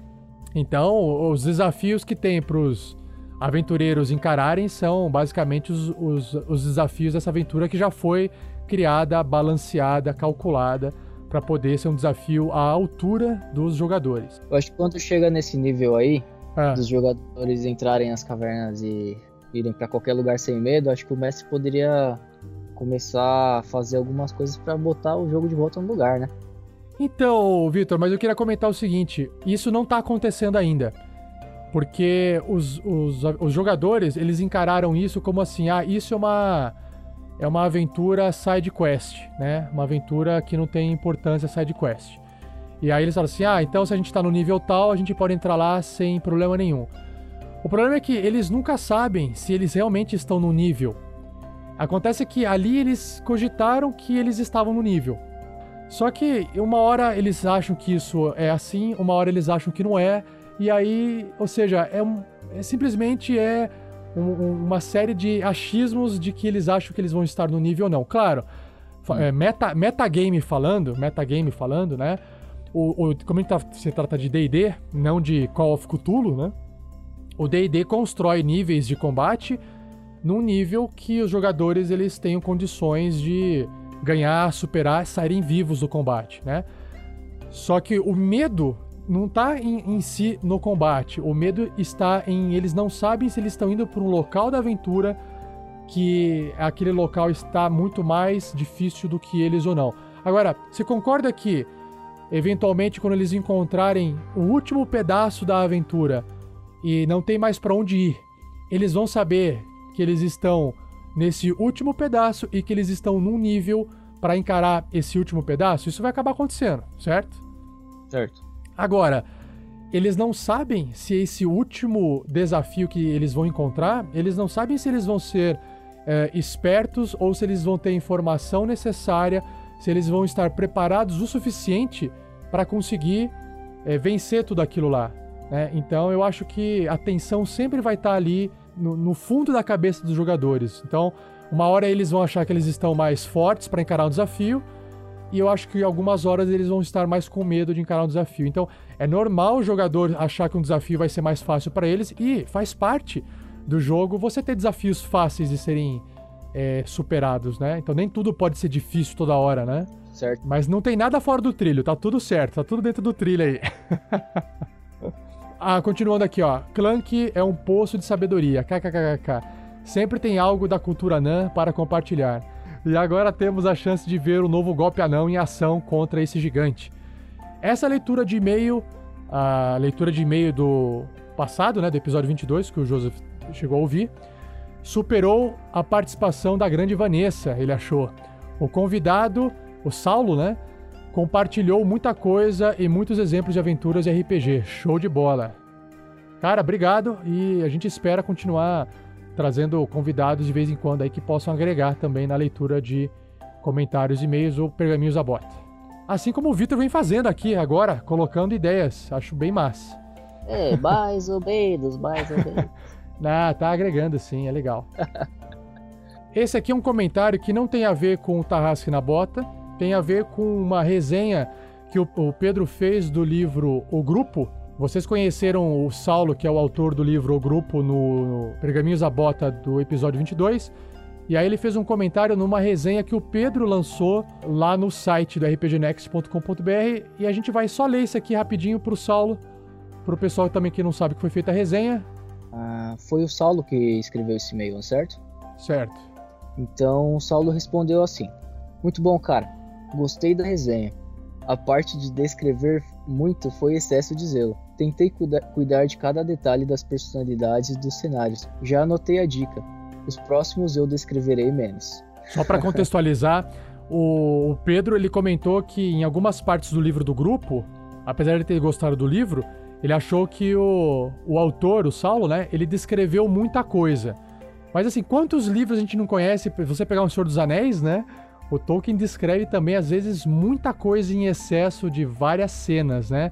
[SPEAKER 1] Então, os desafios que tem para os aventureiros encararem são basicamente os, os, os, desafios dessa aventura que já foi criada, balanceada, calculada para poder ser um desafio à altura dos jogadores.
[SPEAKER 12] Eu acho que quando chega nesse nível aí, ah. dos jogadores entrarem nas cavernas e irem para qualquer lugar sem medo, acho que o mestre poderia começar a fazer algumas coisas para botar o jogo de volta no lugar, né?
[SPEAKER 1] Então, Vitor, mas eu queria comentar o seguinte: isso não tá acontecendo ainda. Porque os, os, os jogadores, eles encararam isso como assim, ah, isso é uma é uma aventura side quest, né? Uma aventura que não tem importância side quest. E aí eles falam assim: "Ah, então se a gente tá no nível tal, a gente pode entrar lá sem problema nenhum". O problema é que eles nunca sabem se eles realmente estão no nível. Acontece que ali eles cogitaram que eles estavam no nível. Só que uma hora eles acham que isso é assim, uma hora eles acham que não é, e aí, ou seja, é, um, é simplesmente é um, uma série de achismos de que eles acham que eles vão estar no nível ou não. Claro, hum. é, meta, metagame falando, metagame falando, né? O, o, como a gente tá, se trata de D&D, não de Call of Cthulhu, né? O D&D constrói níveis de combate num nível que os jogadores eles tenham condições de ganhar, superar, saírem vivos do combate, né? Só que o medo não está em, em, si no combate. O medo está em eles não sabem se eles estão indo para um local da aventura que aquele local está muito mais difícil do que eles ou não. Agora, você concorda que eventualmente quando eles encontrarem o último pedaço da aventura e não tem mais para onde ir, eles vão saber que eles estão nesse último pedaço e que eles estão num nível para encarar esse último pedaço, isso vai acabar acontecendo, certo?
[SPEAKER 12] Certo.
[SPEAKER 1] Agora, eles não sabem se esse último desafio que eles vão encontrar, eles não sabem se eles vão ser é, espertos ou se eles vão ter informação necessária, se eles vão estar preparados o suficiente para conseguir é, vencer tudo aquilo lá. Né? Então eu acho que a tensão sempre vai estar tá ali no, no fundo da cabeça dos jogadores. Então, uma hora eles vão achar que eles estão mais fortes para encarar o desafio, e eu acho que algumas horas eles vão estar mais com medo de encarar o desafio. Então, é normal o jogador achar que um desafio vai ser mais fácil para eles, e faz parte do jogo você ter desafios fáceis de serem é, superados, né? Então, nem tudo pode ser difícil toda hora, né?
[SPEAKER 12] Certo.
[SPEAKER 1] Mas não tem nada fora do trilho, tá tudo certo, tá tudo dentro do trilho aí. Ah, continuando aqui, ó. Clank é um poço de sabedoria. KKKK. Sempre tem algo da cultura anã para compartilhar. E agora temos a chance de ver o novo golpe anão em ação contra esse gigante. Essa leitura de e-mail, a leitura de e-mail do passado, né, do episódio 22, que o Joseph chegou a ouvir, superou a participação da grande Vanessa, ele achou. O convidado, o Saulo, né, compartilhou muita coisa e muitos exemplos de aventuras e RPG. Show de bola. Cara, obrigado e a gente espera continuar trazendo convidados de vez em quando aí que possam agregar também na leitura de comentários, e-mails ou pergaminhos a bota. Assim como o Vitor vem fazendo aqui agora, colocando ideias. Acho bem massa.
[SPEAKER 12] É, mais ou menos, mais ou menos.
[SPEAKER 1] ah, tá agregando sim, é legal. Esse aqui é um comentário que não tem a ver com o Tarrasque na Bota, tem a ver com uma resenha que o, o Pedro fez do livro O Grupo. Vocês conheceram o Saulo, que é o autor do livro O Grupo, no Pergaminhos à Bota do episódio 22. E aí ele fez um comentário numa resenha que o Pedro lançou lá no site do rpgnext.com.br e a gente vai só ler isso aqui rapidinho pro Saulo, pro pessoal também que não sabe que foi feita a resenha.
[SPEAKER 12] Ah, foi o Saulo que escreveu esse e-mail, certo?
[SPEAKER 1] Certo.
[SPEAKER 12] Então o Saulo respondeu assim: Muito bom, cara. Gostei da resenha. A parte de descrever muito foi excesso de zelo. Tentei cuida cuidar de cada detalhe das personalidades e dos cenários. Já anotei a dica. Os próximos eu descreverei menos.
[SPEAKER 1] Só para contextualizar, o, Pedro ele comentou que em algumas partes do livro do grupo, apesar de ter gostado do livro, ele achou que o, o autor, o Saulo, né, ele descreveu muita coisa. Mas assim, quantos livros a gente não conhece? Você pegar o Senhor dos Anéis, né? O Tolkien descreve também, às vezes, muita coisa em excesso de várias cenas, né?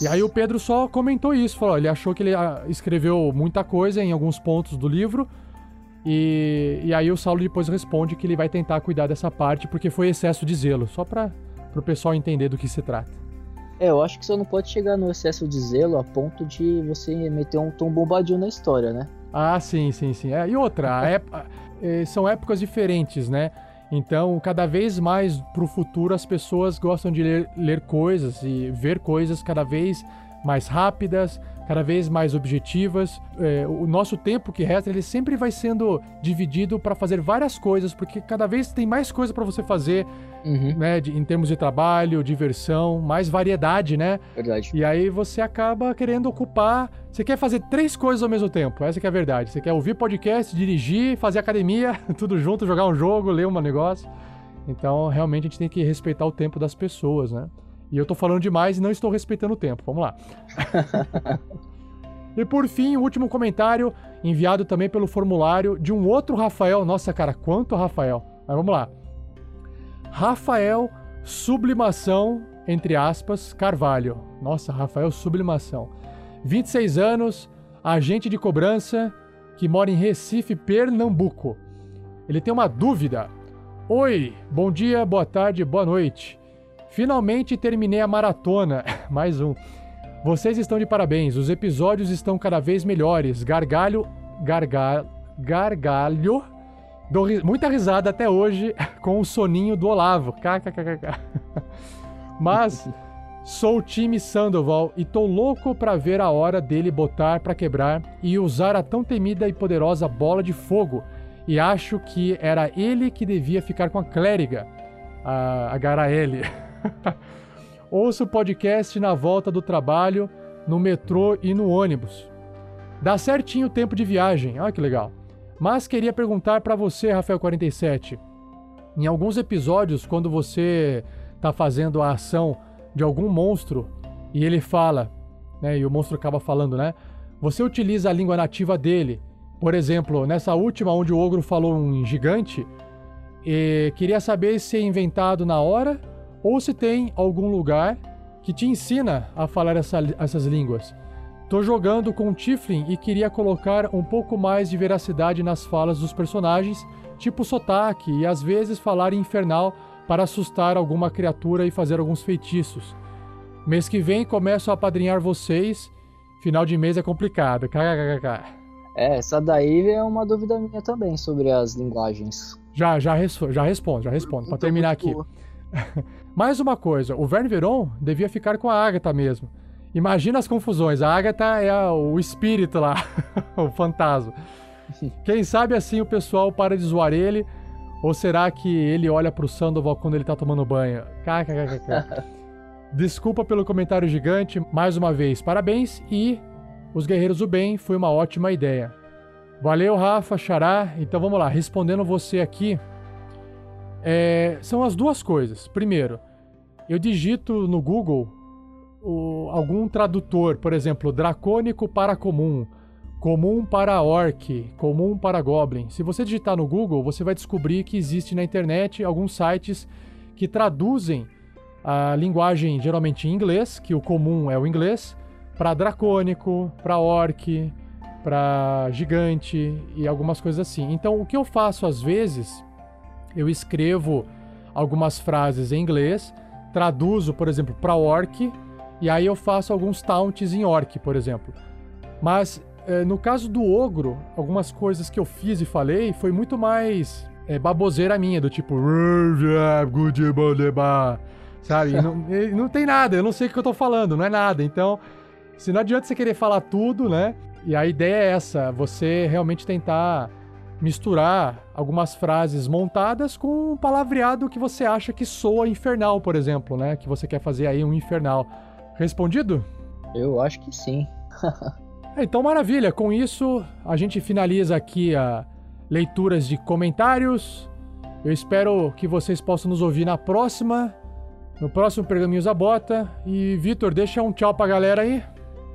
[SPEAKER 1] E aí o Pedro só comentou isso, falou, ele achou que ele ah, escreveu muita coisa em alguns pontos do livro, e, e aí o Saulo depois responde que ele vai tentar cuidar dessa parte porque foi excesso de zelo, só para o pessoal entender do que se trata.
[SPEAKER 12] É, eu acho que você não pode chegar no excesso de zelo a ponto de você meter um tom bombadinho na história, né?
[SPEAKER 1] Ah, sim, sim, sim. É, e outra, é, são épocas diferentes, né? Então, cada vez mais para o futuro, as pessoas gostam de ler, ler coisas e ver coisas cada vez mais rápidas, cada vez mais objetivas. É, o nosso tempo que resta, ele sempre vai sendo dividido para fazer várias coisas, porque cada vez tem mais coisa para você fazer, uhum. né, de, em termos de trabalho, diversão, mais variedade, né?
[SPEAKER 12] Verdade.
[SPEAKER 1] E aí você acaba querendo ocupar. Você quer fazer três coisas ao mesmo tempo, essa é a verdade. Você quer ouvir podcast, dirigir, fazer academia, tudo junto, jogar um jogo, ler um negócio. Então, realmente, a gente tem que respeitar o tempo das pessoas, né? E eu tô falando demais e não estou respeitando o tempo. Vamos lá. e por fim, o último comentário, enviado também pelo formulário de um outro Rafael. Nossa, cara, quanto Rafael. Mas vamos lá. Rafael Sublimação, entre aspas, Carvalho. Nossa, Rafael Sublimação. 26 anos, agente de cobrança, que mora em Recife, Pernambuco. Ele tem uma dúvida. Oi, bom dia, boa tarde, boa noite. Finalmente terminei a maratona. Mais um. Vocês estão de parabéns. Os episódios estão cada vez melhores. Gargalho. Gargalho. Gargalho. Dou ri... muita risada até hoje com o soninho do Olavo. KKKK. Mas sou o time Sandoval e tô louco pra ver a hora dele botar pra quebrar e usar a tão temida e poderosa bola de fogo. E acho que era ele que devia ficar com a clériga, a, a Garaele. Ouço o podcast na volta do trabalho, no metrô e no ônibus. Dá certinho o tempo de viagem, olha que legal. Mas queria perguntar para você, Rafael47. Em alguns episódios, quando você está fazendo a ação de algum monstro e ele fala, né, e o monstro acaba falando, né? Você utiliza a língua nativa dele. Por exemplo, nessa última onde o ogro falou um gigante, e queria saber se é inventado na hora ou se tem algum lugar que te ensina a falar essa, essas línguas. Tô jogando com o Tiflin e queria colocar um pouco mais de veracidade nas falas dos personagens, tipo sotaque e às vezes falar em infernal para assustar alguma criatura e fazer alguns feitiços. Mês que vem começo a apadrinhar vocês. Final de mês é complicado. KKKK.
[SPEAKER 12] É, essa daí é uma dúvida minha também sobre as linguagens.
[SPEAKER 1] Já, já, res já respondo, já respondo. Para terminar aqui. Mais uma coisa, o Verne Veron devia ficar com a Agatha mesmo. Imagina as confusões. A Agatha é a, o espírito lá, o fantasma. Quem sabe assim o pessoal para de zoar ele? Ou será que ele olha pro Sandoval quando ele tá tomando banho? KKKK. Desculpa pelo comentário gigante, mais uma vez, parabéns e os Guerreiros do Bem foi uma ótima ideia. Valeu, Rafa, Xará. Então vamos lá, respondendo você aqui, é, são as duas coisas. Primeiro, eu digito no Google o, algum tradutor, por exemplo, dracônico para comum, comum para orc, comum para goblin. Se você digitar no Google, você vai descobrir que existe na internet alguns sites que traduzem a linguagem geralmente em inglês, que o comum é o inglês, para dracônico, para orc, para gigante e algumas coisas assim. Então, o que eu faço às vezes, eu escrevo algumas frases em inglês, traduzo, por exemplo, para orc, e aí eu faço alguns taunts em orc, por exemplo. Mas é, no caso do ogro, algumas coisas que eu fiz e falei foi muito mais é, baboseira minha, do tipo. Sabe? não, não tem nada, eu não sei o que eu tô falando, não é nada. Então, se não adianta você querer falar tudo, né? E a ideia é essa: você realmente tentar misturar algumas frases montadas com um palavreado que você acha que soa infernal, por exemplo, né? Que você quer fazer aí um infernal. Respondido?
[SPEAKER 12] Eu acho que sim.
[SPEAKER 1] É, então, maravilha. Com isso, a gente finaliza aqui a leituras de comentários. Eu espero que vocês possam nos ouvir na próxima, no próximo Pergaminhos da Bota. E, Vitor, deixa um tchau pra galera aí.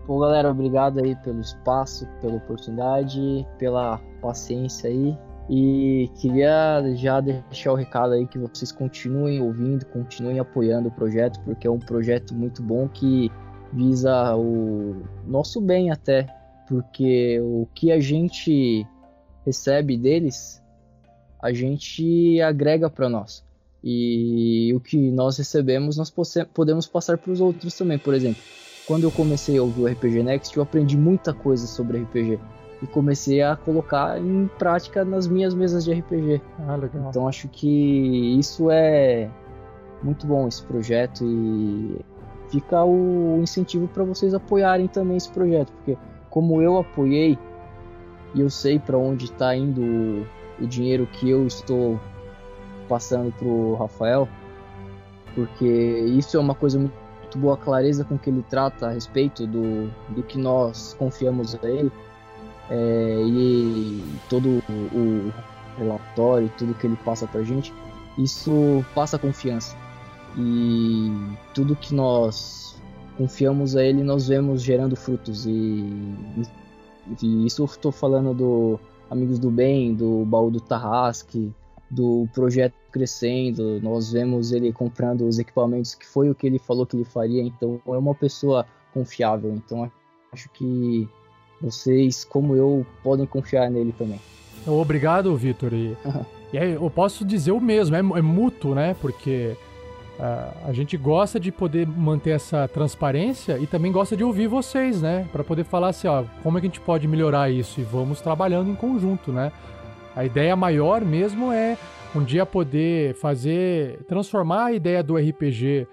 [SPEAKER 12] Pô, galera, obrigado aí pelo espaço, pela oportunidade, pela paciência aí. E queria já deixar o recado aí que vocês continuem ouvindo, continuem apoiando o projeto, porque é um projeto muito bom que visa o nosso bem até, porque o que a gente recebe deles, a gente agrega para nós. E o que nós recebemos, nós podemos passar para os outros também. Por exemplo, quando eu comecei a ouvir o RPG Next, eu aprendi muita coisa sobre RPG e comecei a colocar em prática nas minhas mesas de RPG.
[SPEAKER 1] Ah, legal.
[SPEAKER 12] Então acho que isso é muito bom esse projeto e fica o incentivo para vocês apoiarem também esse projeto, porque como eu apoiei e eu sei para onde está indo o, o dinheiro que eu estou passando pro Rafael, porque isso é uma coisa muito, muito boa, a clareza com que ele trata a respeito do, do que nós confiamos a ele é, e todo o relatório, tudo que ele passa pra gente, isso passa confiança. E tudo que nós confiamos a ele nós vemos gerando frutos. E, e isso eu estou falando do Amigos do Bem, do Baú do Tarrasque, do projeto crescendo, nós vemos ele comprando os equipamentos que foi o que ele falou que ele faria, então é uma pessoa confiável, então acho que vocês, como eu, podem confiar nele também.
[SPEAKER 1] Obrigado, Vitor. E, e aí, eu posso dizer o mesmo, é, é mútuo, né? Porque Uh, a gente gosta de poder manter essa transparência e também gosta de ouvir vocês, né? Para poder falar assim, ó, como é que a gente pode melhorar isso e vamos trabalhando em conjunto, né? A ideia maior mesmo é um dia poder fazer, transformar a ideia do RPG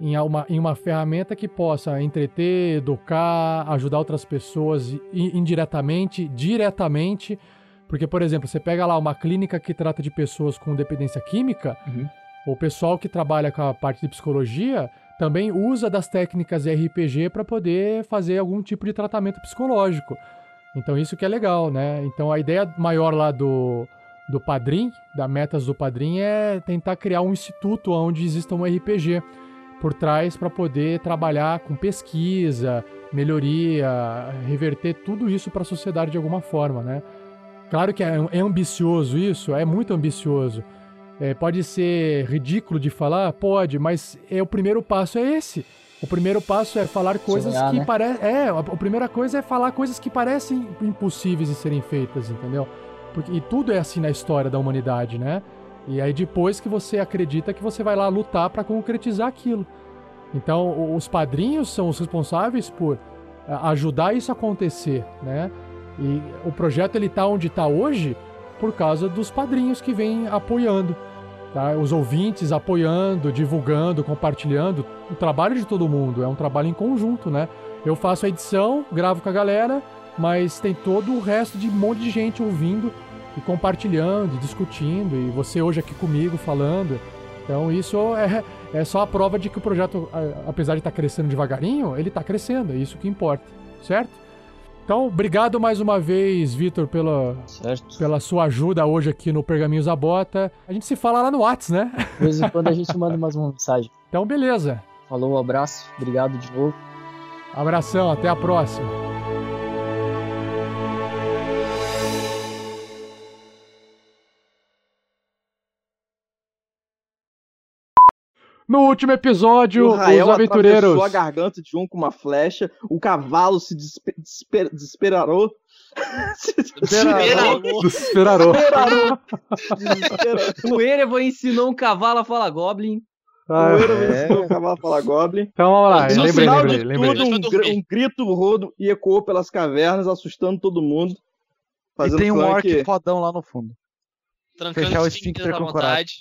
[SPEAKER 1] em uma, em uma ferramenta que possa entreter, educar, ajudar outras pessoas indiretamente, diretamente. Porque, por exemplo, você pega lá uma clínica que trata de pessoas com dependência química. Uhum o pessoal que trabalha com a parte de psicologia também usa das técnicas RPG para poder fazer algum tipo de tratamento psicológico. Então isso que é legal, né? Então a ideia maior lá do, do Padrim, da Metas do Padrim, é tentar criar um instituto onde exista um RPG por trás para poder trabalhar com pesquisa, melhoria, reverter tudo isso para a sociedade de alguma forma, né? Claro que é, é ambicioso isso, é muito ambicioso. É, pode ser ridículo de falar? Pode, mas é o primeiro passo é esse. O primeiro passo é falar coisas Sonhar, que né? parecem. É, a, primeira coisa é falar coisas que parecem impossíveis de serem feitas, entendeu? Porque, e tudo é assim na história da humanidade, né? E aí depois que você acredita que você vai lá lutar para concretizar aquilo. Então, os padrinhos são os responsáveis por ajudar isso a acontecer, né? E o projeto ele tá onde está hoje por causa dos padrinhos que vêm apoiando. Tá? Os ouvintes apoiando, divulgando, compartilhando. O trabalho de todo mundo é um trabalho em conjunto, né? Eu faço a edição, gravo com a galera, mas tem todo o resto de um monte de gente ouvindo e compartilhando, e discutindo, e você hoje aqui comigo falando. Então isso é, é só a prova de que o projeto, apesar de estar tá crescendo devagarinho, ele está crescendo, é isso que importa, certo? Então, obrigado mais uma vez, Vitor, pela, pela sua ajuda hoje aqui no Pergaminhos da Bota. A gente se fala lá no Whats, né?
[SPEAKER 12] De vez em quando a gente manda umas mensagens.
[SPEAKER 1] Então, beleza.
[SPEAKER 12] Falou, abraço, obrigado de novo.
[SPEAKER 1] Abração, até a próxima. No último episódio,
[SPEAKER 9] o Rael
[SPEAKER 1] os aventureiros.
[SPEAKER 9] atravessou a garganta de um com uma flecha, o cavalo se desespe- desesper- desesperou. Se
[SPEAKER 1] Desesperarou. Desesperarou.
[SPEAKER 10] O Erevan ensinou um cavalo a falar Goblin.
[SPEAKER 1] Ah,
[SPEAKER 9] O Erevan
[SPEAKER 1] é.
[SPEAKER 9] ensinou o cavalo a falar Goblin.
[SPEAKER 1] Então vamos lá,
[SPEAKER 9] no
[SPEAKER 1] lembrei,
[SPEAKER 9] final
[SPEAKER 1] lembrei,
[SPEAKER 9] de
[SPEAKER 1] lembrei.
[SPEAKER 9] tudo, um, gr- um grito rodo e ecoou pelas cavernas, assustando todo mundo.
[SPEAKER 8] E tem um orc fodão lá no fundo.
[SPEAKER 4] Trancando
[SPEAKER 8] Fechar o esfíncter com coragem.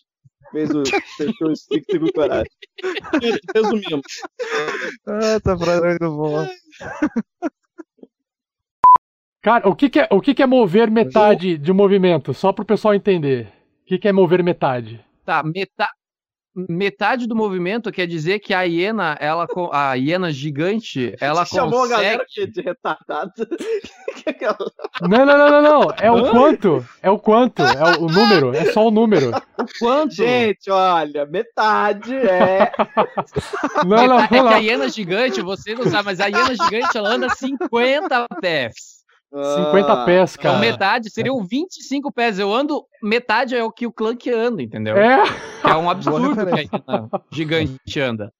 [SPEAKER 9] Fez o, fechou o stick com coragem. Resumindo.
[SPEAKER 8] Ah, tá muito bom.
[SPEAKER 1] Cara, o que, que é, o que, que é mover metade de movimento? Só pro pessoal entender. O que, que é mover metade?
[SPEAKER 10] Tá, meta... metade do movimento quer dizer que a hiena, ela, a hiena gigante, ela
[SPEAKER 9] Você chamou a galera de, de retardado.
[SPEAKER 1] Não, não, não, não, não. É o quanto. É o quanto. É o, o número. É só o número.
[SPEAKER 10] Quanto?
[SPEAKER 9] Gente, olha, metade é.
[SPEAKER 1] Não, não,
[SPEAKER 10] é que
[SPEAKER 1] não.
[SPEAKER 10] a hiena gigante, você não sabe, mas a hiena gigante ela anda 50 pés.
[SPEAKER 1] 50 pés,
[SPEAKER 10] Então
[SPEAKER 1] cara.
[SPEAKER 10] metade seriam 25 pés. Eu ando, metade é o que o Clank anda, entendeu?
[SPEAKER 1] É?
[SPEAKER 10] Que é um absurdo que a gigante anda.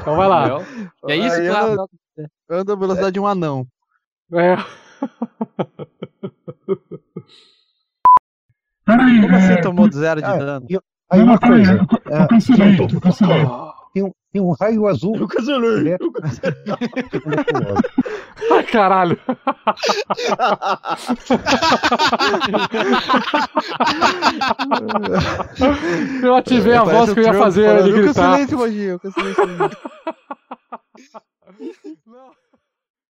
[SPEAKER 1] Então vai lá.
[SPEAKER 10] Entendeu? É isso
[SPEAKER 8] Aí
[SPEAKER 10] que
[SPEAKER 8] anda, anda a velocidade de um anão.
[SPEAKER 1] É.
[SPEAKER 3] Peraí,
[SPEAKER 8] Como assim
[SPEAKER 3] é,
[SPEAKER 8] tomou zero de
[SPEAKER 7] Ah,
[SPEAKER 8] dano?
[SPEAKER 7] Aí
[SPEAKER 3] Não,
[SPEAKER 7] uma coisa.
[SPEAKER 3] eu, eu
[SPEAKER 7] ah,
[SPEAKER 3] cancelei, eu cancelei.
[SPEAKER 7] Tem, um, raio azul.
[SPEAKER 9] Eu cancelei.
[SPEAKER 7] né?
[SPEAKER 1] Ai, caralho. Eu ativei a
[SPEAKER 8] Parece
[SPEAKER 1] voz que eu ia
[SPEAKER 8] Trump
[SPEAKER 1] fazer ele
[SPEAKER 8] Eu
[SPEAKER 1] gritar.
[SPEAKER 8] cancelei esse magia, eu cancelei esse magia.
[SPEAKER 1] Não.